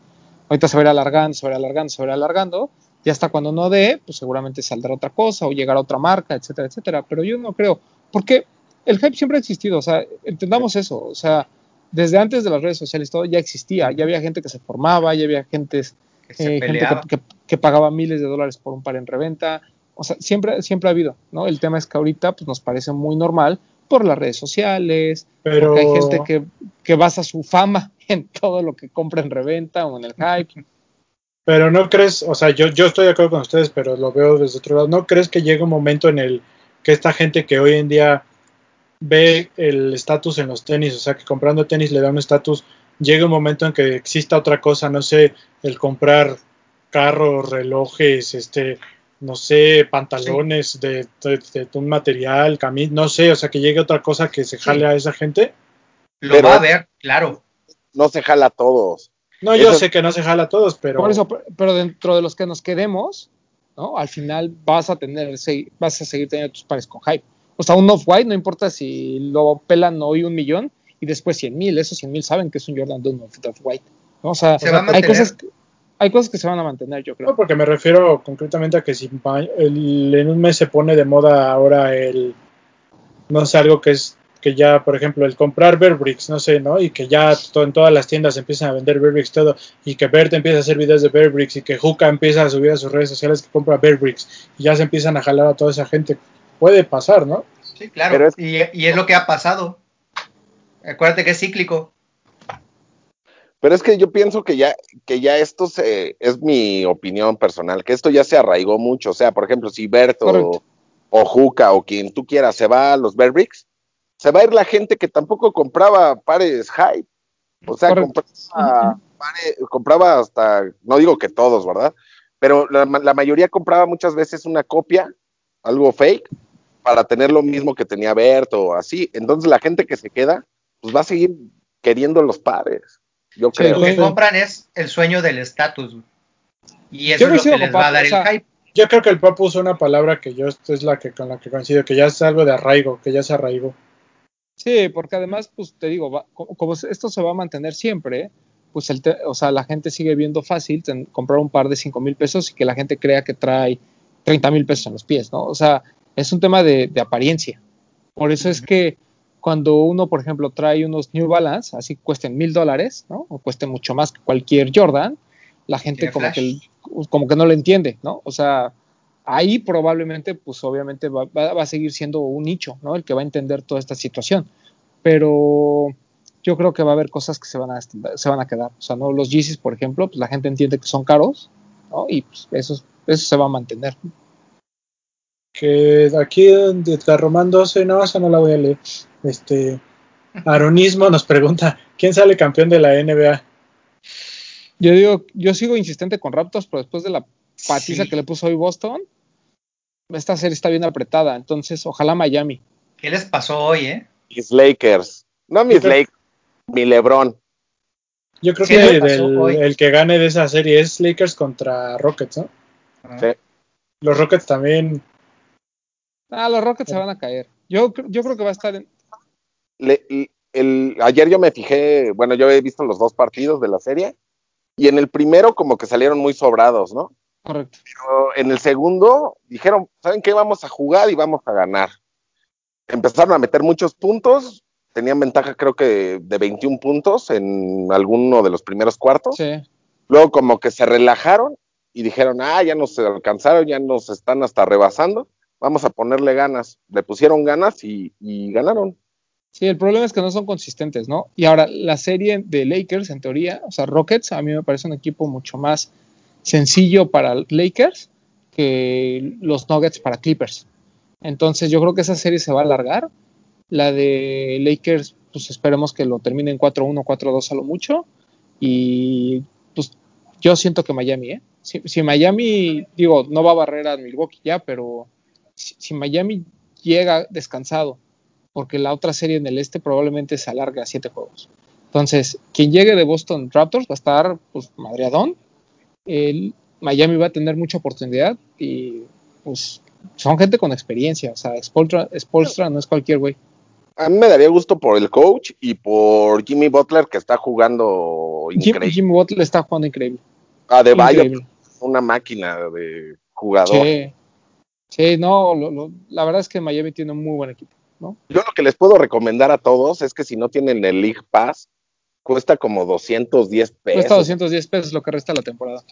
Speaker 2: Ahorita se va a ir alargando, se va a ir alargando, se va a ir alargando, y hasta cuando no dé, pues seguramente saldrá otra cosa o llegará otra marca, etcétera, etcétera. Pero yo no creo, porque el hype siempre ha existido, o sea, entendamos eso, o sea, desde antes de las redes sociales todo ya existía, ya había gente que se formaba, ya había gente eh, gente que, que- que pagaba miles de dólares por un par en reventa. O sea, siempre, siempre ha habido, ¿no? El tema es que ahorita pues, nos parece muy normal por las redes sociales,
Speaker 3: Pero
Speaker 2: porque hay gente que, que basa su fama en todo lo que compra en reventa o en el hype.
Speaker 3: Pero no crees, o sea, yo, yo estoy de acuerdo con ustedes, pero lo veo desde otro lado. ¿No crees que llega un momento en el que esta gente que hoy en día ve el estatus en los tenis, o sea, que comprando tenis le da un estatus, llega un momento en que exista otra cosa, no sé, el comprar carros, relojes, este, no sé, pantalones de, un material, camisa, no sé, o sea, que llegue otra cosa que se jale a esa gente.
Speaker 5: Lo va a ver, claro.
Speaker 4: No se jala a todos.
Speaker 3: No, yo sé que no se jala a todos, pero.
Speaker 2: Por eso, pero dentro de los que nos quedemos, ¿no? Al final vas a tener, vas a seguir teniendo tus pares con hype. O sea, un off-white, no importa si lo pelan hoy un millón y después 100 mil, esos 100 mil saben que es un Jordan 2 off-white. O sea, hay cosas, hay cosas que se van a mantener, yo creo.
Speaker 3: No, porque me refiero concretamente a que si en un mes se pone de moda ahora el, no sé, algo que es que ya, por ejemplo, el comprar Bearbricks, no sé, ¿no? Y que ya en todas las tiendas empiezan a vender Bearbricks todo, y que Bert empieza a hacer videos de Bearbricks, y que Juca empieza a subir a sus redes sociales que compra Bearbricks, y ya se empiezan a jalar a toda esa gente. Puede pasar, ¿no?
Speaker 5: Sí, claro, y, y, es lo que ha pasado. Acuérdate que es cíclico.
Speaker 4: Pero es que yo pienso que ya, que ya esto se, es mi opinión personal, que esto ya se arraigó mucho. O sea, por ejemplo, si Berto o, Juca o quien tú quieras se va a los Bearbricks, se va a ir la gente que tampoco compraba pares hype. O sea, compraba, compraba, hasta, no digo que todos, ¿verdad? Pero la, la, mayoría compraba muchas veces una copia, algo fake, para tener lo mismo que tenía Berto o así. Entonces la gente que se queda, pues va a seguir queriendo los pares. Yo creo.
Speaker 5: Lo que compran es el sueño del estatus. Y eso es lo que les va a dar el hype.
Speaker 3: Yo creo que el Papu usa una palabra que yo es la que con la que coincido, que ya es algo de arraigo, que ya se arraigó.
Speaker 2: Sí, porque además, pues te digo, como, esto se va a mantener siempre, pues el o sea, la gente sigue viendo fácil comprar un par de 5 mil pesos y que la gente crea que trae 30 mil pesos en los pies, ¿no? O sea, es un tema de, de apariencia. Por eso es que cuando uno, por ejemplo, trae unos New Balance, así cuesten mil dólares, ¿no? O cueste mucho más que cualquier Jordan, la gente como que, como que no lo entiende, ¿no? O sea, ahí probablemente, pues obviamente va, a seguir siendo un nicho, ¿no? El que va a entender toda esta situación. Pero yo creo que va a haber cosas que se van a, se van a quedar. O sea, ¿no? Los Yeezys, por ejemplo, pues la gente entiende que son caros, ¿no? Y pues eso, eso se va a mantener.
Speaker 3: Que aquí de Román 12, no, esa no la voy a leer. Este, Aronismo nos pregunta, ¿quién sale campeón de la NBA?
Speaker 2: Yo digo, yo sigo insistente con Raptors, pero después de la patiza que le puso hoy Boston, esta serie está bien apretada, entonces ojalá Miami.
Speaker 5: ¿Qué les pasó hoy, eh?
Speaker 4: Mis Lakers. No mis Lakers, mi LeBron.
Speaker 3: Yo creo que el que gane de esa serie es Lakers contra Rockets, ¿no?
Speaker 4: Ah. Sí.
Speaker 3: Los Rockets también.
Speaker 2: Ah, los Rockets se van a caer. Yo, yo creo que va a estar en,
Speaker 4: el, ayer yo me fijé, bueno, yo he visto los dos partidos de la serie y en el primero como que salieron muy sobrados, ¿no?
Speaker 2: Correcto.
Speaker 4: Pero en el segundo dijeron, ¿saben qué? Vamos a jugar y vamos a ganar. Empezaron a meter muchos puntos, tenían ventaja creo que de 21 puntos en alguno de los primeros cuartos.
Speaker 2: Sí.
Speaker 4: Luego como que se relajaron y dijeron, ah, ya nos alcanzaron, ya nos están hasta rebasando, vamos a ponerle ganas. Le pusieron ganas y ganaron.
Speaker 2: Sí, el problema es que no son consistentes, ¿no? Y ahora, la serie de Lakers, en teoría, o sea, Rockets, a mí me parece un equipo mucho más sencillo para Lakers que los Nuggets para Clippers. Entonces, yo creo que esa serie se va a alargar. La de Lakers, pues esperemos que lo terminen 4-1, 4-2 a lo mucho. Y pues yo siento que Miami, ¿eh? Si, Miami, digo, no va a barrer a Milwaukee ya, pero si Miami llega descansado porque la otra serie en el este probablemente se alargue a siete juegos. Entonces, quien llegue de Boston Raptors va a estar pues madreadón. El Miami va a tener mucha oportunidad y pues son gente con experiencia. O sea, Spolstra, no es cualquier güey.
Speaker 4: A mí me daría gusto por el coach y por Jimmy Butler que está jugando increíble.
Speaker 2: Jimmy Butler está jugando increíble.
Speaker 4: Ah, de una máquina de jugador.
Speaker 2: Sí, sí no, la verdad es que Miami tiene un muy buen equipo. Yo
Speaker 4: lo que les puedo recomendar a todos es que si no tienen el League Pass, cuesta como 210 pesos.
Speaker 2: Cuesta 210 pesos lo que resta la temporada.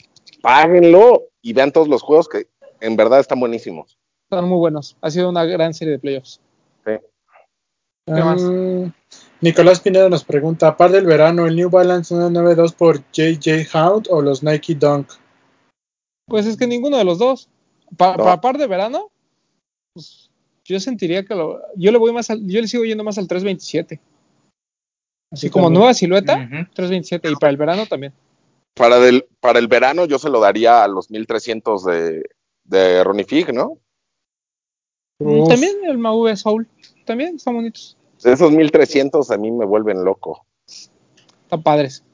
Speaker 4: Páguenlo y vean todos los juegos que en verdad están buenísimos.
Speaker 2: Están muy buenos. Ha sido una gran serie de playoffs.
Speaker 4: Sí.
Speaker 3: ¿Qué más? Mm, Nicolás Pineda nos pregunta, aparte del verano, ¿el New Balance 192 por JJ Hound o los Nike Dunk?
Speaker 2: Pues es que ninguno de los dos. Para par de verano, pues yo sentiría que lo, yo le voy más al, yo le sigo yendo más al 327. Así como nueva silueta, 327 y para el verano también.
Speaker 4: Para, del, para el verano yo se lo daría a los 1300 de, de Ronnie Fig, ¿no?
Speaker 2: Mm, también el Maue Soul, también son bonitos.
Speaker 4: Esos 1300 a mí me vuelven loco.
Speaker 2: Están padres.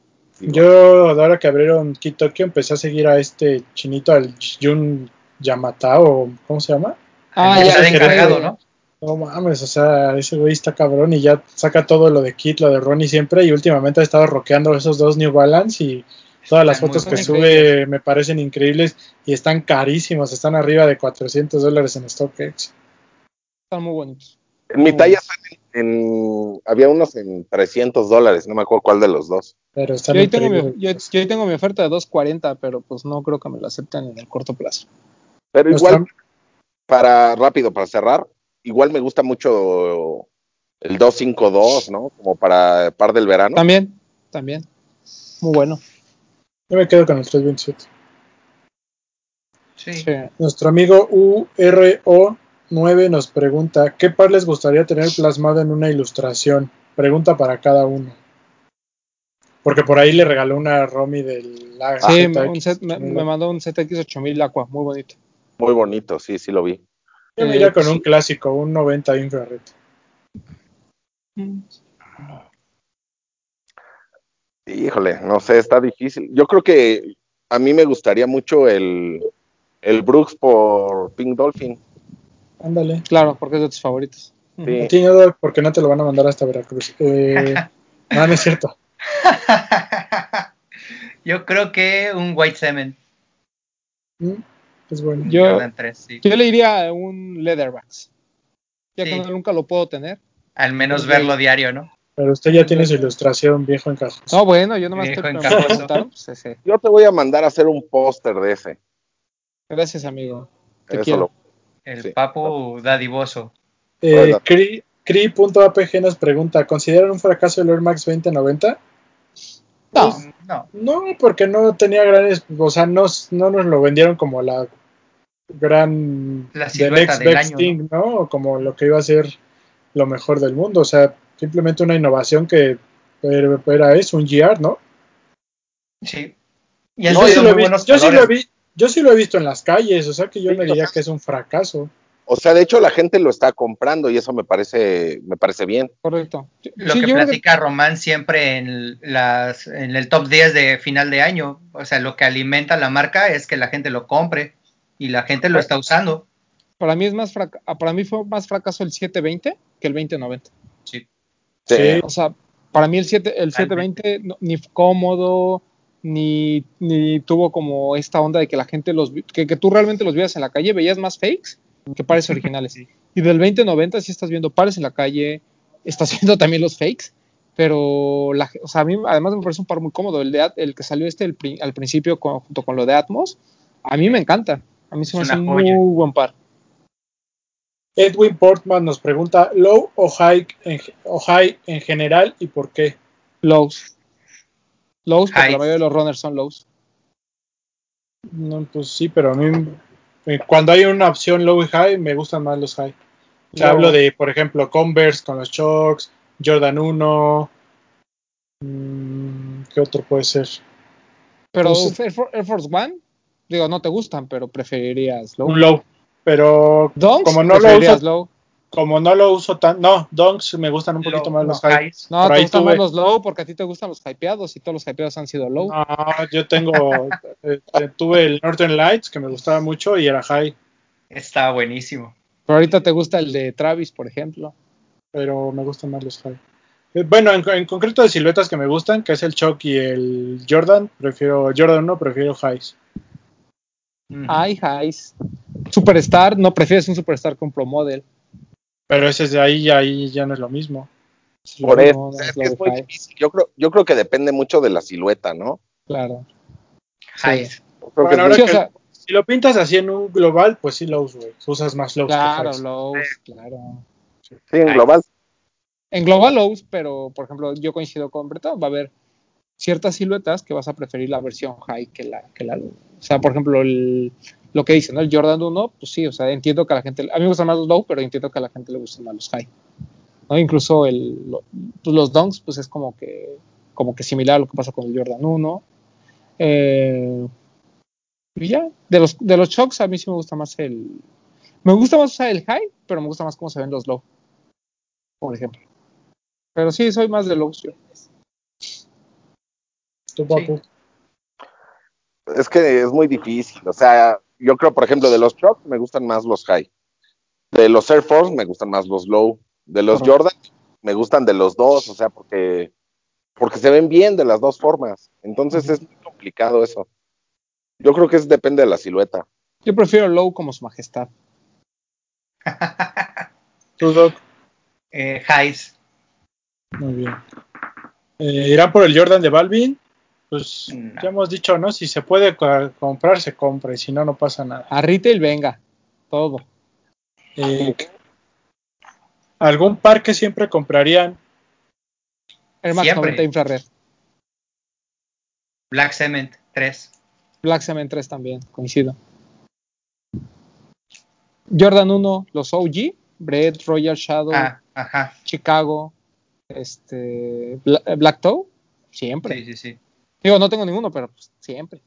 Speaker 3: Yo, ahora que abrieron Kitokyo, empecé a seguir a este chinito, al Jun Yamata, o ¿cómo se llama?
Speaker 5: Ah, ya encargado, ¿no?
Speaker 3: No mames, o sea, ese güey está cabrón y ya saca todo lo de Kit, lo de Ronnie siempre y últimamente ha estado rockeando esos dos New Balance y todas las fotos que sube me parecen increíbles y están carísimos, están arriba de 400 dólares en StockX.
Speaker 2: Están muy bonitos.
Speaker 4: En mi talla en, había unos en 300 dólares, no me acuerdo cuál de los dos.
Speaker 2: Pero están yo, ahí tengo mi, yo, yo, tengo mi oferta de 240, pero pues no creo que me lo acepten en el corto plazo.
Speaker 4: Pero igual, para rápido, para cerrar, igual me gusta mucho el 252, ¿no? Como para par del verano.
Speaker 2: También, también. Muy bueno.
Speaker 3: Yo me quedo con el 327. Sí. Nuestro amigo URO9 nos pregunta, ¿qué par les gustaría tener plasmado en una ilustración? Pregunta para cada uno. Porque por ahí le regaló una Romy del
Speaker 2: Sí, me, me, mandó un ZX8000 Aqua, muy bonito.
Speaker 4: Muy bonito, sí, sí lo vi.
Speaker 3: Yo me iría con un clásico, un 90 infrared.
Speaker 4: Híjole, no sé, está difícil. Yo creo que a mí me gustaría mucho el, el Brooks por Pink Dolphin.
Speaker 3: Ándale.
Speaker 2: Claro, porque es de tus favoritos.
Speaker 3: Sí. porque no te lo van a mandar hasta Veracruz. Eh, no, no es cierto.
Speaker 5: Yo creo que un White Cement.
Speaker 3: Mm.
Speaker 2: Yo, le iría a un Leatherbacks. Ya que nunca lo puedo tener.
Speaker 5: Al menos verlo diario, ¿no?
Speaker 3: Pero usted ya tiene su ilustración viejo en caja.
Speaker 2: No, bueno, yo nomás estoy
Speaker 4: pues, Yo te voy a mandar a hacer un póster de ese.
Speaker 2: Gracias, amigo. Te
Speaker 5: quiero. El papo dadivoso.
Speaker 3: Eh, Cri.apg nos pregunta, ¿consideran un fracaso el Air Max 2090?
Speaker 2: No, pues, no.
Speaker 3: No, porque no tenía grandes, o sea, no, no nos lo vendieron como la gran
Speaker 5: la del next best
Speaker 3: thing, ¿no? Como lo que iba a ser lo mejor del mundo, o sea, simplemente una innovación que era eso, un GR, ¿no?
Speaker 5: Sí.
Speaker 3: Y yo, sí lo, vi, yo, sí lo vi, yo sí lo he visto en las calles, o sea que yo me diría que es un fracaso.
Speaker 4: O sea, de hecho la gente lo está comprando y eso me parece, me parece bien.
Speaker 2: Correcto.
Speaker 5: Lo que platica Román siempre en, las, en el top 10 de final de año, o sea, lo que alimenta la marca es que la gente lo compre y la gente lo está usando.
Speaker 2: Para mí es más ah, para mí fue más fracaso el 720 que el 2090.
Speaker 5: Sí.
Speaker 2: sí. O sea, para mí el 7 el 720 ni cómodo ni, ni tuvo como esta onda de que la gente los que, que tú realmente los veías en la calle, veías más fakes que pares originales. Y del 2090 sí estás viendo pares en la calle, estás viendo también los fakes, pero la, o sea, a mí además me parece un par muy cómodo. El, de, el que salió este al principio junto con lo de Atmos, a mí me encanta. A mí se me hace un muy buen par.
Speaker 3: Edwin Portman nos pregunta, ¿low o high, en, o high en general y por qué?
Speaker 2: Lows. Lows, porque la mayoría de los runners son lows.
Speaker 3: No, pues sí, pero a mí eh, cuando hay una opción low y high, me gustan más los high. hablo de, por ejemplo, Converse con los Shocks, Jordan 1. Mm, ¿Qué otro puede ser?
Speaker 2: Pero Air, Force One, digo, no te gustan, pero preferirías
Speaker 3: low. Un low. Pero como no lo uso, como no lo uso tan, no, donks me gustan un poquito más los highs.
Speaker 2: No, te gustan más los low porque a ti te gustan los hypeados y todos los hypeados han sido low.
Speaker 3: No, yo tengo, eh, tuve el Northern Lights que me gustaba mucho y era high.
Speaker 5: Estaba buenísimo.
Speaker 2: Pero ahorita te gusta el de Travis, por ejemplo.
Speaker 3: Pero me gustan más los high. Eh, bueno, en, concreto de siluetas que me gustan, que es el Chuck y el Jordan, prefiero Jordan 1, prefiero highs.
Speaker 2: Hay highs. Superstar, no prefieres un Superstar con Pro Model.
Speaker 3: Pero ese de ahí, ahí ya no es lo mismo.
Speaker 4: Por eso, es, que es muy difícil. Yo creo, yo creo que depende mucho de la silueta, ¿no?
Speaker 2: Claro.
Speaker 3: si lo pintas así en un global, pues sí lows, güey. Usas más lows.
Speaker 2: Claro, lows, claro.
Speaker 4: Sí, en global.
Speaker 2: En global lows, pero por ejemplo, yo coincido con Bretón, va a haber ciertas siluetas que vas a preferir la versión high que la, que la low. O sea, por ejemplo, el, lo que dicen, ¿no? El Jordan 1, pues sí, o sea, entiendo que a la gente, a mí me gustan más los low, pero entiendo que a la gente le gustan más los high. ¿no? Incluso el, pues los dunks, pues es como que, como que similar a lo que pasa con el Jordan 1. Eh, Y ya, de los, de los shocks a mí sí me gusta más el... Me gusta más usar el high, pero me gusta más cómo se ven los low, por ejemplo. Pero sí, soy más de lows yo.
Speaker 3: ¿Tú, papu?
Speaker 4: Es que es muy difícil. O sea, yo creo, por ejemplo, de los shocks me gustan más los high. De los Air Force me gustan más los low. De los. Jordan me gustan de los dos, o sea, porque, porque se ven bien de las dos formas. Entonces es muy complicado eso. Yo creo que es depende de la silueta.
Speaker 2: Yo prefiero low como su majestad.
Speaker 3: ¿Tú, Doc?
Speaker 5: Eh, highs.
Speaker 3: Muy bien. Eh, ¿Irán por el Jordan de Balvin? Pues
Speaker 5: No.
Speaker 3: ya hemos dicho, ¿no? Si se puede co- comprar, se compra. Y si no, no pasa nada.
Speaker 2: A retail, venga, todo.
Speaker 3: Eh, ¿Algún par que siempre comprarían?
Speaker 2: Air Max
Speaker 5: Siempre.
Speaker 2: 90 infrared.
Speaker 5: Black Cement 3.
Speaker 2: Black Cement 3 también, coincido. Jordan 1, los OG, Bread, Royal Shadow,
Speaker 5: Ah, ajá.
Speaker 2: Chicago, este, Bla- Black Toe, siempre.
Speaker 5: Sí, sí, sí.
Speaker 2: Digo, no tengo ninguno, pero pues, siempre.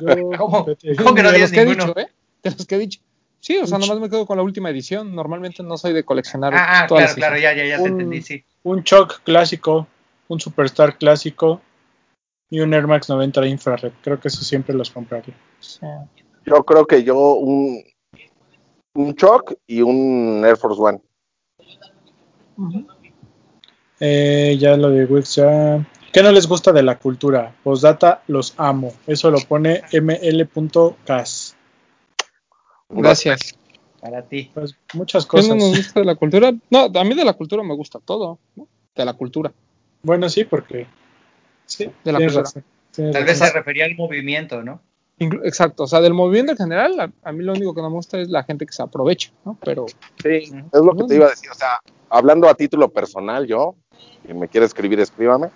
Speaker 3: Yo,
Speaker 5: ¿Cómo?
Speaker 3: fíjate,
Speaker 5: ¿Cómo que no tienes ninguno?
Speaker 2: dicho, ¿eh? De los que he dicho. Sí, o sea, nomás me quedo con la última edición. Normalmente no soy de coleccionar
Speaker 5: Ah, ah,
Speaker 2: todas
Speaker 5: claro,
Speaker 2: las
Speaker 5: claro, ya, ya, ya te
Speaker 3: Un-
Speaker 5: entendí, sí.
Speaker 3: un Choc clásico, un Superstar clásico y un Air Max 90 de infrared. Creo que eso siempre los compraría.
Speaker 2: Sí.
Speaker 4: Yo creo que yo un, un Choc y un Air Force One.
Speaker 3: Eh, ya lo de Wix ya. ¿Qué no les gusta de la cultura? Postdata, los amo. Eso lo pone ml.cas.
Speaker 2: Gracias.
Speaker 5: Para ti.
Speaker 3: Pues muchas
Speaker 2: ¿Qué no
Speaker 3: cosas.
Speaker 2: nos gusta de la cultura? No, a mí de la cultura me gusta todo, ¿no? De la cultura.
Speaker 3: Bueno, sí, porque. Sí,
Speaker 2: De la cultura.
Speaker 3: razón,
Speaker 5: Tal vez se refería al movimiento, ¿no?
Speaker 2: Exacto, o sea, del movimiento en general, a, a mí lo único que no me gusta es la gente que se aprovecha, ¿no? Pero
Speaker 4: Sí,
Speaker 5: Ujú.
Speaker 4: es lo que te iba a decir. O sea, hablando a título personal, yo, si me quiere escribir, escríbame.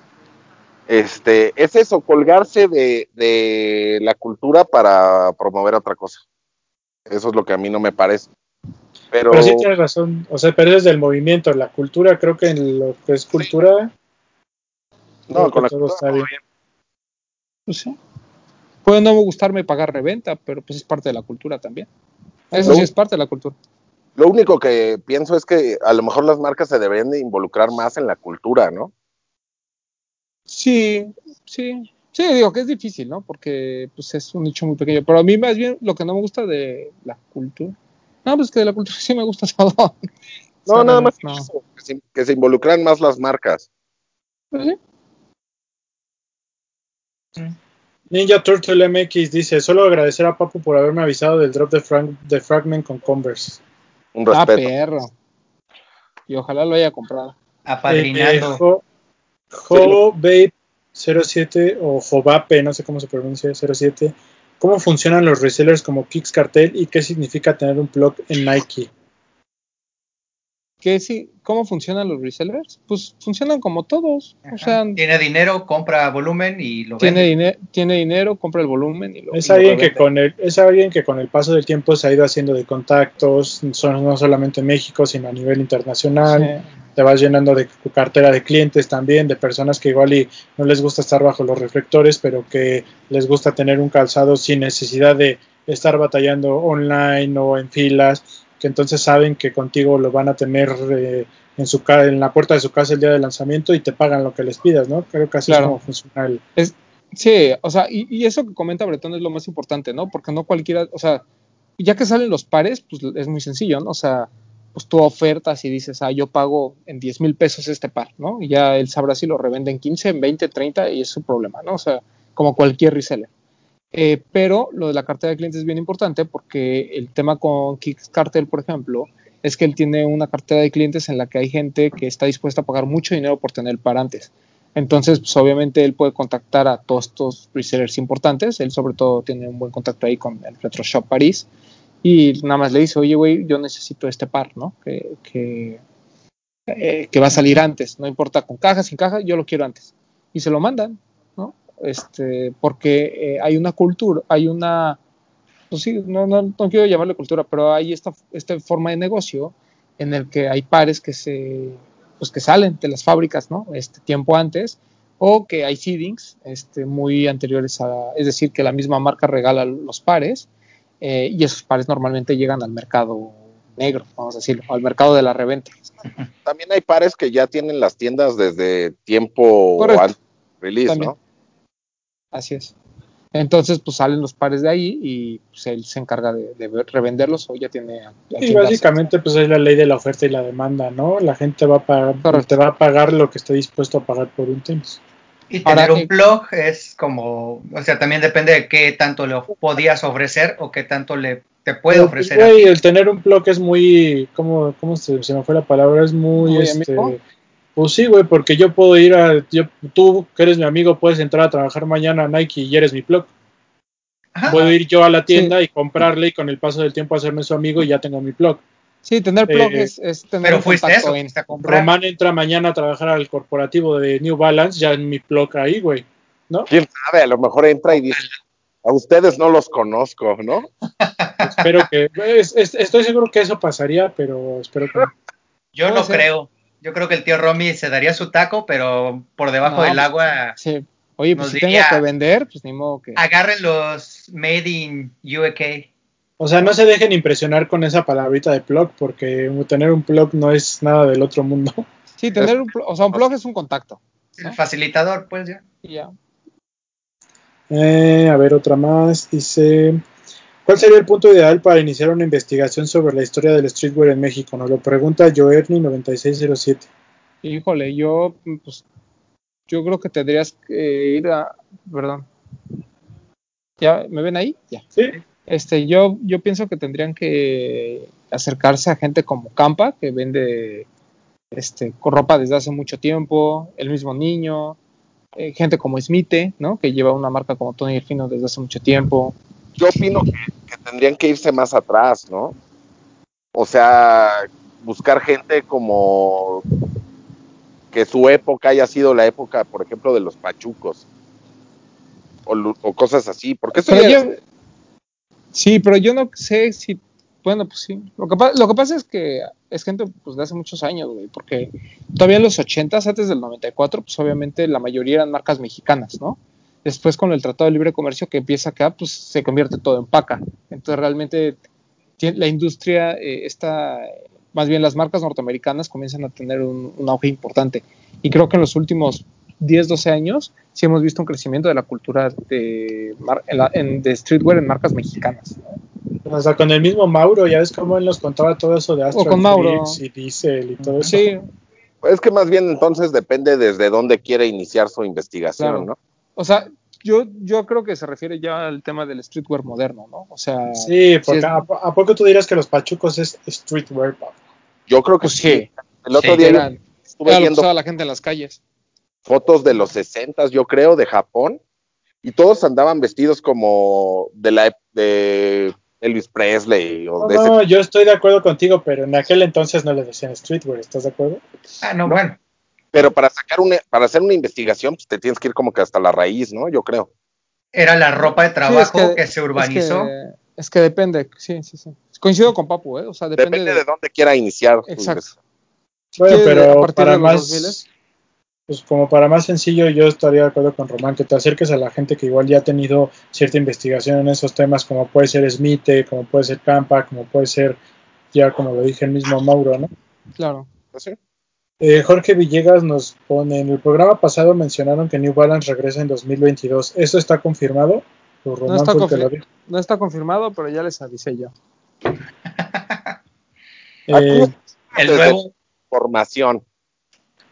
Speaker 4: Este, es eso, colgarse de, de la cultura para promover otra cosa. Eso es lo que a mí no me parece. Pero,
Speaker 3: Pero sí tienes razón. O sea, pero desde el movimiento, la cultura, creo que en lo que es cultura.
Speaker 4: no, con la
Speaker 3: todo
Speaker 4: cultura
Speaker 3: está bien.
Speaker 4: bien.
Speaker 2: pues sí. Puede no gustarme pagar reventa, pero pues es parte de la cultura también. Eso
Speaker 4: Lo-
Speaker 2: sí es parte de la cultura.
Speaker 4: Lo único que pienso es que a lo mejor las marcas se deberían de involucrar más en la cultura, ¿no?
Speaker 2: Sí, sí. Sí, digo que es difícil, ¿no? Porque pues es un nicho muy pequeño. Pero a mí más bien lo que no me gusta de la cultura. No, pues que de la cultura sí me gusta todo.
Speaker 4: No,
Speaker 2: sea,
Speaker 4: nada más
Speaker 2: no.
Speaker 4: eso, que, se, que se involucran más las marcas.
Speaker 2: Sí.
Speaker 3: Ninja Turtle MX dice: Solo agradecer a Papu por haberme avisado del drop de, Frank, de Fragment con Converse.
Speaker 4: Un
Speaker 2: Ah,
Speaker 4: respeto.
Speaker 2: perro. Y ojalá lo haya comprado.
Speaker 5: Apadrinando.
Speaker 3: Jo, Jo Babe 07 o Jovape, no sé cómo se pronuncia, 07. ¿Cómo funcionan los resellers como Kicks Cartel y qué significa tener un plug en Nike?
Speaker 2: ¿Qué sí? ¿Cómo funcionan los resellers? Pues funcionan como todos. O sea,
Speaker 5: tiene dinero, compra volumen y lo
Speaker 2: tiene,
Speaker 5: vende.
Speaker 2: tiene dinero, compra el volumen y lo
Speaker 3: Es
Speaker 2: y lo
Speaker 3: alguien, que con el, es alguien que con el paso del tiempo se ha ido haciendo de contactos, son- no solamente en México, sino a nivel internacional.
Speaker 2: Sí.
Speaker 3: Te vas llenando de tu cartera de clientes también, de personas que igual y no les gusta estar bajo los reflectores, pero que les gusta tener un calzado sin necesidad de estar batallando online o en filas, que entonces saben que contigo lo van a tener eh, en su ca- en la puerta de su casa el día del lanzamiento y te pagan lo que les pidas, ¿no? Creo que así
Speaker 2: Claro.
Speaker 3: es como funciona el,
Speaker 2: Sí, o sea, y, y eso que comenta Bretón es lo más importante, ¿no? Porque no cualquiera, o sea, ya que salen los pares, pues es muy sencillo, ¿no? O sea, pues tú ofertas y dices, ah, yo pago en 10 mil pesos este par, ¿no? Y ya él sabrá si lo revende en 15, en 20, 30 y es su problema, ¿no? O sea, como cualquier reseller. Eh, pero lo de la cartera de clientes es bien importante porque el tema con Kicks Cartel, por ejemplo, es que él tiene una cartera de clientes en la que hay gente que está dispuesta a pagar mucho dinero por tener el par antes. Entonces, pues obviamente él puede contactar a todos estos resellers importantes. Él sobre todo tiene un buen contacto ahí con el Retro Shop París. Y nada más le dice, oye, güey, yo necesito este par, ¿no? Que, eh, que va a salir antes. No importa con caja, sin caja, yo lo quiero antes. Y se lo mandan. Este, porque eh, hay una cultura, hay una, pues sí, no, no, no quiero llamarle cultura, pero hay esta, esta forma de negocio en el que hay pares que se, pues que salen de las fábricas, ¿no? Este tiempo antes, o que hay seedings este, muy anteriores a, es decir, que la misma marca regala los pares eh, y esos pares normalmente llegan al mercado negro, vamos a decirlo, al mercado de la reventa.
Speaker 4: También hay pares que ya tienen las tiendas desde tiempo antes release, ¿no?
Speaker 2: Así es. Entonces, pues salen los pares de ahí y pues, él se encarga de, revenderlos o ya tiene.
Speaker 3: Y básicamente, pues es la ley de la oferta y la demanda, ¿no? La gente va a pagar, te va a pagar lo que esté dispuesto a pagar por un tenis.
Speaker 5: Y tener un blog es como, o sea, también depende de qué tanto le podías ofrecer o qué tanto le te puede ofrecer.
Speaker 3: el tener un blog es muy, ¿cómo, cómo se, me fue la palabra? Es muy, este, pues sí, güey, porque yo puedo ir a, yo, tú que eres mi amigo, puedes entrar a trabajar mañana a Nike y eres mi blog. Puedo ir yo a la tienda y comprarle y con el paso del tiempo hacerme su amigo y ya tengo mi blog.
Speaker 2: Sí, tener blog eh, es, es, tener
Speaker 5: Pero fuiste eso,
Speaker 3: Román entra mañana a trabajar al corporativo de New Balance, ya en mi blog ahí, güey, ¿no?
Speaker 4: ¿Quién sabe? A lo mejor entra y dice, a ustedes no los conozco, ¿no?
Speaker 3: espero que, estoy seguro que eso pasaría, pero espero que no.
Speaker 5: Yo no creo. Yo creo que el tío Romy se daría su taco, pero por debajo del agua.
Speaker 2: Sí. Oye, pues si tengo que vender, pues ni modo que.
Speaker 5: Agarren los Made in UK.
Speaker 3: O sea, no se dejen impresionar con esa palabrita de plug, porque tener un plug no es nada del otro mundo.
Speaker 2: Sí, tener un, o sea, un plug es un contacto.
Speaker 5: El facilitador, pues ya.
Speaker 2: Ya.
Speaker 3: Eh, a ver, otra más. Dice, ¿cuál sería el punto ideal para iniciar una investigación sobre la historia del streetwear en México? Nos lo pregunta Joerny9607.
Speaker 2: Híjole, yo, pues, yo creo que tendrías que ir a, perdón. ¿Ya me ven ahí? Ya.
Speaker 3: Sí.
Speaker 2: Este, yo, yo pienso que tendrían que acercarse a gente como Campa, que vende este, ropa desde hace mucho tiempo, el mismo niño, eh, gente como Smite, ¿no? Que lleva una marca como Tony Elfino desde hace mucho tiempo.
Speaker 4: Yo opino que, tendrían que irse más atrás, ¿no? O sea, buscar gente como que su época haya sido la época, por ejemplo, de los pachucos o, cosas así, porque eso
Speaker 2: Sí, pero yo no sé si, bueno, pues sí. Lo que, lo que pasa es que es gente pues, de hace muchos años, güey, porque todavía en los 80 antes del 94, pues obviamente la mayoría eran marcas mexicanas, ¿no? Después con el Tratado de Libre Comercio que empieza acá, pues se convierte todo en paca. Entonces realmente la industria eh, está, más bien las marcas norteamericanas comienzan a tener un, un auge importante. Y creo que en los últimos 10, 12 años, sí hemos visto un crecimiento de la cultura de, de streetwear en marcas mexicanas.
Speaker 3: O sea, con el mismo Mauro, ya ves cómo él nos contaba todo eso de Astro
Speaker 2: con Mauro.
Speaker 3: y Diesel y todo eso.
Speaker 2: Sí.
Speaker 4: Es que más bien entonces depende desde dónde quiere iniciar su investigación, ¿no?
Speaker 2: O sea, yo, yo creo que se refiere ya al tema del streetwear moderno, ¿no? O sea.
Speaker 3: Sí, porque a, poco tú dirás que los pachucos es streetwear?
Speaker 4: Yo creo que pues sí. El otro día
Speaker 2: estuve viendo a la gente en las calles
Speaker 4: fotos de los 60, yo creo, de Japón, y todos andaban vestidos como de la de Elvis Presley. O
Speaker 3: no, yo estoy de acuerdo contigo, pero en aquel entonces no le decían streetwear, ¿estás de acuerdo?
Speaker 5: Ah, no, bueno.
Speaker 4: Pero para sacar una, para hacer una investigación, pues te tienes que ir como que hasta la raíz, ¿no? Yo creo.
Speaker 5: Era la ropa de trabajo que, se urbanizó.
Speaker 2: Es que, depende, sí, sí, sí. Coincido con Papu, ¿eh? O sea, depende,
Speaker 4: de, dónde quiera iniciar.
Speaker 2: Exacto.
Speaker 3: bueno, pero para más, pues como para más sencillo, yo estaría de acuerdo con Román, que te acerques a la gente que igual ya ha tenido cierta investigación en esos temas, como puede ser Smith, como puede ser Campa, como puede ser, ya como lo dije el mismo Mauro, ¿no?
Speaker 2: Claro.
Speaker 4: ¿Sí?
Speaker 3: Eh, Jorge Villegas nos pone, en el programa pasado mencionaron que New Balance regresa en 2022. ¿Eso está confirmado?
Speaker 2: no, está no, está confirmado, pero ya les avisé yo.
Speaker 5: eh, el nuevo
Speaker 4: formación.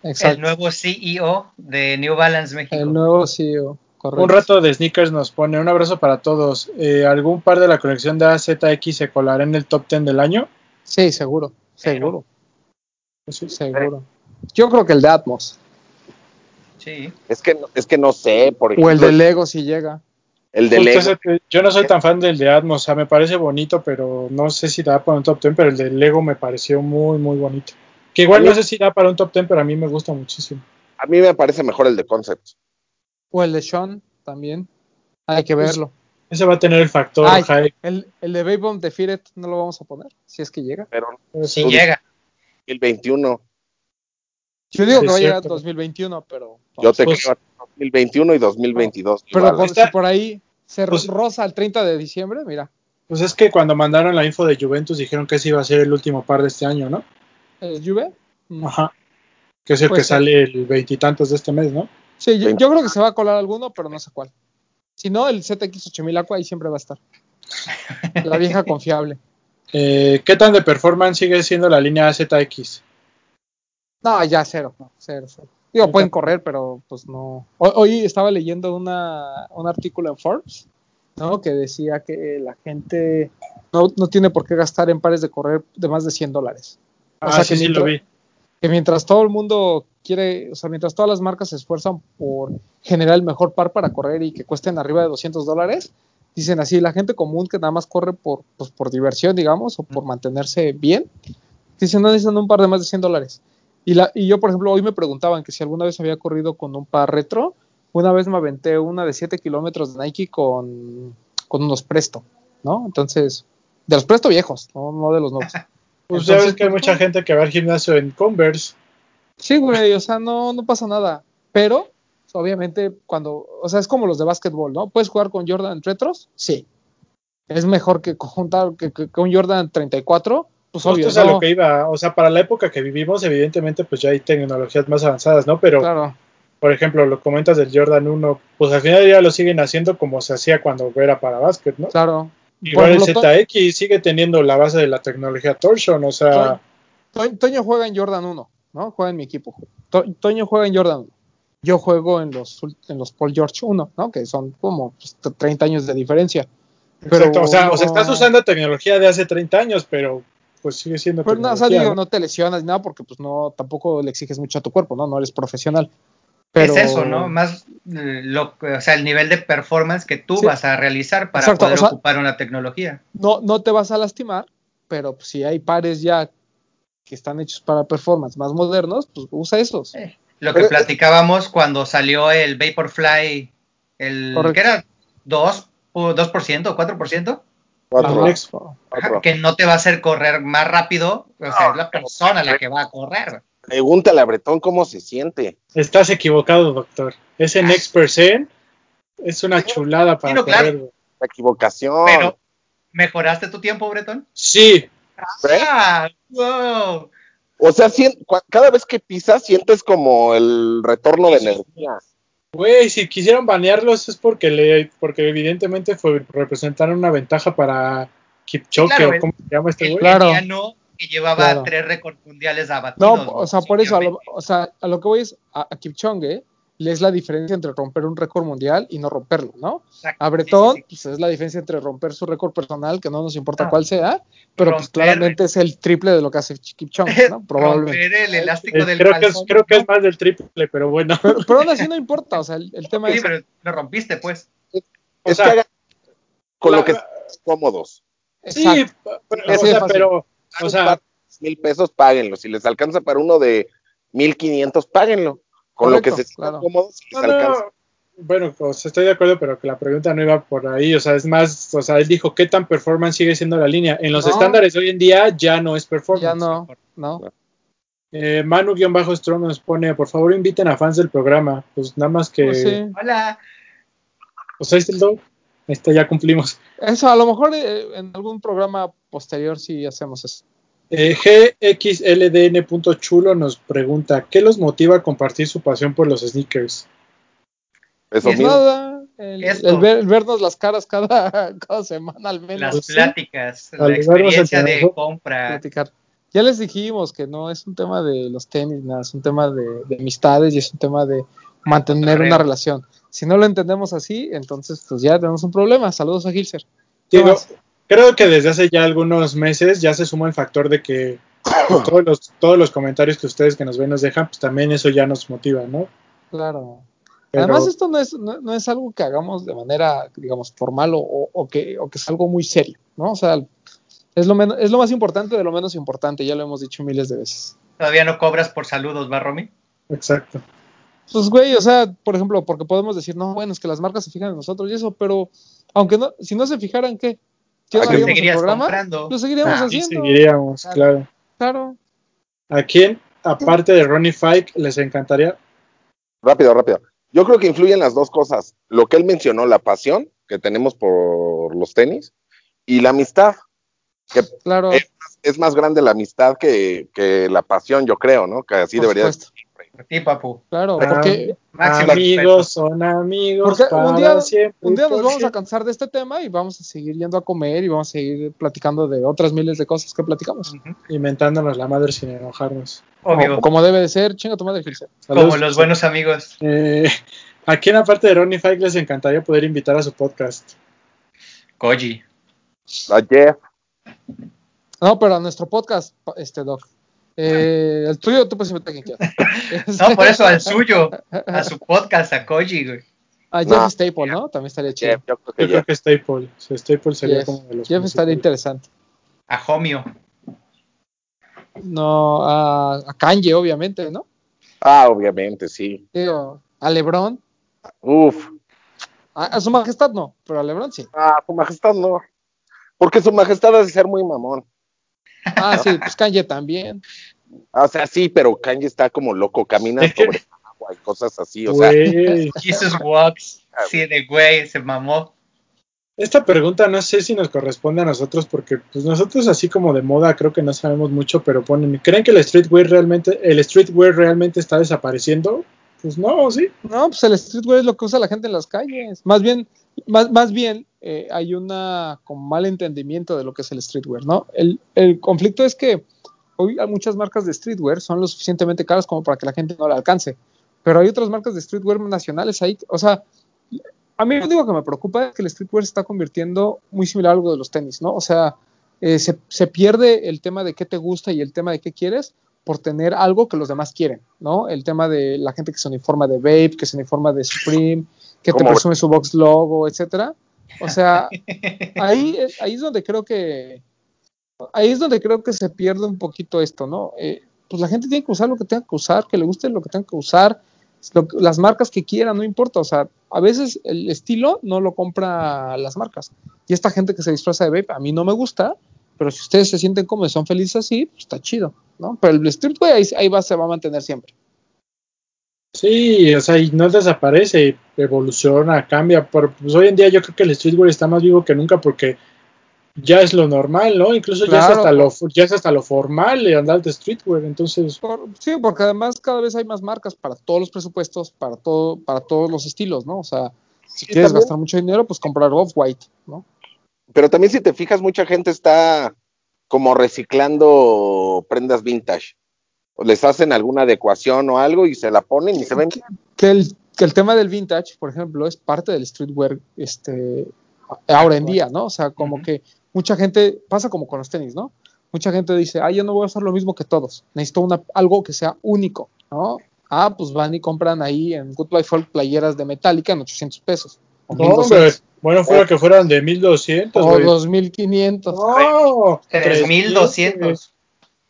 Speaker 5: El nuevo CEO de New Balance México.
Speaker 2: El nuevo CEO.
Speaker 3: Correcto. Un rato de sneakers nos pone un abrazo para todos. Eh, ¿Algún par de la colección de AZX se colará en el top 10 del año?
Speaker 2: Sí, seguro, seguro. Sí, seguro. Yo creo que el de Atmos.
Speaker 5: Sí.
Speaker 4: Es que, es que no sé, por
Speaker 2: ejemplo. O el de Lego si llega.
Speaker 4: El de Lego.
Speaker 3: Yo no soy tan fan del de Atmos, o sea, me parece bonito, pero no sé si da para un top 10, pero el de Lego me pareció muy, muy bonito. Que igual no sé si da para un top 10, pero a mí me gusta muchísimo.
Speaker 4: A mí me parece mejor el de Concept.
Speaker 2: O el de Sean también. Hay que verlo.
Speaker 3: ese va a tener el factor
Speaker 2: El, el de Baby Bomb Defeated no lo vamos a poner, si es que llega.
Speaker 4: Pero
Speaker 5: si llega.
Speaker 4: El 21.
Speaker 2: Yo digo que va a llegar 2021, pero.
Speaker 4: Yo te pues, creo 2021 y 2022.
Speaker 2: Pero por, si por ahí se pues, rosa el 30 de diciembre, mira.
Speaker 3: Pues es que cuando mandaron la info de Juventus dijeron que ese iba a ser el último par de este año, ¿no?
Speaker 2: ¿El Juve?
Speaker 3: Mm. Ajá. Que es el que sale el veintitantos de este mes, ¿no?
Speaker 2: Sí, yo, creo que se va a colar alguno, pero no sé cuál. Si no, el ZX 8000 Aqua ahí siempre va a estar. La vieja confiable.
Speaker 3: Eh, ¿Qué tan de performance sigue siendo la línea ZX?
Speaker 2: No, ya cero, cero, cero. Digo, pueden correr, pero pues no. Hoy, estaba leyendo una, un artículo en Forbes, ¿no? Que decía que la gente no, no tiene por qué gastar en pares de correr de más de 100 dólares.
Speaker 3: O ah, sea, que sí, lo vi.
Speaker 2: Que mientras todo el mundo quiere, o sea, mientras todas las marcas se esfuerzan por generar el mejor par para correr y que cuesten arriba de 200 dólares, dicen así, la gente común que nada más corre por, pues, por diversión, digamos, o por mantenerse bien, dicen, no necesitan un par de más de 100 dólares. Y, la, y yo, por ejemplo, hoy me preguntaban que si alguna vez había corrido con un par retro, una vez me aventé una de 7 kilómetros de Nike con, con unos Presto, ¿no? Entonces, de los Presto viejos, no, de los nuevos.
Speaker 3: Pues ya ves que hay mucha gente que va al gimnasio en Converse.
Speaker 2: Sí, güey, o sea, no, no pasa nada. Pero obviamente cuando, o sea, es como los de básquetbol, ¿no? ¿Puedes jugar con Jordan retros? Sí. Es mejor que juntar que, un Jordan 34, pues obvio.
Speaker 3: es a lo que iba, o sea, para la época que vivimos, evidentemente, pues ya hay tecnologías más avanzadas, ¿no? Pero, claro. por ejemplo, lo comentas del Jordan 1, pues al final ya lo siguen haciendo como se hacía cuando era para básquet, ¿no?
Speaker 2: Claro.
Speaker 3: Igual el ZX sigue teniendo la base de la tecnología Torsion, o sea.
Speaker 2: Toño juega en Jordan 1, ¿no? Juega en mi equipo. Toño juega en Jordan 1 yo juego en los, en los Paul George 1, ¿no? Que son como 30 pues, años de diferencia.
Speaker 3: Pero, o sea, o sea, estás usando tecnología de hace 30 años, pero pues sigue siendo
Speaker 2: pero no, o sea, digo, ¿no? te lesionas ni nada porque pues no, tampoco le exiges mucho a tu cuerpo, ¿no? No eres profesional.
Speaker 5: Pero... Es eso, ¿no? Más eh, lo, o sea, el nivel de performance que tú vas a realizar para poder ocupar una tecnología.
Speaker 2: No, no te vas a lastimar, pero pues, si hay pares ya que están hechos para performance más modernos, pues usa esos.
Speaker 5: Eh, lo que platicábamos cuando salió el Vaporfly, el que era 2, 2% o 4%. 4. Que no te va a hacer correr más rápido, o sea, es la persona la que va a correr.
Speaker 4: Pregúntale a Bretón cómo se siente.
Speaker 3: Estás equivocado, doctor. Ese Next Percent es una chulada para correr.
Speaker 4: La equivocación.
Speaker 5: Pero, ¿mejoraste tu tiempo, Bretón?
Speaker 3: Sí.
Speaker 5: Ah, wow.
Speaker 4: O sea, cada vez que pisas sientes como el retorno de energía.
Speaker 3: Güey, si quisieron banearlos es porque le, porque evidentemente fue, representaron una ventaja para Kipchoge o cómo se llama este güey.
Speaker 5: Claro. que llevaba tres récords mundiales abatidos.
Speaker 2: No, o sea, por eso, a lo, o sea, a lo que voy es a, a Kipchoge es la diferencia entre romper un récord mundial y no romperlo, ¿no? a Bretón, pues es la diferencia entre romper su récord personal, que no nos importa cuál sea, pero pues claramente es el triple de lo que hace Kipchoge, ¿no?
Speaker 5: Probablemente. el elástico del
Speaker 3: creo, que es, creo que es más del triple, pero bueno.
Speaker 2: Pero, aún así no importa, o sea, el, tema
Speaker 5: es... Sí, pero lo rompiste, pues.
Speaker 4: O sea, con lo que cómodos.
Speaker 3: Sí, pero, o sea, pero, o sea,
Speaker 4: mil pesos, páguenlo. Si les alcanza para uno de mil quinientos, páguenlo con lo que se claro. cómodo,
Speaker 3: Bueno, estoy de acuerdo, pero que la pregunta no iba por ahí. O sea, es más, o sea, él dijo qué tan performance sigue siendo la línea. En los estándares hoy en día ya no es performance.
Speaker 2: Ya no, no.
Speaker 3: Eh, Manu-Strong nos pone, por favor inviten a fans del programa. Pues nada más que. Pues
Speaker 5: Hola.
Speaker 3: Pues ahí está el dog. Ahí está, ya cumplimos.
Speaker 2: Eso, a lo mejor eh, en algún programa posterior sí hacemos eso.
Speaker 3: Eh, GXLDN.chulo nos pregunta, ¿qué los motiva a compartir su pasión por los sneakers?
Speaker 2: Eso mismo. Nada, el, vernos las caras cada, semana al menos.
Speaker 5: Las pláticas, la experiencia de compra.
Speaker 2: Ya les dijimos que no es un tema de los tenis, nada, es un tema de, amistades y es un tema de mantener una relación. Si no lo entendemos así, entonces pues ya tenemos un problema. Saludos a Gilser.
Speaker 3: Creo que desde hace ya algunos meses ya se suma el factor de que todos los, todos los comentarios que ustedes que nos ven nos dejan, pues también eso ya nos motiva, ¿no?
Speaker 2: Claro. Además, esto no es, no, es algo que hagamos de manera, digamos, formal o, o, que, o que es algo muy serio, ¿no? O sea, es lo, menos, es lo más importante de lo menos importante, ya lo hemos dicho miles de veces.
Speaker 5: ¿Todavía no cobras por saludos, va, Romy?
Speaker 3: Exacto.
Speaker 2: Pues, güey, o sea, por ejemplo, porque podemos decir, no, bueno, es que las marcas se fijan en nosotros y eso, pero aunque no, si no se fijaran, ¿qué?
Speaker 5: ¿Qué ¿A seguirías comprando?
Speaker 2: Lo seguiríamos ah, haciendo.
Speaker 3: Seguiríamos, claro.
Speaker 2: Claro.
Speaker 3: ¿A quién, aparte de Ronnie Fike, les encantaría?
Speaker 4: Rápido, rápido. Yo creo que influyen las dos cosas. Lo que él mencionó, la pasión que tenemos por los tenis y la amistad. Que
Speaker 2: claro.
Speaker 4: es, más grande la amistad que, que, la pasión, yo creo, ¿no? Que así
Speaker 2: por
Speaker 4: debería
Speaker 2: supuesto.
Speaker 5: Sí, papu.
Speaker 2: Claro,
Speaker 3: Ah,
Speaker 2: porque,
Speaker 5: Máximo
Speaker 3: amigos
Speaker 5: respeto.
Speaker 3: son amigos.
Speaker 2: porque un día,
Speaker 3: siempre
Speaker 2: un día nos
Speaker 3: por
Speaker 2: vamos a cansar de este tema y vamos a seguir yendo a comer y vamos a seguir platicando de otras miles de cosas que platicamos.
Speaker 3: Inventándonos la madre sin enojarnos.
Speaker 5: Obvio.
Speaker 2: Como, como debe de ser, chinga tu madre, Gilse.
Speaker 5: Como los buenos amigos.
Speaker 3: Eh, ¿A quién aparte de Ronnie Fike les encantaría poder invitar a su podcast?
Speaker 5: Koji.
Speaker 4: A Jeff,
Speaker 2: No, pero a nuestro podcast, este Doc. Eh, el tuyo, tú puedes invitar a quien quieras.
Speaker 5: No, por eso al suyo. A su podcast, a Koji, güey.
Speaker 2: A Jeff
Speaker 4: No.
Speaker 2: Staple, ¿no? También estaría chido.
Speaker 4: Jeff, yo creo que
Speaker 3: Yo creo
Speaker 4: Jeff.
Speaker 3: que Staple. Sí, Staple sería
Speaker 2: Jeff,
Speaker 3: como de los
Speaker 2: Jeff estaría interesante.
Speaker 5: A Homio.
Speaker 2: No, a, a Kanye, obviamente, ¿no?
Speaker 4: Ah, obviamente, sí.
Speaker 2: Digo, a LeBron.
Speaker 4: Uf.
Speaker 2: A, a su majestad no, pero a LeBron sí.
Speaker 4: Ah, su majestad no. Porque su majestad ha de ser muy mamón.
Speaker 2: Ah, sí, pues Kanye también.
Speaker 4: Ah, O sea, sí, pero Kanye está como loco, camina sobre agua y cosas así. O sea,
Speaker 5: Jesus Walks. Sí, de güey, se mamó.
Speaker 3: esta pregunta no sé si nos corresponde a nosotros porque pues nosotros así como de moda creo que no sabemos mucho, pero ponen, ¿creen que el streetwear realmente el streetwear realmente está desapareciendo? Pues no, sí.
Speaker 2: No, pues el streetwear es lo que usa la gente en las calles. Más bien, más, más bien eh, hay una con mal entendimiento de lo que es el streetwear, ¿no? El, el conflicto es que hoy hay muchas marcas de streetwear son lo suficientemente caras como para que la gente no la alcance. Pero hay otras marcas de streetwear nacionales ahí, o sea, a mí lo único que me preocupa es que el streetwear se está convirtiendo muy similar a algo de los tenis, ¿no? O sea, eh, se, se pierde el tema de qué te gusta y el tema de qué quieres por tener algo que los demás quieren, ¿no? El tema de la gente que se uniforma de Vape, que se uniforma de Supreme, que te presume su box logo, etcétera. O sea, ahí, es- ahí es donde creo que ahí es donde creo que se pierde un poquito esto, ¿no? Eh, pues la gente tiene que usar lo que tenga que usar, que le guste lo que tenga que usar, lo las marcas que quieran, no importa. O sea, a veces el estilo no lo compra las marcas. Y esta gente que se disfraza de vape, a mí no me gusta, pero si ustedes se sienten cómodos y son felices así, pues está chido, ¿no? Pero el streetwear ahí, ahí va, se va a mantener siempre.
Speaker 3: Sí, o sea, y no desaparece, evoluciona, cambia. Pero pues hoy en día yo creo que el streetwear está más vivo que nunca porque ya es lo normal, ¿no? Incluso ya, es hasta lo, ya es hasta lo formal de andar de streetwear. Entonces,
Speaker 2: Por- sí, porque además cada vez hay más marcas para todos los presupuestos, para todo, para todos los estilos, ¿no? O sea, si
Speaker 4: Sí,
Speaker 2: quieres
Speaker 4: también.
Speaker 2: gastar mucho dinero, pues comprar off-white, ¿no?
Speaker 4: pero también si te fijas, mucha gente está como reciclando prendas vintage. Les hacen alguna adecuación o algo y se la ponen y se ven.
Speaker 2: Que el, que el tema del vintage, por ejemplo, es parte del streetwear este, ahora en día, ¿no? O sea, como que mucha gente, pasa como con los tenis, ¿no? Mucha gente dice, ah, yo no voy a hacer lo mismo que todos, necesito una, algo que sea único, ¿no? Ah, pues van y compran ahí en Goodbye Folk playeras de Metallica en 800 pesos.
Speaker 3: No, hombre,
Speaker 2: 1200,
Speaker 3: bueno, fuera que fueran de 1200,
Speaker 2: o
Speaker 3: güey.
Speaker 2: 2500.
Speaker 3: No,
Speaker 5: 3200.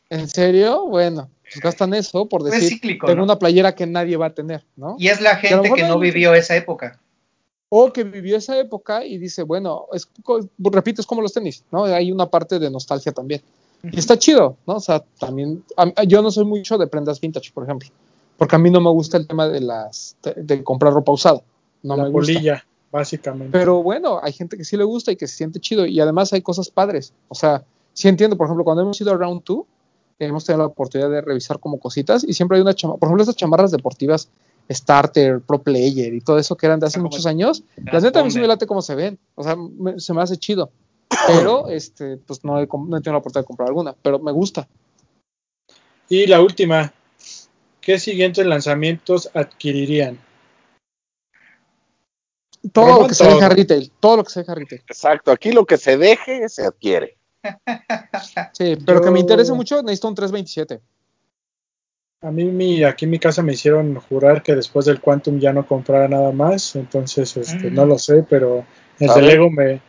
Speaker 2: ¿En serio? Bueno, pues gastan eso por
Speaker 5: Es
Speaker 2: decir,
Speaker 5: cíclico,
Speaker 2: tengo
Speaker 5: ¿no?
Speaker 2: una playera que nadie va a tener, ¿no?
Speaker 5: Y es la gente que no vivió esa época.
Speaker 2: O que vivió esa época y dice, bueno, es, repito, es como los tenis, ¿no? Hay una parte de nostalgia también. Y está chido, ¿no? O sea, también, a- yo no soy mucho de prendas vintage, por ejemplo, porque a mí no me gusta el tema de las, de, de comprar ropa usada, no
Speaker 3: la
Speaker 2: me gusta.
Speaker 3: polilla, básicamente.
Speaker 2: Pero bueno, hay gente que sí le gusta y que se siente chido y además hay cosas padres. O sea, sí entiendo, por ejemplo, cuando hemos ido a Round 2, hemos tenido la oportunidad de revisar como cositas y siempre hay una chamarra, por ejemplo, esas chamarras deportivas Starter, Pro Player y todo eso que eran de hace
Speaker 5: como
Speaker 2: muchos años, la
Speaker 5: las
Speaker 2: neta a mí sí me late cómo se ven, o sea, me- se me hace chido. Pero, este, pues no he, no he tenido la oportunidad de comprar alguna, pero me gusta.
Speaker 3: Y la última, ¿qué siguientes lanzamientos adquirirían?
Speaker 2: Todo lo que se deja retail, todo lo que se deja retail.
Speaker 4: Exacto, aquí lo que se deje se adquiere.
Speaker 2: Sí, pero que me interese mucho, necesito un 327.
Speaker 3: A mí mi, aquí en mi casa me hicieron jurar que después del Quantum ya no comprara nada más, entonces este,
Speaker 5: Mm.
Speaker 3: no lo sé, pero el de. Lego me...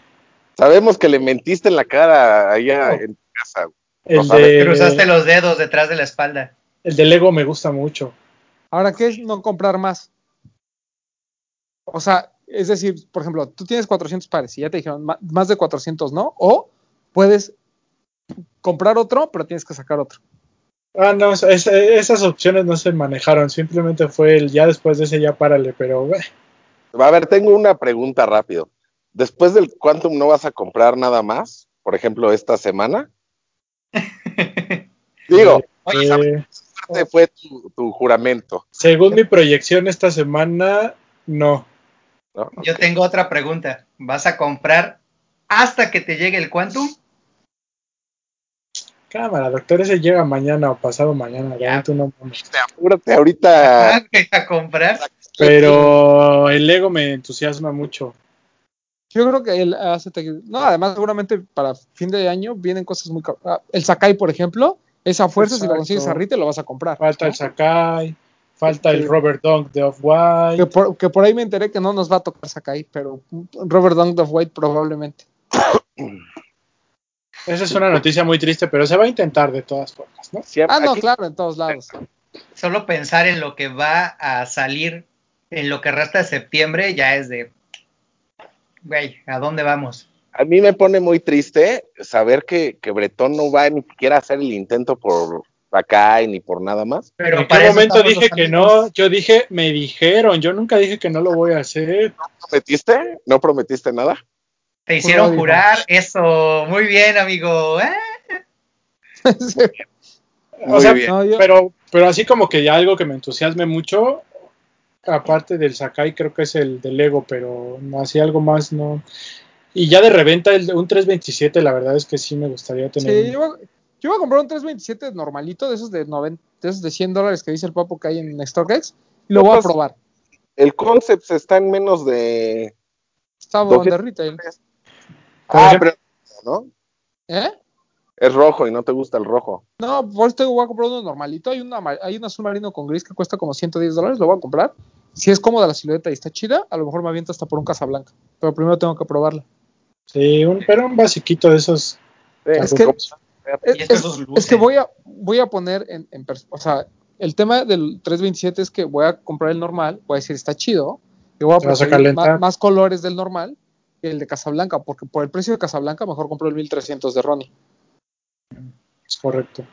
Speaker 4: Sabemos que le mentiste en la cara allá en tu casa.
Speaker 3: El de,
Speaker 5: Cruzaste los dedos detrás de la espalda.
Speaker 3: el de Lego me gusta mucho.
Speaker 2: Ahora, ¿qué es no comprar más? O sea, es decir, por ejemplo, tú tienes 400 pares y ya te dijeron más de 400 no, o puedes comprar otro, pero tienes que sacar otro.
Speaker 3: Ah, no, esas opciones no se manejaron, simplemente fue el ya después de ese ya párale, pero...
Speaker 4: A ver, tengo una pregunta rápido. Después del Quantum no vas a comprar nada más, por ejemplo, esta semana. Digo, oye, eh, fue tu, juramento.
Speaker 3: Según mi proyección esta semana, no.
Speaker 5: Yo tengo otra pregunta. ¿Vas a comprar hasta que te llegue el Quantum?
Speaker 3: Cámara, doctor, ese llega mañana o pasado mañana. Ya. Tú no
Speaker 4: Apúrate ahorita.
Speaker 5: a comprar.
Speaker 3: Pero el Lego me entusiasma mucho.
Speaker 2: Yo creo que él hace. No, además, seguramente para fin de año vienen cosas muy. Ah, el Sakai, por ejemplo, esa fuerza, si lo consigues a Rite, lo vas a comprar.
Speaker 3: Falta el Sakai, falta el Robert Dunk de Off-White.
Speaker 2: Que por, ahí me enteré que no nos va a tocar Sakai, pero Robert Dunk de Off-White probablemente.
Speaker 3: Esa es una noticia muy triste, pero se va a intentar de todas formas, ¿no?
Speaker 2: ah, no, claro, en todos lados.
Speaker 5: Solo pensar en lo que va a salir en lo que resta de septiembre ya es de, güey, ¿a dónde vamos?
Speaker 4: A mí me pone muy triste saber que, que Bretón no va ni siquiera a hacer el intento por acá ni por nada más.
Speaker 3: Pero en qué momento dije que no, yo dije, me dijeron, yo nunca dije que no lo voy a hacer.
Speaker 4: ¿No prometiste? ¿No prometiste nada?
Speaker 5: Te hicieron jurar eso. Muy bien, amigo. ¿eh?
Speaker 3: o sea, pero, pero así como que ya algo que me entusiasme mucho, aparte del Sakai, creo que es el del Lego, pero no así algo más, no. Y ya de reventa, el, un 327, la verdad es que sí me gustaría tener.
Speaker 2: Sí, yo, voy a comprar un 327 normalito, de esos de, 90, de esos de 100 dólares que dice el papo que hay en StockX, y lo voy a probar.
Speaker 4: El Concept está en menos de.
Speaker 2: Está de retail.
Speaker 4: Ah, pero, ¿no? ¿Eh? Es rojo y no te gusta el rojo.
Speaker 2: No, por esto voy a comprar uno normalito. Hay, una, hay un azul marino con gris que cuesta como 110 dólares. Lo voy a comprar. Si es cómoda la silueta y está chida, a lo mejor me aviento hasta por un Casablanca. Pero primero tengo que probarla.
Speaker 3: Sí, un, pero un basiquito de esos.
Speaker 2: es, que, es, que voy a, voy a poner en, en, O sea, el tema del 327 es que voy a comprar el normal. Voy a decir, está chido. Y voy a poner más colores del normal el de Casablanca, porque por el precio de Casablanca mejor compro el 1300 de Ronnie.
Speaker 3: Es correcto.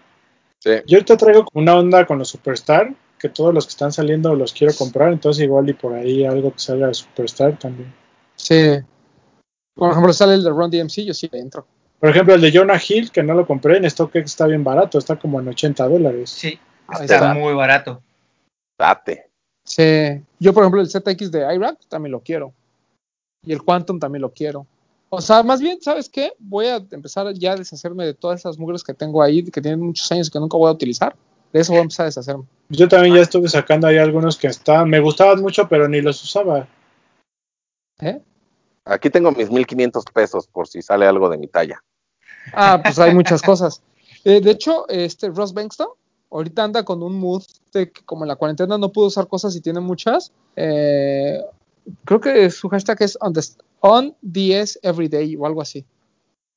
Speaker 3: Yo ahorita traigo una onda con los Superstar, que todos los que están saliendo los quiero comprar, entonces igual y por ahí algo que salga de Superstar también.
Speaker 2: Sí. Por ejemplo, sale el de Ron DMC, yo sí entro.
Speaker 3: Por ejemplo, el de Jonah Hill, que no lo compré, en StockX está bien barato, está como en 80 dólares.
Speaker 5: Sí, está, muy barato.
Speaker 4: Date.
Speaker 2: Sí. Yo, por ejemplo, el ZX de Iraq también lo quiero. Y el Quantum también lo quiero. O sea, más bien, ¿sabes qué? Voy a empezar ya a deshacerme de todas esas mugres que tengo ahí, que tienen muchos años y que nunca voy a utilizar. De eso voy a empezar a deshacerme.
Speaker 3: Yo también ya estuve sacando ahí algunos que estaban, me gustaban mucho, pero ni los usaba.
Speaker 4: ¿Eh? Aquí tengo mis 1500 pesos por si sale algo de mi talla.
Speaker 2: Ah, pues hay muchas cosas. Eh, de hecho, este Ross Bankston ahorita anda con un mood de que como en la cuarentena no pudo usar cosas y tiene muchas, eh, creo que su hashtag es on, the, on DS Everyday o algo así.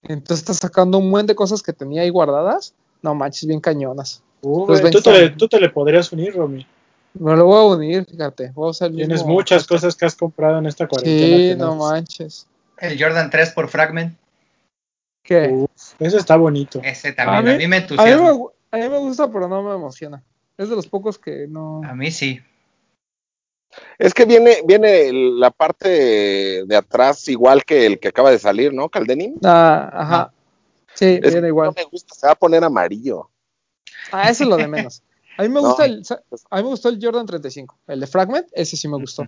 Speaker 2: Entonces está sacando un buen de cosas que tenía ahí guardadas. No manches, bien cañonas.
Speaker 3: ¿tú, te, tú, te, le podrías unir, Romy.
Speaker 2: Me lo voy a unir, fíjate. Voy a
Speaker 3: Tienes muchas cosas que has comprado en esta cuarentena.
Speaker 2: Sí, no manches.
Speaker 5: El Jordan 3 por Fragment.
Speaker 2: ¿Qué?
Speaker 3: ese está bonito.
Speaker 5: Ese también, a mí, me entusiasma.
Speaker 2: a mí me gusta, pero no me emociona. Es de los pocos que no.
Speaker 5: A mí sí.
Speaker 4: Es que viene, viene la parte de atrás igual que el que acaba de salir, ¿no? Caldenin.
Speaker 2: Ah, ajá. Sí, viene igual.
Speaker 4: No me gusta, se va a poner amarillo.
Speaker 2: Ah, eso es lo de menos. A mí me gusta el, a mí me gustó el Jordan 35, el de Fragment, ese sí me gustó.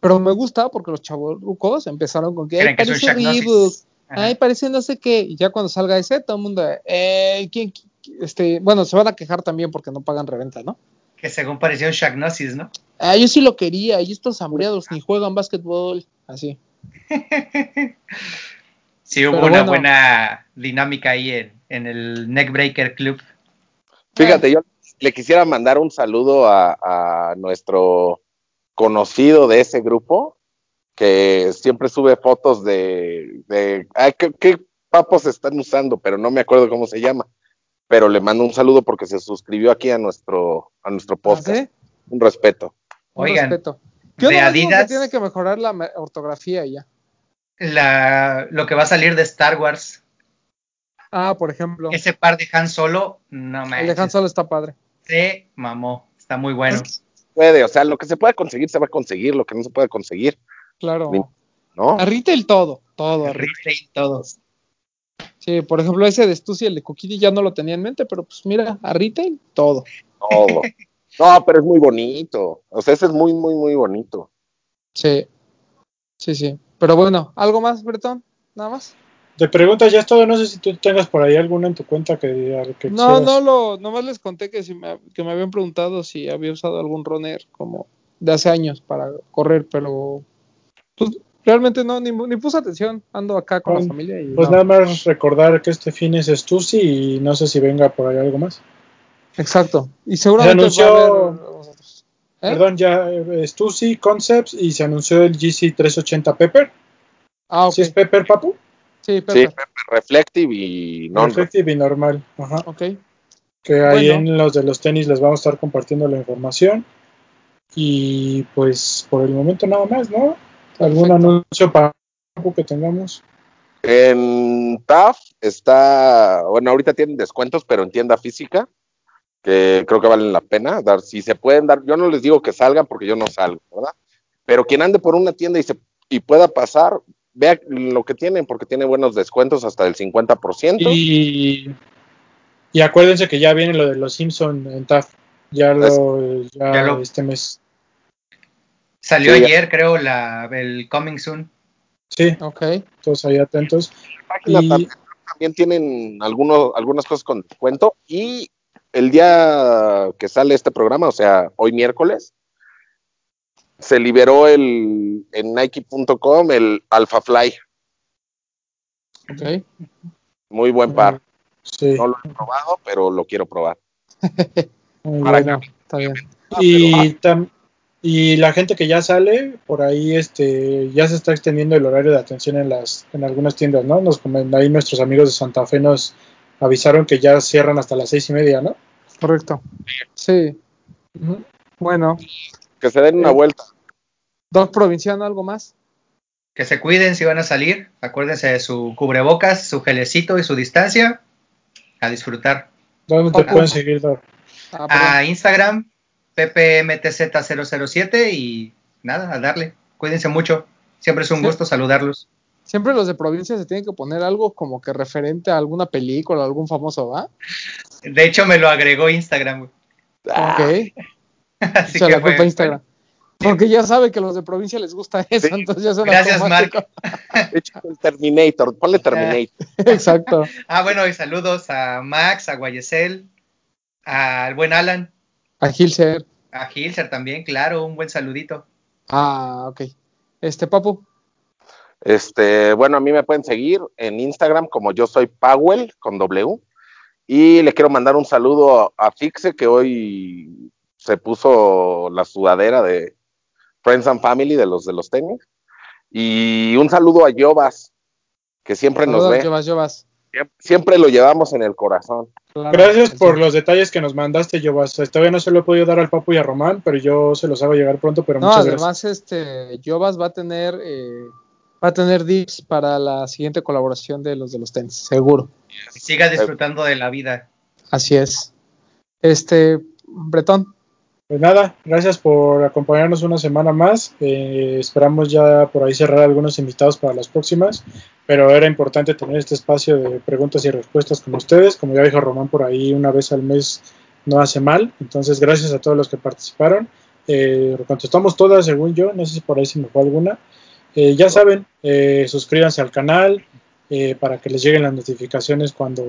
Speaker 2: Pero me gusta porque los chavos empezaron con que, ay, parece Reebok, ay, parece no sé qué, y ya cuando salga ese, todo el mundo, eh, ¿quién, este, bueno, se van a quejar también porque no pagan reventa, ¿no?
Speaker 5: Que según pareció un Shagnosis, ¿no?
Speaker 2: Ah, yo sí lo quería, y estos hambreados ni juegan básquetbol, así.
Speaker 5: sí, hubo una buena dinámica ahí en, el Neckbreaker Club.
Speaker 4: Fíjate, yo le quisiera mandar un saludo a, nuestro conocido de ese grupo, que siempre sube fotos de, de ¿qué, papos están usando? Pero no me acuerdo cómo se llama. Pero le mando un saludo porque se suscribió aquí a nuestro, a nuestro ¿Ah, podcast. Un respeto.
Speaker 5: Oigan, respeto.
Speaker 2: Yo de Adidas, tiene que mejorar la ortografía ya.
Speaker 5: La, lo que va a salir de Star Wars.
Speaker 2: Ah, por ejemplo.
Speaker 5: Ese par de Han Solo, no me.
Speaker 2: El de Han Solo está padre.
Speaker 5: Se mamó, está muy bueno.
Speaker 4: Puede, o sea, lo que se puede conseguir se va a conseguir, lo que no se puede conseguir.
Speaker 2: Claro.
Speaker 4: ¿No?
Speaker 2: A retail todo, todo.
Speaker 5: A retail todo.
Speaker 2: Sí, por ejemplo, ese de Stussy, el de Coquidi, ya no lo tenía en mente, pero pues mira, a retail todo.
Speaker 4: Todo. no, pero es muy bonito. O sea, ese es muy, muy, muy bonito.
Speaker 2: Sí. Sí, sí. Pero bueno, ¿algo más, Bretón? ¿Nada más?
Speaker 3: De preguntas ya es todo. No sé si tú tengas por ahí alguna en tu cuenta que. que
Speaker 2: no, no, lo, nomás les conté que, si me, que me habían preguntado si había usado algún runner como de hace años para correr, pero pues, realmente no, ni, ni, puse atención. Ando acá con la familia. Y
Speaker 3: pues nada más recordar que este fin es Stussy y no sé si venga por ahí algo más.
Speaker 2: Exacto. Y seguramente
Speaker 3: anunció, va a haber ¿Eh? Perdón, ya Stussy Concepts y se anunció el GC380 Pepper.
Speaker 2: Ah, ok.
Speaker 3: ¿Sí es Pepper, Papu?
Speaker 2: Sí, Pepper.
Speaker 4: Sí, Pepper Reflective y
Speaker 3: non Reflective y normal. Ajá.
Speaker 2: Ok.
Speaker 3: Que ahí en los de los tenis les vamos a estar compartiendo la información. Y pues por el momento nada más, ¿no? ¿Algún anuncio para que tengamos?
Speaker 4: En TAF está, bueno, ahorita tienen descuentos, pero en tienda física que creo que valen la pena dar, si se pueden dar, yo no les digo que salgan porque yo no salgo, ¿verdad? Pero quien ande por una tienda y, se, y pueda pasar, vea lo que tienen, porque tiene buenos descuentos hasta del 50%.
Speaker 3: Y, y acuérdense que ya viene lo de los Simpson en TAF, ya lo, ya
Speaker 5: Ya lo-
Speaker 3: este mes.
Speaker 5: Salió
Speaker 4: Sí, ya.
Speaker 5: ayer, creo, la, el Coming Soon.
Speaker 3: Sí,
Speaker 2: Ok.
Speaker 3: todos ahí atentos.
Speaker 4: página
Speaker 3: Y-
Speaker 4: también, también tienen algunos, algunas cosas con descuento y el día que sale este programa, o sea, hoy miércoles, se liberó el en Nike.com el Alpha Fly,
Speaker 2: Ok.
Speaker 4: muy buen par.
Speaker 3: Sí,
Speaker 4: No lo he probado, pero lo quiero probar.
Speaker 3: muy
Speaker 4: para
Speaker 3: bueno.
Speaker 2: Está bien.
Speaker 3: Y, tam- y la gente que ya sale, por ahí este ya se está extendiendo el horario de atención en las en algunas tiendas, ¿no? Nos comen- ahí nuestros amigos de Santa Fe nos avisaron que ya cierran hasta las seis y media, ¿no?
Speaker 2: Correcto. Sí. Bueno,
Speaker 4: Que se den una
Speaker 2: Eh,
Speaker 4: vuelta.
Speaker 2: Doc Provinciano, ¿algo más?
Speaker 5: Que se cuiden si van a salir. Acuérdense de su cubrebocas, su gelecito y su distancia. A disfrutar.
Speaker 3: ¿Dónde te pueden seguir? Doc?
Speaker 2: Ah.
Speaker 5: A Instagram, ppmtz007 y nada, a darle. Cuídense mucho. Siempre es un
Speaker 2: Sí.
Speaker 5: gusto saludarlos.
Speaker 2: Siempre los de provincia se tienen que poner algo como que referente a alguna película, algún famoso, ¿va?
Speaker 5: De hecho, me lo agregó Instagram. güey.
Speaker 2: Ok.
Speaker 5: Así
Speaker 2: Echa
Speaker 5: que
Speaker 2: la
Speaker 5: fue-
Speaker 2: culpa a Instagram. Porque ya sabe que los de provincia les gusta eso,
Speaker 4: Sí.
Speaker 2: entonces ya son
Speaker 5: Gracias,
Speaker 2: automático.
Speaker 4: Echa el Terminator, ponle Terminator.
Speaker 2: Exacto.
Speaker 5: Ah, bueno, y saludos a Max, a Guayesel, al buen Alan,
Speaker 2: A Gilser.
Speaker 5: a Hilser también, claro, un buen saludito.
Speaker 2: Ah, ok. Este, Papu.
Speaker 4: Este, bueno, a mí me pueden seguir en Instagram como yo soy Powell con W. Y le quiero mandar un saludo a, Fixe que hoy se puso la sudadera de Friends and Family de los de los tenis. Y un saludo a Jovas, que siempre nos ve.
Speaker 2: Llevas, llevas.
Speaker 4: Siempre, siempre lo llevamos en el corazón.
Speaker 2: Claro.
Speaker 3: Gracias
Speaker 2: Sí.
Speaker 3: por los detalles que nos mandaste, yo Todavía no se lo he podido dar al Papu y a Román, pero yo se los hago llegar pronto, pero
Speaker 2: No,
Speaker 3: muchas
Speaker 2: además, este, Jovas va a tener, eh, va a tener dips para la siguiente colaboración de los de los tenis, seguro.
Speaker 5: Y siga disfrutando de la vida.
Speaker 2: Así es. Este, Bretón.
Speaker 3: Pues nada, gracias por acompañarnos una semana más. Eh, esperamos ya por ahí cerrar algunos invitados para las próximas, pero era importante tener este espacio de preguntas y respuestas con ustedes. Como ya dijo Román, por ahí una vez al mes no hace mal. Entonces, gracias a todos los que participaron. Eh, contestamos todas, según yo. No sé si por ahí se me fue alguna. Eh, ya saben, eh, suscríbanse al canal eh, para que les lleguen las notificaciones cuando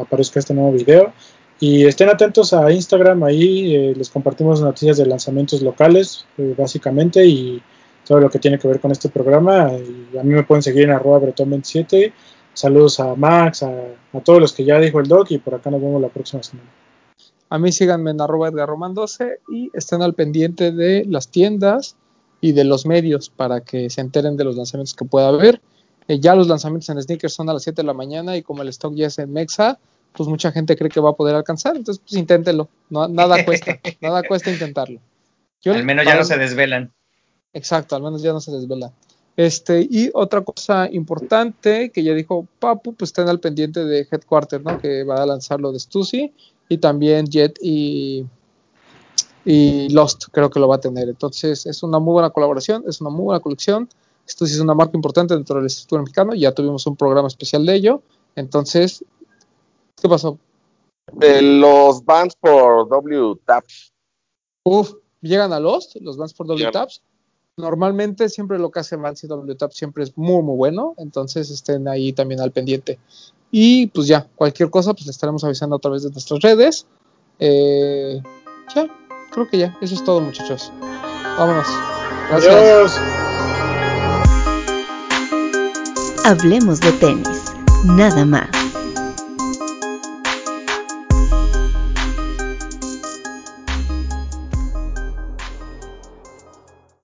Speaker 3: aparezca este nuevo video. Y estén atentos a Instagram, ahí les compartimos noticias de lanzamientos locales, básicamente, y todo lo que tiene que ver con este programa. A mí me pueden seguir en arroba bretón27. Saludos a Max, a, todos los que ya dijo el doc, y por acá nos vemos la próxima semana.
Speaker 2: A mí síganme en arroba Edgar Román 12 y estén al pendiente de las tiendas y de los medios para que se enteren de los lanzamientos que pueda haber. Eh, ya los lanzamientos en sneakers son a las 7 de la mañana y como el stock ya es en Mexa, pues mucha gente cree que va a poder alcanzar, entonces pues inténtenlo, no, nada cuesta, nada cuesta intentarlo. Yo-
Speaker 5: Al menos ya
Speaker 2: para-
Speaker 5: no se desvelan.
Speaker 2: Exacto, al menos ya no se desvela. Este, y otra cosa importante que ya dijo Papu, pues estén al pendiente de Headquarter, ¿no? Que va a lanzar lo de Stussy y también Jet y, y Lost, creo que lo va a tener. Entonces, es una muy buena colaboración, es una muy buena colección. Stussy es una marca importante dentro del Instituto Mexicano, ya tuvimos un programa especial de ello. Entonces, ¿qué pasó?
Speaker 4: De los bands por W Taps.
Speaker 2: Uf, llegan a Lost, los bands por W Taps normalmente siempre lo que hace Vance y WTAP siempre es muy muy bueno, entonces estén ahí también al pendiente. Y pues ya, cualquier cosa, pues le estaremos avisando a través de nuestras redes. Eh, ya, creo que ya, eso es todo muchachos. Vámonos.
Speaker 3: Gracias.
Speaker 1: Hablemos de tenis, nada más.